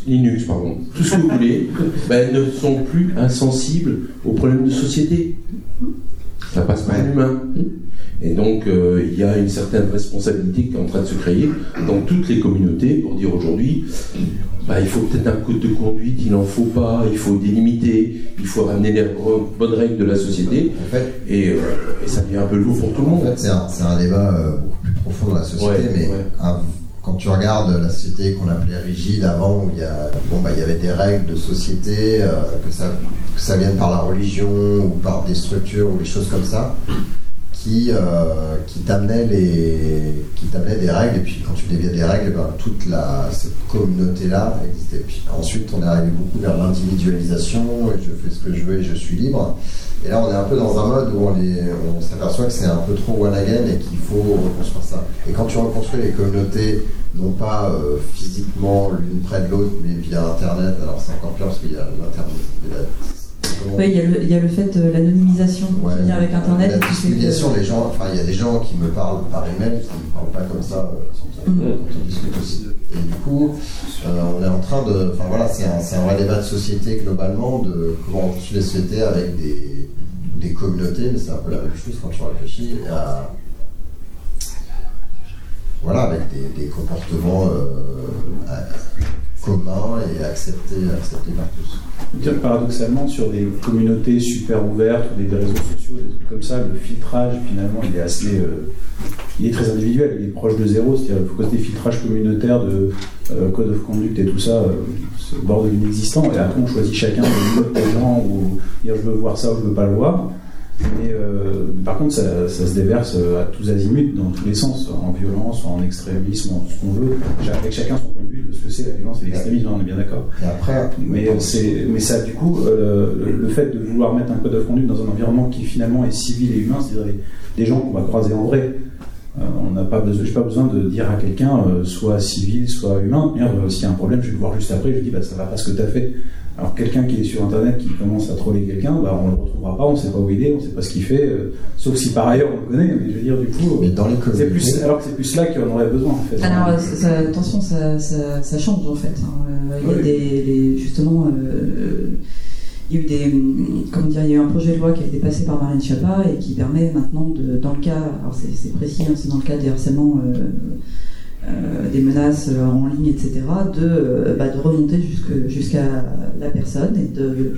I: Linux pardon, tout ce que vous voulez, ben, ne sont plus insensibles aux problèmes de société. Ça passe par l'humain. Et donc, euh, il y a une certaine responsabilité qui est en train de se créer dans toutes les communautés pour dire aujourd'hui, bah, il faut peut-être un code de conduite, il n'en faut pas, il faut délimiter, il faut ramener les bonnes règles de la société,
B: En fait,
I: et, euh, et ça devient un peu lourd pour tout le
B: En
I: monde.
B: fait, c'est un, c'est un débat euh, beaucoup plus profond dans la société,
I: Ouais,
B: mais
I: ouais.
B: un- quand tu regardes la société qu'on appelait rigide avant, où il y, a, bon, bah, il y avait des règles de société, euh, que, ça, que ça vienne par la religion ou par des structures ou des choses comme ça, qui, euh, qui t'amenaient des règles, et puis quand tu déviais des règles, ben, toute la, cette communauté-là existait. Puis ensuite, on est arrivé beaucoup vers l'individualisation, et je fais ce que je veux et je suis libre. Et là, on est un peu dans un mode où on, on s'aperçoit que c'est un peu trop one again et qu'il faut reconstruire ça. Et quand tu reconstruis les communautés, non pas euh, physiquement l'une près de l'autre, mais via Internet, alors c'est encore pire parce qu'il y a l'Internet. Il y a-
D: Oui, il y, a le- il y a le fait de l'anonymisation
B: Ouais,
D: qui vient avec Internet.
B: La discrimination, les gens, enfin, il y a des gens qui me parlent par email, qui ne me parlent pas comme ça euh, quand on,
D: Mm.
B: quand on discute aussi. Et du coup, euh, on est en train de. Enfin voilà, c'est un, un vrai débat de société globalement, de comment on construit les sociétés avec des, des communautés, mais c'est un peu la même chose quand tu réfléchis à. Voilà, avec des, des comportements euh, à- communs et acceptés par tous.
F: paradoxalement, sur des communautés super ouvertes ou des, réseaux sociaux, des trucs comme ça, le filtrage, finalement, il est assez. euh, il est très individuel, il est proche de zéro, c'est-à-dire que des filtrages communautaires de euh, code of conduct et tout ça, euh, c'est au bord de l'inexistant, et après on choisit chacun de gens ou dire je veux voir ça ou je veux pas le voir. Mais euh, par contre, ça, ça se déverse euh, à tous azimuts, dans tous les sens, en violence, en extrémisme, en ce qu'on veut, avec chacun son point de vue de ce que c'est la violence et l'extrémisme, on est bien d'accord.
B: Après,
F: Mais, euh, mais ça, du coup, le, le fait de vouloir mettre un code of conduct dans un environnement qui finalement est civil et humain, c'est-à-dire des, gens qu'on va croiser en vrai,
H: Euh, on n'a pas besoin, j'ai pas besoin de dire à quelqu'un, euh, soit civil, soit humain, merde, s'il y a un problème, je vais le voir juste après, je dis, bah, ça va pas ce que tu as fait. Alors quelqu'un qui est sur internet qui commence à troller quelqu'un, bah, on le retrouvera pas, on sait pas où il est, on sait pas ce qu'il fait, euh, sauf si par ailleurs on le connaît, mais je veux dire du coup,
B: Mais dans les
H: c'est plus, alors que c'est plus là qu'il en aurait besoin en fait.
D: Alors, euh, ça- attention, ça, ça- ça change en fait. hein. Euh, Il y a
H: Oui.
D: des, les- justement, euh, il y a eu des, comment dire, il y a eu un projet de loi qui a été passé par Marlène Schiappa et qui permet maintenant, de, dans le cas, alors c'est précis, hein, c'est dans le cas des harcèlements, euh, euh, des menaces euh, en ligne, etc., de, euh, bah, de remonter jusqu'à la personne et de,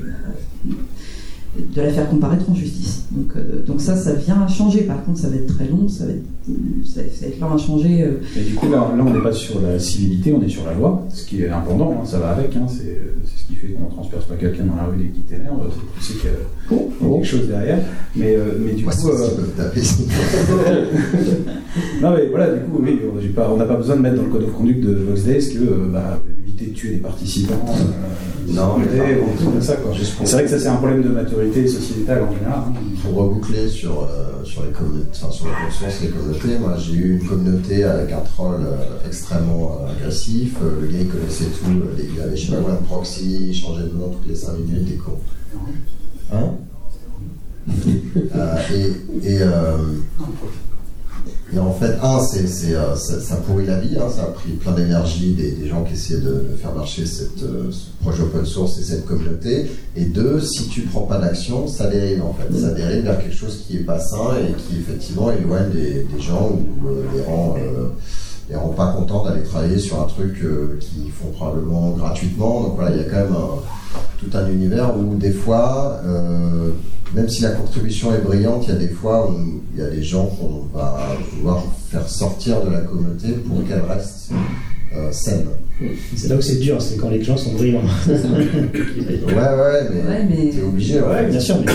D: de la faire comparaître en justice. Donc, euh, donc ça, ça vient à changer. Par contre, ça va être très long, ça va être, ça, ça va être long à changer. euh,
H: Et du coup, là, là on n'est pas sur la civilité, on est sur la loi, ce qui est pendant, hein, ça va avec, hein, c'est ce qui fait qu'on ne transperce pas quelqu'un dans la rue dès qu'il t'énerve, c'est sais qu'il y a quelque chose derrière. Mais, euh, mais du
B: moi,
H: coup, euh,
B: taper. [LAUGHS]
H: non mais voilà, du coup, oui, pas, on n'a pas besoin de mettre dans le code of conduct de VoxDays que euh, bah, éviter de tuer des participants, euh,
B: Non, mais
H: des
B: pour-
H: C'est vrai que ça c'est un problème de maturité sociétale en général. hein.
B: Pour reboucler sur, euh, sur les communautés, enfin sur la conscience des communautés, moi j'ai eu une communauté avec un troll euh, extrêmement euh, agressif. Le gars il connaissait tout, il avait je sais pas combien de proxy, il changeait de nom toutes les 5 minutes, et con. Hein? Et, et, et en fait, un, euh, ça, pourrit la vie, hein, ça a pris plein d'énergie des, gens qui essayaient de, faire marcher cette, euh, ce projet open source et cette communauté. Et deux, si tu prends pas d'action, ça dérive en fait. Ça dérive vers quelque chose qui est pas sain et qui effectivement éloigne des, gens ou euh, les rend. Les rend pas contents d'aller travailler sur un truc euh, qu'ils font probablement gratuitement. Donc voilà, il y a quand même tout un univers où des fois, euh, même si la contribution est brillante, il y a des fois où il y a des gens qu'on va vouloir faire sortir de la communauté pour qu'elle reste saine.
C: C'est là où c'est dur, c'est quand les gens sont brillants. [LAUGHS]
B: Ouais, ouais, mais,
D: Ouais, mais-
B: t'es obligé.
C: Ouais,
B: ouais.
C: bien sûr, mais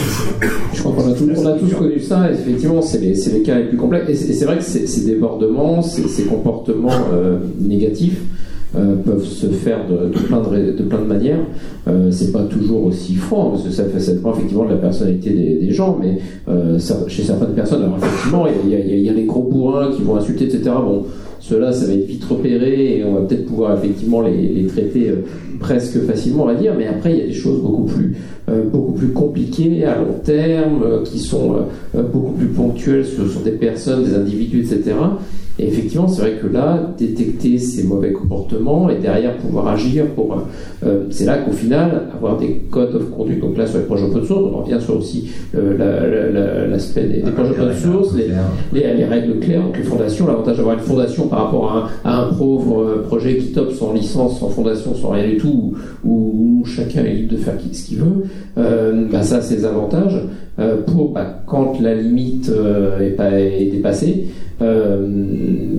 E: Je crois qu'on a, tous- on a tous connu ça, et effectivement, c'est les, cas les plus complexes. Et c'est et c'est vrai que ces, ces débordements, ces, ces comportements euh, négatifs euh, peuvent se faire de, de plein, de, de plein de manières. Euh, c'est pas toujours aussi franc, parce que ça, fait, ça dépend effectivement de la personnalité des, des gens, mais euh, ça- chez certaines personnes, alors effectivement, il y, y y a les gros bourrins qui vont insulter, etc. Bon, ceux-là, ça va être vite repéré et on va peut-être pouvoir effectivement les, les traiter euh, presque facilement, on va dire, mais après, il y a des choses beaucoup plus, euh, beaucoup plus compliquées à long terme, euh, qui sont euh, beaucoup plus ponctuelles sur, sur des personnes, des individus, etc. Et effectivement, c'est vrai que là, détecter ces mauvais comportements et derrière pouvoir agir pour. euh, euh, c'est là qu'au final, avoir des codes of conduct, donc là sur les projets open source, on revient sur aussi euh, la- la- la- l'aspect des, des projets open source, les, les, les règles claires, donc les fondations, l'avantage d'avoir une fondation par rapport à un, à un pauvre euh, projet qui top sans licence, sans fondation, sans rien du tout, où, où chacun est libre de faire ce qu'il veut, euh, bah, ça a ses avantages. Euh, pour bah, quand la limite euh, est, pas, est dépassée, euh,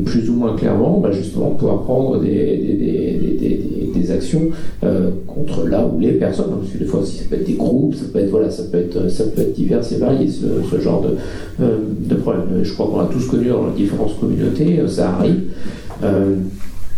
E: plus ou moins clairement, bah, justement pouvoir prendre des, actions contre là où les personnes, hein, parce que des fois ça peut être des groupes, ça peut être voilà, ça peut être ça peut être divers et varié ce, genre de, de problème. Je crois qu'on a tous connu dans les différentes communautés, ça arrive.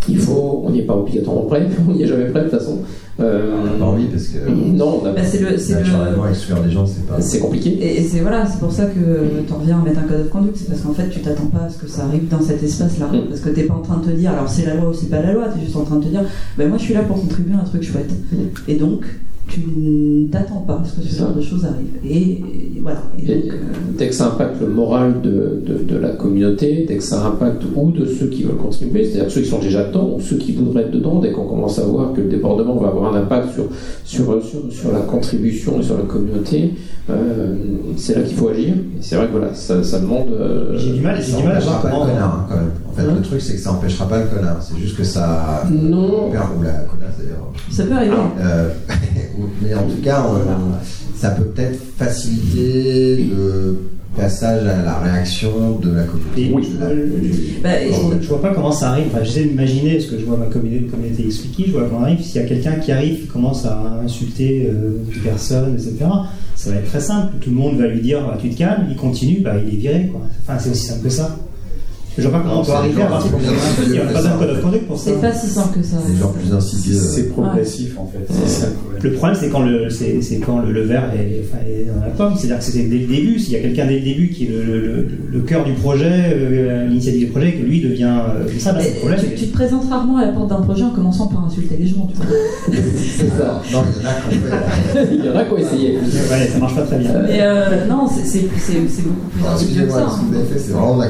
E: Euh, il faut, on n'y est pas obligatoirement prêt, [LAUGHS] on n'y est jamais prêt de toute façon. Euh,
B: On a pas envie parce que
E: non, on a-
D: Bah, c'est le, c'est le-
B: naturellement exclure les gens, c'est pas.
E: c'est compliqué.
D: Et, et c'est voilà, c'est pour ça que tu reviens à mettre un code of conduct, c'est parce qu'en fait tu t'attends pas à ce que ça arrive dans cet espace-là,
E: Mm.
D: parce que t'es pas en train de te dire, alors c'est la loi ou c'est pas la loi, t'es juste en train de te dire, ben moi je suis là pour contribuer à un truc chouette, et donc tu ne t'attends pas à ce que ce genre de choses arrivent. Et, et voilà. Et
E: Et
D: donc, euh,
E: dès que ça impacte le moral de, de, de la communauté, dès que ça impacte ou de ceux qui veulent contribuer, c'est-à-dire ceux qui sont déjà dedans ou ceux qui voudraient être dedans, dès qu'on commence à voir que le débordement va avoir un impact sur, sur, sur, sur la contribution et sur la communauté, euh, c'est là qu'il faut agir. Et c'est vrai que voilà, ça, ça demande. euh,
C: j'ai du mal, du mal à voir comment.
B: hein, quand même. En fait, le truc, c'est que ça empêchera pas le connard. C'est juste que ça.
E: Non.
B: Ou la connasse, d'ailleurs.
D: ça peut arriver.
B: Euh, [LAUGHS] mais en tout cas, on- ça peut peut-être faciliter le passage à la réaction de la communauté.
E: Oui.
B: La-
D: Bah,
C: Je, je vois pas comment ça arrive. Enfin, j'essaie d'imaginer, parce que je vois ma communauté, communauté XWiki, je vois comment ça arrive. S'il y a quelqu'un qui arrive, qui commence à insulter euh, une personne, etc., ça va être très simple. Tout le monde va lui dire bah, Tu te calmes, il continue, bah, il est viré. Quoi. Enfin, c'est aussi simple que ça. Je vois pas comment on peut arriver à partir Il n'y a pas d'un code of conduct pour ça.
D: C'est pas si simple que ça.
B: C'est genre plus insidieux.
H: C'est progressif en fait. Le problème.
C: C'est quand le, c'est, c'est quand le, le verre est, dans la pomme. C'est-à-dire que c'est dès le début. S'il y a quelqu'un dès le début qui est le, cœur du projet, euh, l'initiative du projet, que lui devient euh, ça, c'est le problème.
D: Tu, te présentes rarement à la porte d'un projet en commençant par insulter les gens, tu vois. [LAUGHS]
E: C'est ça.
B: Non, il y en a qui ont
E: essayé.
C: Ouais, ça marche pas très bien.
D: Mais euh, non, c'est, beaucoup plus insidieux que
B: Excusez-moi,
D: ça.
B: fait, c'est vraiment de la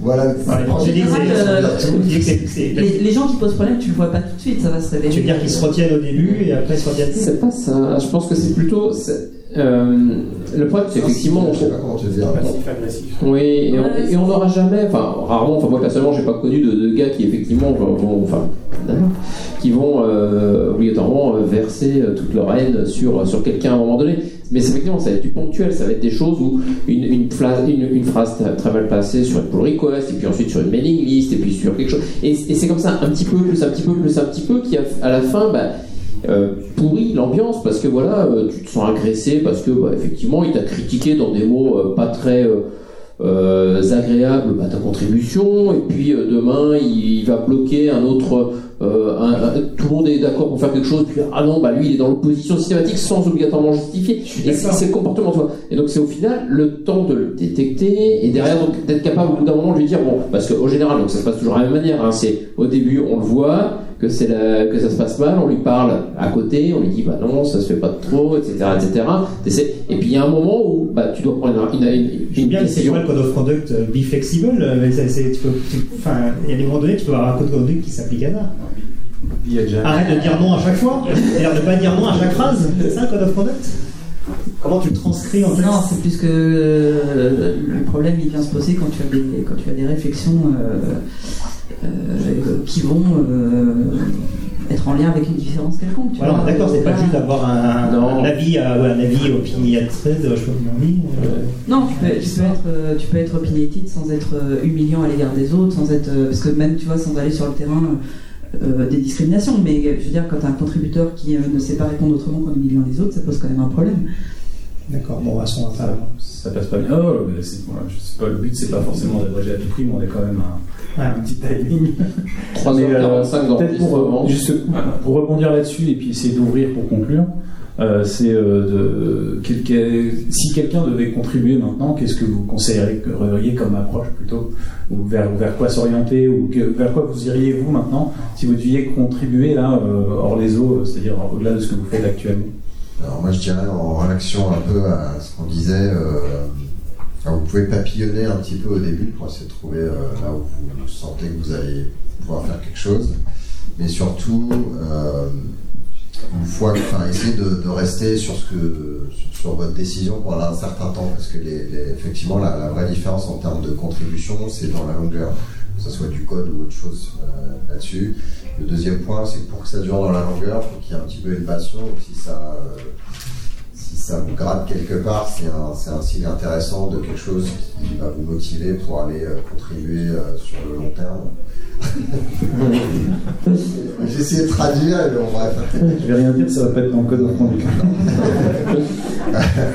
B: Voilà.
C: Que c'est- c'est-
D: Les, gens qui posent problème, tu le vois pas tout de suite, ça va se révéler.
C: Tu veux dire qu'ils se retiennent au début et après ils se retiennent
E: C'est pas ça. Je pense que c'est plutôt. euh, le problème, c'est effectivement.
B: Je sais pas comment te dire.
G: Passif-agressif.
E: Oui, et on-
D: Ouais,
E: et on n'aura jamais, enfin rarement, enfin moi personnellement j'ai pas connu de, de gars qui effectivement vont, enfin qui vont euh, obligatoirement euh, verser euh, toute leur haine sur, sur quelqu'un à un moment donné. Mais effectivement ça va être du ponctuel, ça va être des choses où une, une, pla- une, une phrase très, mal placée sur une pull et puis ensuite sur une mailing list, et puis sur quelque chose. Et, c'est comme ça un petit peu, plus un petit peu, plus un petit peu, qui à la fin, bah, euh, pourrit l'ambiance parce que voilà, euh, tu te sens agressé parce que bah, effectivement il t'a critiqué dans des mots euh, pas très agréables bah, ta contribution et puis demain il va bloquer un autre euh, un- un- tout le monde est d'accord pour faire quelque chose puis ah non bah lui il est dans l'opposition systématique sans obligatoirement justifier. Et c'est le comportement toi. Et donc c'est au final le temps de le détecter et derrière donc d'être capable au bout d'un moment de lui dire bon parce qu'au général donc ça se passe toujours de la même manière hein, c'est au début on le voit que c'est la- que ça se passe mal, on lui parle à côté, on lui dit bah non, ça se fait pas trop, etc., etc. Et puis il y a un moment où bah tu dois prendre une, une, une,
C: bien,
E: décision.
C: le code of conduct euh, Be flexible, euh, mais il y a des moments donnés, tu peux avoir un code of conduct qui s'applique à ça. Arrête de dire non à chaque fois, c'est-à-dire de pas dire non à chaque phrase. C'est ça le code of conduct? Comment tu le transcris en fait
D: Non, c'est plus que euh, le problème il vient se poser quand tu as des, quand tu as des réflexions euh, euh, qui vont euh, être en lien avec une différence quelconque. Tu
C: Voilà,
D: vois.
C: d'accord, c'est pas
D: Là-
C: juste d'avoir un, avis, euh, ouais, un avis opiniâtreuse, je sais pas
D: Non, tu peux, tu peux être, tu peux être opinionated sans être humiliant à l'égard des autres, sans être, parce que même tu vois, sans aller sur le terrain euh, des discriminations. Mais je veux dire, quand tu as un contributeur qui euh, ne sait pas répondre autrement qu'en humiliant les autres, ça pose quand même un problème.
C: D'accord, bon, à son enfin,
H: Ça passe pas bien. Oh, mais c'est- voilà, je sais pas, le but, c'est pas forcément d'abréger à tout prix, mais on a quand même un,
C: Ouais.
H: un petit timing.
E: 3h45
H: Mais, euh, Peut-être pour, euh, juste pour rebondir là-dessus et puis essayer d'ouvrir pour conclure, euh, c'est euh, de quel- quel- si quelqu'un devait contribuer maintenant, qu'est-ce que vous conseilleriez comme approche plutôt? Ou vers, vers quoi s'orienter? Ou que- vers quoi vous iriez vous maintenant si vous deviez contribuer là euh, hors les eaux, c'est-à-dire au-delà de ce que vous faites actuellement?
B: Alors moi je dirais en réaction un peu à ce qu'on disait, euh, vous pouvez papillonner un petit peu au début pour essayer de trouver euh, là où vous sentez que vous allez pouvoir faire quelque chose, mais surtout euh, une fois, enfin essayer de, rester sur ce que sur, votre décision pendant un certain temps, parce que les, effectivement la, vraie différence en termes de contribution c'est dans la longueur, que ce soit du code ou autre chose là-dessus. Le deuxième point, c'est que pour que ça dure dans la longueur, il faut qu'il y ait un petit peu une passion. Donc si ça, euh, si ça vous gratte quelque part, c'est un, un signe intéressant de quelque chose qui va vous motiver pour aller euh, contribuer euh, sur le long terme. [LAUGHS] J'ai essayé de traduire, mais bon, bref.
H: Je vais rien dire, ça va pas être dans le code of conduct. [LAUGHS]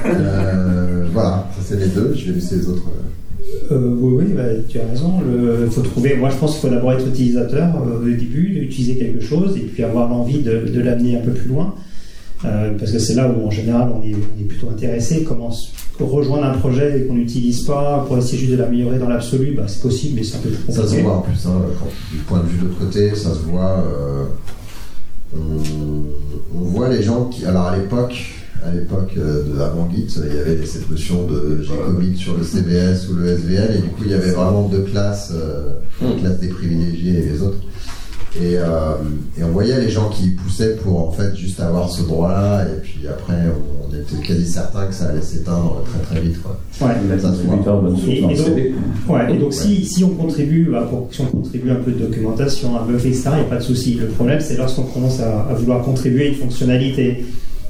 B: Euh, voilà, ça c'est les deux. Je vais laisser les autres. Euh,
C: Euh, oui, oui, bah, tu as raison. Il faut trouver. Moi, je pense qu'il faut d'abord être utilisateur euh, au début, d'utiliser quelque chose et puis avoir l'envie de, de l'amener un peu plus loin. Euh, parce que c'est là où, en général, on est, on est plutôt intéressé. Comment rejoindre un projet qu'on n'utilise pas pour essayer juste de l'améliorer dans l'absolu, bah, c'est possible, mais c'est un peu plus
B: Ça se
C: compliqué.
B: voit en plus, hein, du point de vue de l'autre côté, ça se voit. euh, on, on voit les gens qui. Alors à l'époque, à l'époque euh, de avant Git, il y avait cette notion de j'ai sur le CBS ou le SVL, et du coup il y avait vraiment deux classes, euh, la classe des privilégiés et les autres. Et, euh, et on voyait les gens qui poussaient pour en fait juste avoir ce droit-là, et puis après on, on était quasi certain que ça allait s'éteindre très très vite. Quoi.
C: Ouais.
B: Ça
C: Et- et
H: le
C: donc-. Ouais, et donc si, si on contribue, bah, pour, si on contribue un peu de documentation, un bug, etc., il n'y a pas de souci. Le problème, c'est lorsqu'on commence à, à vouloir contribuer à une fonctionnalité.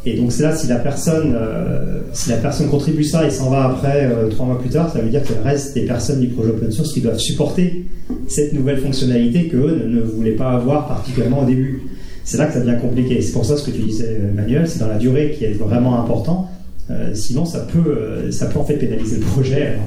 C: Et donc c'est là, si la personne, euh, si la personne contribue ça et s'en va après euh, trois mois plus tard, ça veut dire qu'il reste des personnes du projet open source qui doivent supporter cette nouvelle fonctionnalité que eux ne, voulaient pas avoir particulièrement au début. C'est là que ça devient compliqué. C'est pour ça ce que tu disais, Manuel, c'est dans la durée qui est vraiment important. Euh, sinon, ça peut, euh, ça peut en fait pénaliser le projet.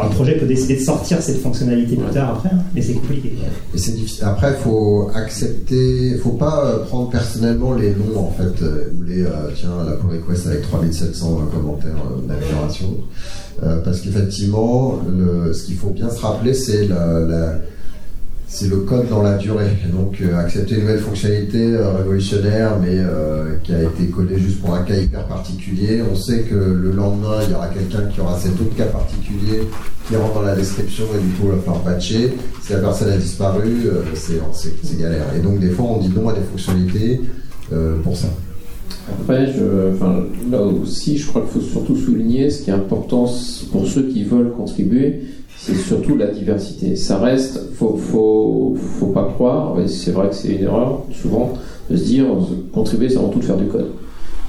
C: Alors le projet peut décider de sortir cette fonctionnalité plus tard après, hein, mais c'est compliqué.
B: Et c'est difficile. Après, il faut accepter, faut pas euh, prendre personnellement les noms en fait, euh, ou les euh, tiens la pull request avec 3700 commentaires d'amélioration, Euh, parce qu'effectivement, ce qu'il faut bien se rappeler, c'est la, la- c'est le code dans la durée. Donc, euh, accepter une nouvelle fonctionnalité euh, révolutionnaire, mais euh, qui a été codée juste pour un cas hyper particulier, on sait que le lendemain, il y aura quelqu'un qui aura cet autre cas particulier qui rentre dans la description et du coup, il va falloir patcher. Si la personne a disparu, c'est galère. Et donc, des fois, on dit non à des fonctionnalités pour ça.
E: Après, là aussi, je crois qu'il faut surtout souligner ce qui est important pour ceux qui veulent contribuer, c'est surtout la diversité. Ça reste, faut, faut, faut pas croire, et c'est vrai que c'est une erreur souvent de se dire contribuer, c'est avant tout de faire du code.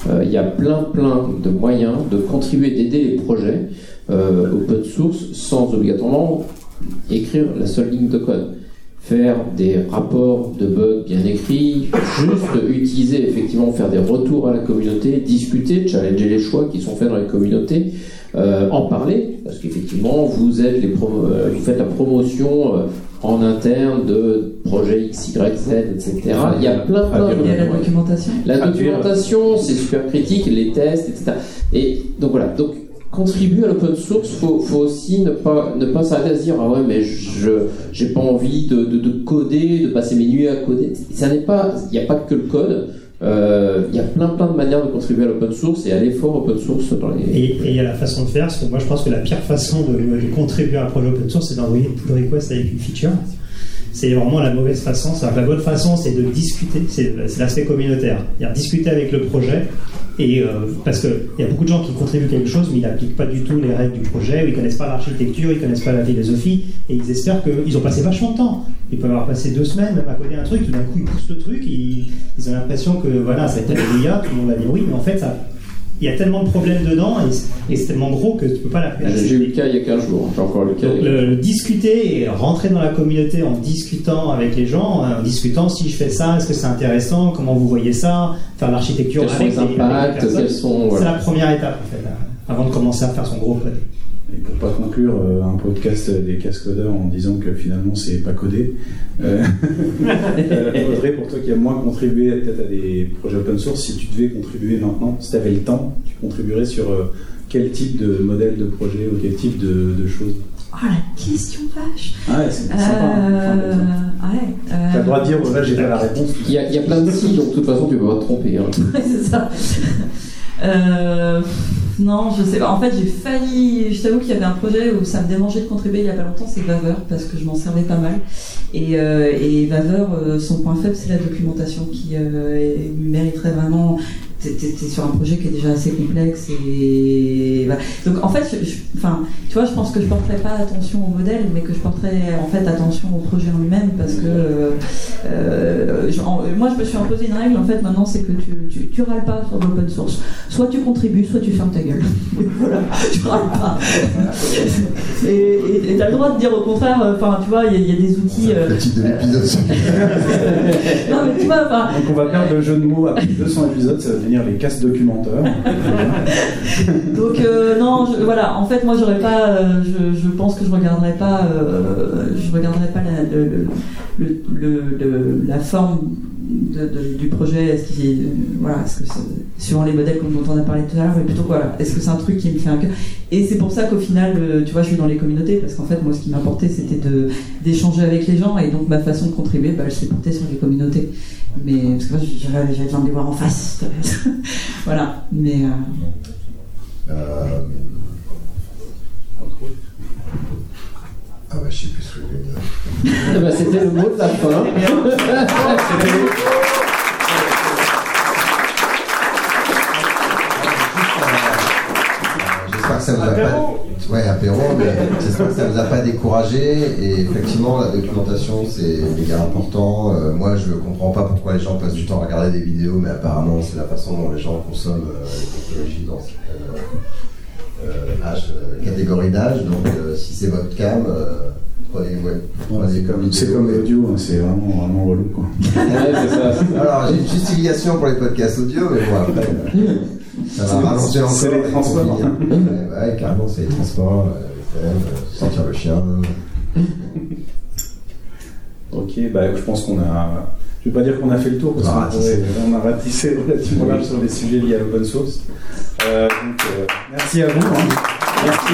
E: Euh, Il y a plein, plein de moyens de contribuer, d'aider les projets euh, open source sans obligatoirement écrire la seule ligne de code faire des rapports de bugs bien écrits, juste utiliser effectivement faire des retours à la communauté, discuter, challenger les choix qui sont faits dans les communautés, euh, en parler, parce qu'effectivement vous êtes les promo- euh, vous faites la promotion euh, en interne de projets X, Y, Z, etc. Il y a plein plein de
D: Il y a la documentation.
E: La documentation, c'est super critique, les tests, etc. Et donc voilà. Donc contribuer à l'open source, faut, faut aussi ne pas ne pas s'arrêter à se dire ah ouais mais je j'ai pas envie de, de, de coder, de passer mes nuits à coder. Ça n'est pas, il n'y a pas que le code. Euh, Il y a plein plein de manières de contribuer à l'open source et à l'effort open source dans les.
C: Et il y a la façon de faire, parce que moi je pense que la pire façon de, de contribuer à un projet open source, c'est d'envoyer une pull request avec une feature. C'est vraiment la mauvaise façon. La bonne façon, c'est de discuter, c'est l'aspect communautaire. C'est-à-dire discuter avec le projet. Et euh, parce qu'il y a beaucoup de gens qui contribuent quelque chose, mais ils n'appliquent pas du tout les règles du projet, ou ils connaissent pas l'architecture, ils connaissent pas la philosophie, et ils espèrent qu'ils ont passé vachement de temps. Ils peuvent avoir passé deux semaines à coder un truc, tout d'un coup ils poussent le truc, ils, ont l'impression que voilà, ça a été alléluia, tout le monde va dire oui, mais en fait, ça, il y a tellement de problèmes dedans, et, c'est- et c'est tellement gros que tu peux pas l'appeler.
E: J'ai eu le cas il y a 15 jours. J'ai encore le cas.
C: Donc, le, le discuter et rentrer dans la communauté en discutant avec les gens, en discutant si je fais ça, est-ce que c'est intéressant, comment vous voyez ça, faire l'architecture avec
E: les
C: les-
E: impacts
C: personnes.
E: Quels sont
C: C'est
E: voilà.
C: la première étape en fait, euh, avant de commencer à faire son gros code.
H: Et pour pas conclure euh, un podcast des cascodeurs en disant que finalement c'est pas codé, euh, [LAUGHS] euh, Audrey, pour toi qui as moins contribué peut-être à des projets open source, si tu devais contribuer maintenant, si tu avais le temps, tu contribuerais sur euh, quel type de modèle de projet ou quel type de, de choses?
D: Oh la question vache
H: Ah ouais, c'est sympa. hein. Enfin,
D: euh, ouais,
H: T'as le droit de dire, là j'ai pas la réponse.
E: Il y, a, il y a plein de si, donc de toute façon tu peux pas te tromper. hein. [LAUGHS]
D: Ouais, c'est ça. Non, je sais pas. En fait, j'ai failli. Je t'avoue qu'il y avait un projet où ça me dérangeait de contribuer il y a pas longtemps, c'est Vaver, parce que je m'en servais pas mal. Et, euh, et Vaver, euh, son point faible, c'est la documentation qui euh, mériterait vraiment. T'es sur un projet qui est déjà assez complexe et voilà. donc en fait, je- je- enfin, tu vois, je pense que je porterai pas attention au modèle, mais que je porterai en fait attention au projet en lui-même parce que euh, euh, je- en- moi, je me suis imposé une règle en fait maintenant, c'est que tu, tu, tu râles pas sur l'open source. Soit tu contribues, soit tu fermes ta gueule. [LAUGHS] voilà, tu râles pas. [LAUGHS] et tu as le droit de dire au contraire, euh, enfin, tu vois, il y, a- il y a des outils. euh,
B: Le titre de l'épisode. [LAUGHS]
D: non, mais tu vois, enfin,
H: Donc on va perdre le jeu de mots après 200 épisodes, ça va devenir les casse documentaires. [LAUGHS]
D: Donc euh, non, je- voilà. En fait, moi, j'aurais pas. euh, je, je pense que je regarderai pas. euh, je regarderai pas la, le, le- le- la forme de- de- du projet. Est-ce qu'il, voilà, est-ce que c'est- suivant les modèles comme dont on a parlé tout à l'heure, mais plutôt voilà. Est-ce que c'est un truc qui me fait un cœur? Et c'est pour ça qu'au final, euh, tu vois, je suis dans les communautés parce qu'en fait, moi, ce qui m'importait, c'était de d'échanger avec les gens et donc ma façon de contribuer, bah, elle s'est portée sur les communautés. Mais parce que moi, j'avais j'avais besoin de les voir en face. [LAUGHS] voilà. Mais euh,
B: Euh, Ah ouais, je sais plus ce que je
E: ben, C'était le mot de la fin.
B: J'espère que ça vous a pas. Ouais, apéro, mais j'espère que ça vous a pas découragé. Et effectivement, la documentation, c'est méga important. Euh, moi, je comprends pas pourquoi les gens passent du temps à regarder des vidéos, mais apparemment, c'est la façon dont les gens consomment euh, les technologies dans euh, âge, euh, catégories d'âge. Donc, euh, si c'est votre cam, euh, prenez, ouais, prenez
H: c'est comme, c'est comme l'audio, hein, c'est vraiment, vraiment relou. Quoi. [LAUGHS]
E: Ouais, c'est ça.
B: Alors, j'ai une justification pour les podcasts audio, mais bon, après, euh, ça
H: C'est-
B: va rallonger encore.
H: c'est les
B: et
H: transports.
B: Ouais, ouais, carrément, c'est les transports. euh, euh, sortir le chien.
F: Ok, bah, je pense qu'on a. Je ne vais pas dire qu'on a fait le tour, parce
B: On a
F: qu'on a ratissé relativement large sur des sujets liés à l'open source. Euh, donc, euh, merci à vous. hein. Merci.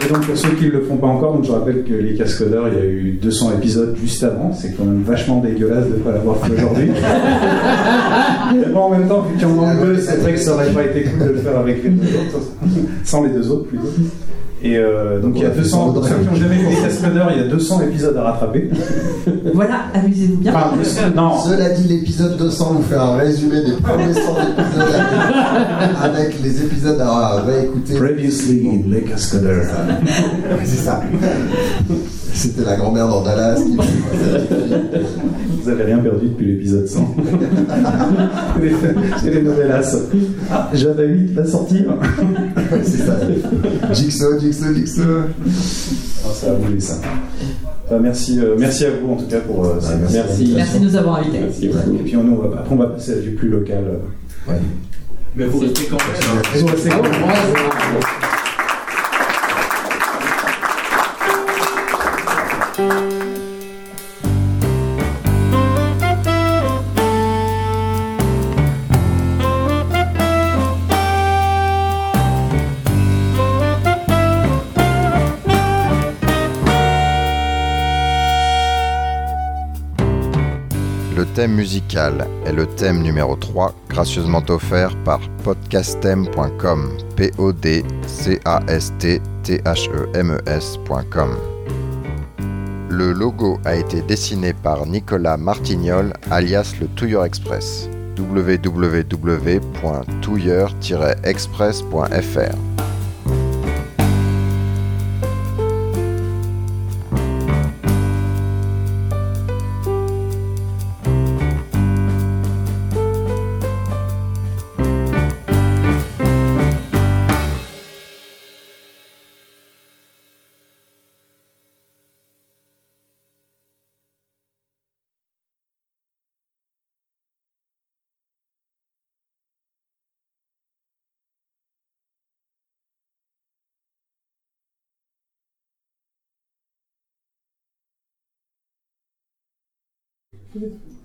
F: Et donc pour ceux qui ne le font pas encore, donc je rappelle que les cascodeurs, il y a eu 200 épisodes juste avant. C'est quand même vachement dégueulasse de ne pas l'avoir fait aujourd'hui. [LAUGHS] Mais bon, en même temps, vu qu'il y en manque deux, c'est vrai que ça aurait pas été cool de le faire avec les deux autres, sans les deux autres plutôt. Et euh, donc il y a 200, pour ceux qui n'ont jamais vu les cascodeurs, il y a 200 épisodes à rattraper. [LAUGHS]
D: Voilà, amusez-vous bien.
F: Enfin, non,
B: Cela dit, l'épisode 200 vous fait un résumé des premiers 100 [LAUGHS] épisodes avec, avec les épisodes à réécouter.
F: Previously in les cascodeurs.
B: C'est ça. [LAUGHS] C'était la grand-mère dans Dallas qui [LAUGHS]
F: Vous avez rien perdu depuis l'épisode 100. C'est [LAUGHS] les novellas. Ah, Java 8 va sortir.
B: C'est ça. Jigsaw, Jigsaw, Jigsaw.
F: Ah, ça a roulé ça. Bah, merci, euh, merci à vous en tout cas pour euh, ces-
B: merci.
E: Merci.
D: Merci de nous avoir invités.
F: Et puis nous, on va, après on va passer à du plus local. euh.
B: Ouais.
J: Mais vous restez quand même.
K: Thème musical est le thème numéro 3, gracieusement offert par podcastem.com. Le logo a été dessiné par Nicolas Martignol, alias le Touilleur Express. www.touilleur-express.fr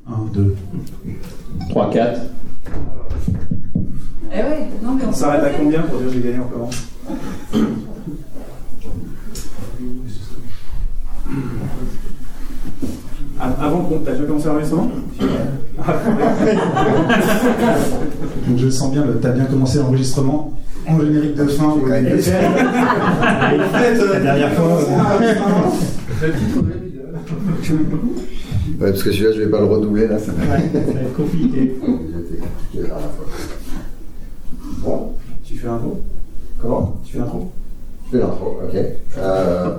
F: Un, deux.
E: 3, 4.
D: Eh ouais, non mais on
F: On s'arrête à combien pour dire j'ai gagné en comment [COUGHS] Ah, Avant qu'on. T'as déjà commencé l'enregistrement [LAUGHS] Ah,
J: Donc je sens bien, le- t'as bien commencé l'enregistrement en générique de fin.
B: quand même
J: En fait,
C: La dernière fois, [LAUGHS]
B: Ouais, parce que celui-là, je vais pas le redoubler là. Ça va
C: Ouais, ça va être compliqué.
B: être compliqué la dernière fois. Bon,
F: Tu fais l'intro
B: comment?
F: Tu fais l'intro?
B: Je fais l'intro, ok. Euh,